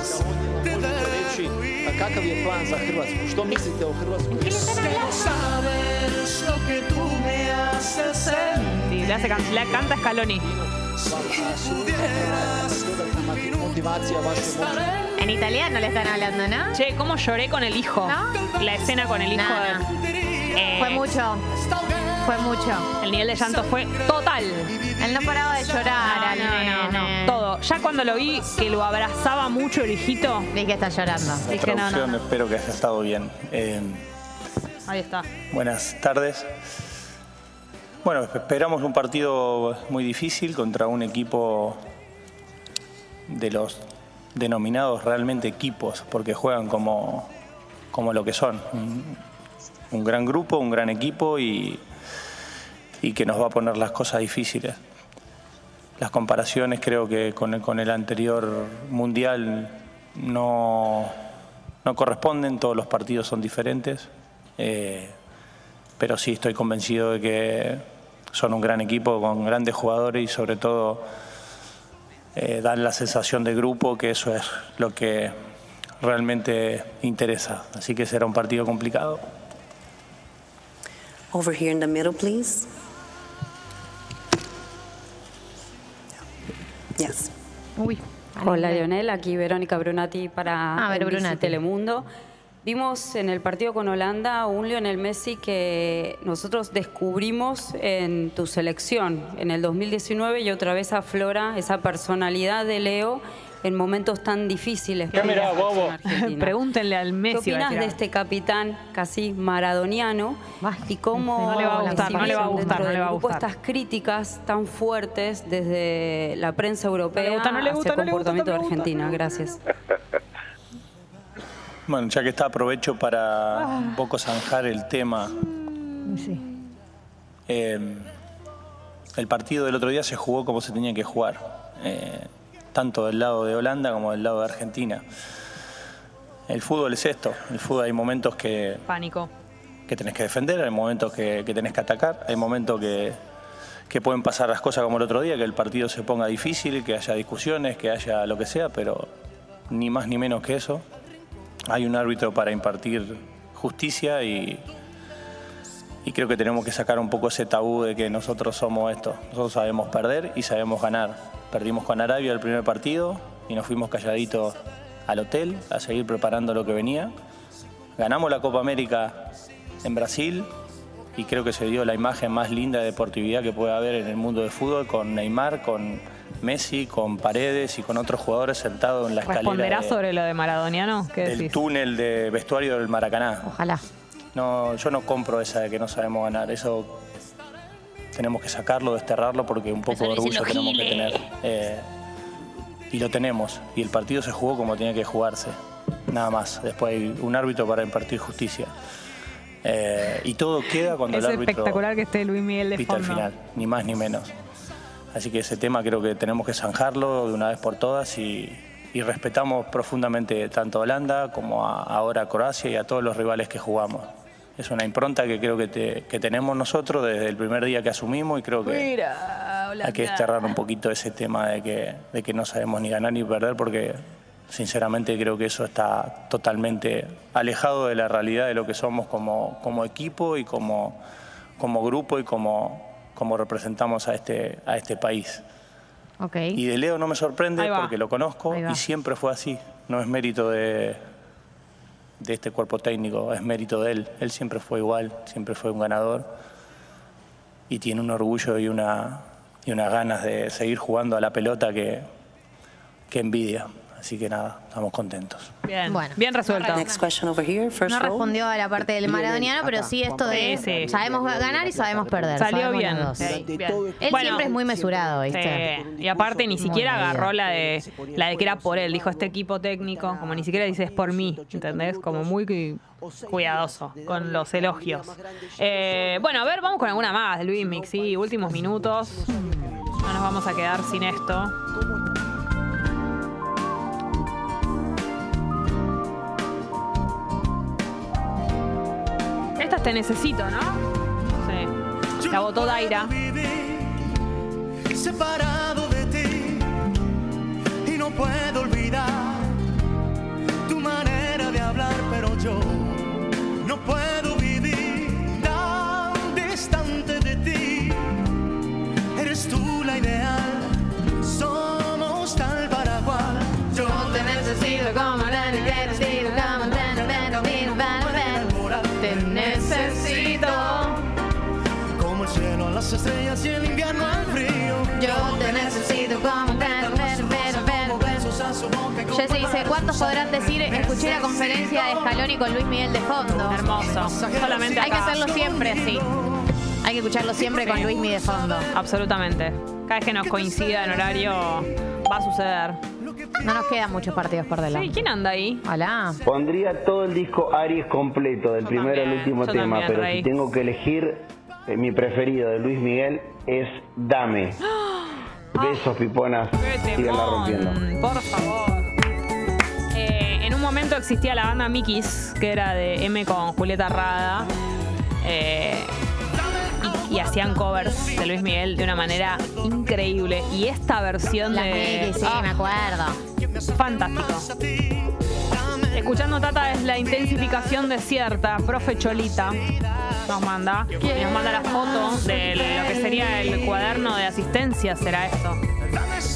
S13: Gospodine Skaloni, možete reći a kakav je plan za Hrvatsku? Što mislite o Hrvatskoj?
S3: No sabes lo que tú me haces sentir.
S1: Sí, le hace can- le canta Scaloni.
S13: Motivacija vaše može.
S2: En italiano le están hablando, ¿no?
S1: Che, ¿cómo lloré con el hijo?
S2: ¿No?
S1: La escena con el hijo
S2: No,
S1: de. Eh,
S2: Fue mucho. Fue mucho.
S1: El nivel de llanto fue total.
S2: Él no paraba de llorar.
S1: No,
S2: al
S1: no, no,
S2: nene.
S1: no. Todo. Ya cuando lo vi que lo abrazaba mucho el hijito,
S2: Vi que está llorando.
S1: dije no,
S14: espero que haya estado bien. Eh,
S1: Ahí está.
S14: buenas tardes. Bueno, esperamos un partido muy difícil contra un equipo de los denominados realmente equipos, porque juegan como, como lo que son. Un, un gran grupo, un gran equipo y, y que nos va a poner las cosas difíciles. Las comparaciones creo que con el, anterior mundial no, no corresponden, todos los partidos son diferentes, eh, pero sí estoy convencido de que son un gran equipo con grandes jugadores y sobre todo eh, dan la sensación de grupo, que eso es lo que realmente interesa. Así que será un partido complicado.
S15: Over here in the middle, please. Yes.
S2: Uy.
S16: Hola Leonel, aquí Verónica Brunati para
S2: Ah, Brunati.
S16: Telemundo. Vimos en el partido con Holanda un Lionel Messi que nosotros descubrimos en tu selección en el 2019 y otra vez aflora esa personalidad de Leo en momentos tan difíciles. la selección argentina.
S1: Pregúntenle al
S16: ¿Qué
S1: Messi. a
S16: opinas de este capitán casi maradoniano y cómo
S1: No le va a gustar, no le va a gustar, no le va a gustar.
S16: estas críticas tan fuertes desde la prensa europea
S1: gusta, no le
S16: hacia
S1: gusta,
S16: el
S1: no gusta,
S16: comportamiento
S1: no
S16: de
S1: gusta.
S16: Argentina? Gracias.
S14: Bueno, ya que está, aprovecho para un poco zanjar el tema. Eh, el partido del otro día se jugó como se tenía que jugar, eh, tanto del lado de Holanda como del lado de Argentina. El fútbol es esto, el fútbol hay momentos que,
S1: Pánico.
S14: que tenés que defender, hay momentos que, que tenés que atacar, hay momentos que, que pueden pasar las cosas como el otro día, que el partido se ponga difícil, que haya discusiones, que haya lo que sea, pero ni más ni menos que eso. Hay un árbitro para impartir justicia y, y creo que tenemos que sacar un poco ese tabú de que nosotros somos esto. Nosotros sabemos perder y sabemos ganar. Perdimos con Arabia el primer partido y nos fuimos calladitos al hotel a seguir preparando lo que venía. Ganamos la Copa América en Brasil y creo que se dio la imagen más linda de deportividad que puede haber en el mundo del fútbol con Neymar, con Messi, con Paredes y con otros jugadores sentados en la escalera
S1: ¿Responderás
S14: de-
S1: sobre lo de Maradoniano? ¿Qué
S14: del
S1: decís?
S14: túnel de vestuario del Maracaná.
S2: Ojalá.
S14: No, yo no compro esa de que no sabemos ganar. Eso tenemos que sacarlo, desterrarlo, porque un poco de orgullo tenemos que tener. Eh, y lo tenemos. Y el partido se jugó como tenía que jugarse. Nada más. Después hay un árbitro para impartir justicia. Eh, y todo queda cuando
S1: Es
S14: el árbitro
S1: espectacular que esté Luis Miguel de
S14: pita al
S1: fondo.
S14: final, ni más ni menos. Así que ese tema creo que tenemos que zanjarlo de una vez por todas y, y respetamos profundamente tanto a Holanda como a- ahora a Croacia y a todos los rivales que jugamos. Es una impronta que creo que, te- que tenemos nosotros desde el primer día que asumimos y creo que
S1: Mira,
S14: hay que desterrar un poquito ese tema de que, de que no sabemos ni ganar ni perder porque sinceramente creo que eso está totalmente alejado de la realidad de lo que somos como, como equipo y como, como grupo y como, como representamos a este, a este país. Y de Leo no me sorprende porque lo conozco y siempre fue así. No es mérito de, de este cuerpo técnico, es mérito de él. Él siempre fue igual, siempre fue un ganador y tiene un orgullo y, una, y unas ganas de seguir jugando a la pelota que, que envidia. Así que nada, estamos contentos.
S1: Bien,
S2: Bueno.
S1: bien resuelto.
S15: Next question over here, first
S2: No
S15: row.
S2: respondió a la parte del maradoniano, pero sí esto de
S1: Sí, sí.
S2: sabemos ganar y sabemos perder.
S1: Salió
S2: sabemos
S1: bien.
S2: los dos.
S1: sí, bien.
S2: Él
S1: Bueno,
S2: siempre es muy mesurado, ¿viste?
S1: Sí, Y aparte ni siquiera
S2: Muy
S1: agarró la de la de que era por él, dijo este equipo técnico, como ni siquiera dice es por mí, ¿entendés? Como muy cu- cuidadoso con los elogios. Eh, bueno, a ver, vamos con alguna más de Luis Mix, sí, últimos minutos. No nos vamos a quedar sin esto. Te Necesito, ¿no? Sí. La votó Daira.
S3: separado de ti y no puedo olvidar tu manera de hablar, pero yo no puedo
S2: ¿cuántos podrán decir? Escuché la conferencia de Scaloni con Luis Miguel de fondo.
S1: Hermoso. Solamente
S2: Hay que hacerlo siempre así. Hay que escucharlo siempre con Luis Miguel de fondo.
S1: Absolutamente. Cada vez que nos coincida en horario va a suceder.
S2: No nos quedan muchos partidos por delante.
S1: Sí, ¿quién anda ahí?
S2: Hola.
S17: Pondría todo el disco Aries completo, del primero al último
S1: yo
S17: tema,
S1: también,
S17: pero
S1: Rey.
S17: si tengo que elegir, eh, mi preferido de Luis Miguel es Dame. Besos, piponas, síganla rompiendo.
S1: Mm, Por favor. Momento existía la banda Mikis, que era de M con Julieta Rada. eh, y, y hacían covers de Luis Miguel de una manera increíble. Y esta versión
S2: Las
S1: de.
S2: Mikis, sí,
S1: Ah,
S2: me acuerdo.
S1: Fantástico. Escuchando Tata es la intensificación desierta, profe Cholita. Nos manda. Y nos manda la foto de lo que sería el cuaderno de asistencia, será esto.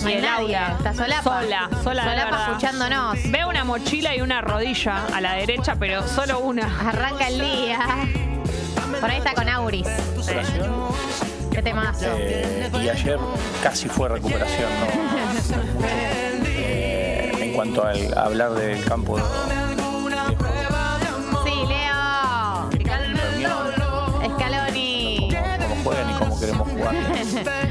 S2: No
S1: Y
S2: hay
S1: el
S2: nadie, está solapa.
S1: Sola, sola de
S2: Solapa
S1: verdad.
S2: escuchándonos.
S1: Veo una mochila y una rodilla a la derecha, pero solo una.
S2: Arranca el día. Por ahí está con Auris. Qué temazo.
S14: Eh, y ayer casi fue recuperación, ¿no? Eh, en cuanto al a hablar del campo de
S2: Sí, Leo.
S14: reunión,
S2: Scaloni.
S14: cómo juegan y cómo queremos jugar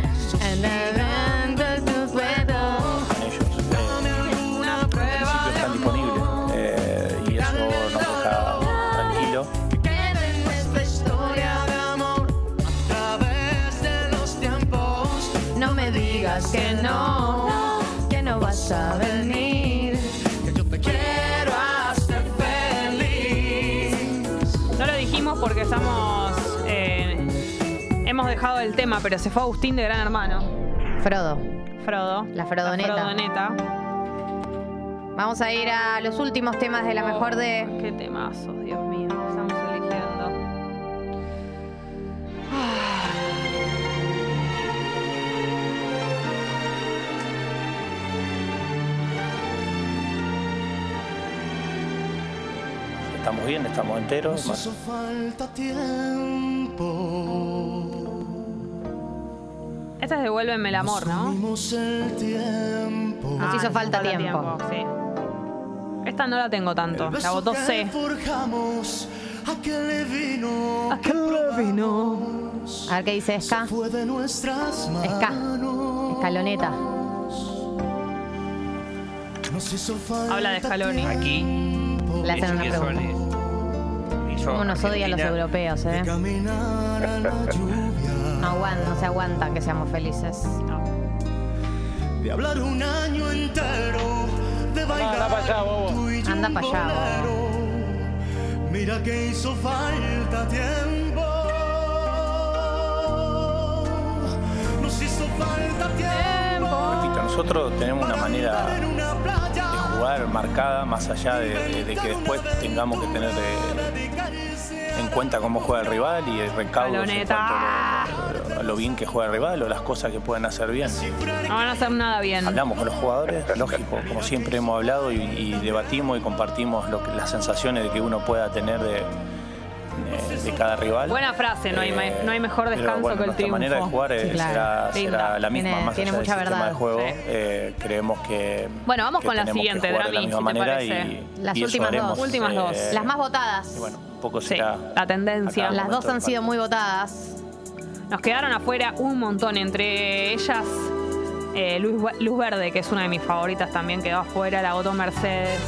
S2: vas a venir. Que yo te quiero hacer feliz.
S1: No lo dijimos porque estamos. eh, hemos dejado el tema, pero se fue Agustín de Gran Hermano.
S2: Frodo.
S1: Frodo.
S2: La Frodoneta.
S1: La Frodoneta.
S2: Vamos a ir a los últimos temas de la mejor de.
S1: Qué temazos, Dios mío. Estamos eligiendo.
S14: Estamos bien, estamos enteros.
S3: Nos hizo falta tiempo.
S1: Este es Devuélveme el amor, ¿no?
S3: Comimos el tiempo.
S2: Nos hizo falta tiempo.
S1: Sí. Esta no la tengo tanto. La votó C.
S3: forjamos, aquel vino.
S1: Aquel vino.
S2: A ver qué dice
S3: manos.
S2: Ska. Escaloneta.
S1: Habla de Scaloni.
S18: Aquí.
S2: Le hacen una pregunta. ¿Cómo nos odian los
S18: Argentina.
S2: europeos, eh? No aguantan, no se aguantan que seamos felices.
S1: No.
S3: de hablar un año entero, de bailar tú y yo
S2: Anda
S3: un
S2: pa' allá.
S3: Mira que hizo falta tiempo. Nos hizo falta tiempo.
S14: Repito, nosotros tenemos una manera marcada, más allá de, de- de que después tengamos que tener de- en cuenta cómo juega el rival y el recaudo lo, a lo bien que juega el rival o las cosas que pueden hacer bien.
S1: No van a hacer nada bien.
S14: Hablamos con los jugadores, lógico, como siempre hemos hablado y, y debatimos y compartimos lo que- las sensaciones de que uno pueda tener de, de- de cada rival.
S1: Buena frase, no hay, no hay mejor descanso
S14: bueno,
S1: que el triunfo.
S14: manera de jugar
S1: Sí, claro.
S14: será, será la misma,
S2: Tiene-
S14: más
S2: tiene
S14: allá
S2: mucha
S14: del sistema
S2: verdad.
S14: de juego.
S1: Sí.
S14: eh, creemos que.
S1: Bueno, vamos
S14: que
S1: con la siguiente,
S14: la
S1: Drami, si te
S14: manera
S1: parece.
S14: y,
S2: Las
S14: y
S2: últimas
S14: haremos,
S2: dos.
S1: Últimas dos.
S14: eh,
S2: Las más votadas.
S14: y bueno, un poco
S1: Sí,
S14: será.
S1: la tendencia.
S2: Las dos han sido muy votadas.
S1: Nos quedaron afuera un montón, entre ellas eh, Luz, Luz Verde, que es una de mis favoritas también, quedó afuera, la votó Mercedes.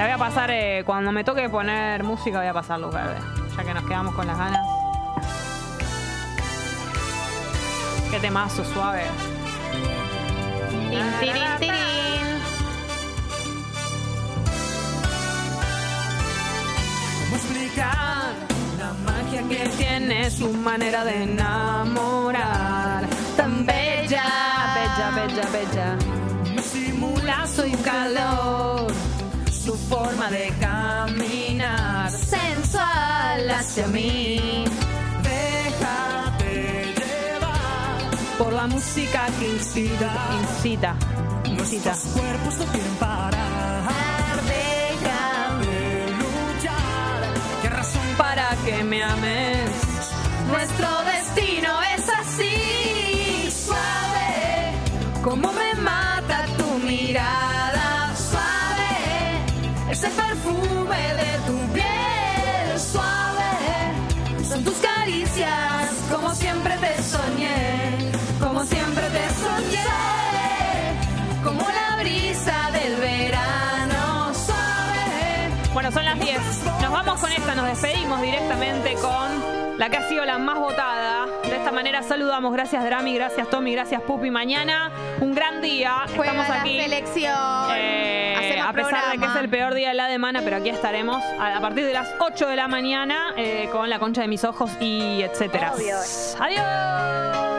S1: La voy a pasar, eh, cuando me toque poner música voy a pasar Luz Verde, ya que nos quedamos con las ganas. Qué temazo suave.
S2: Tin, tirin, tirin.
S1: ¿Cómo explicar la magia que tiene su manera de enamorar? Tan bella, bella, bella, bella. Me simula su calor, su forma de caminar.
S2: Sensual hacia mí.
S1: Déjate llevar por la música que incita, incita, incita.
S3: cuerpos no quieren parar.
S1: Déjame luchar. ¿Qué razón para que me ames? Nuestro destino es así, suave. Como me suave. Son tus caricias, como siempre te soñé, como siempre te soñé. Como la brisa del verano suave. Bueno, son las 10. Nos vamos con esta, nos despedimos directamente con la que ha sido la más votada. Esta manera saludamos. Gracias Drami, gracias Tommy, gracias Pupi. Mañana un gran día.
S2: Juega
S1: Estamos
S2: la
S1: aquí.
S2: selección.
S1: Eh,
S2: Hacemos
S1: a pesar de que es el peor día de la semana, pero aquí estaremos a, a partir de las 8 de la mañana eh, con la concha de mis ojos y etcétera.
S2: Obvio.
S1: Adiós.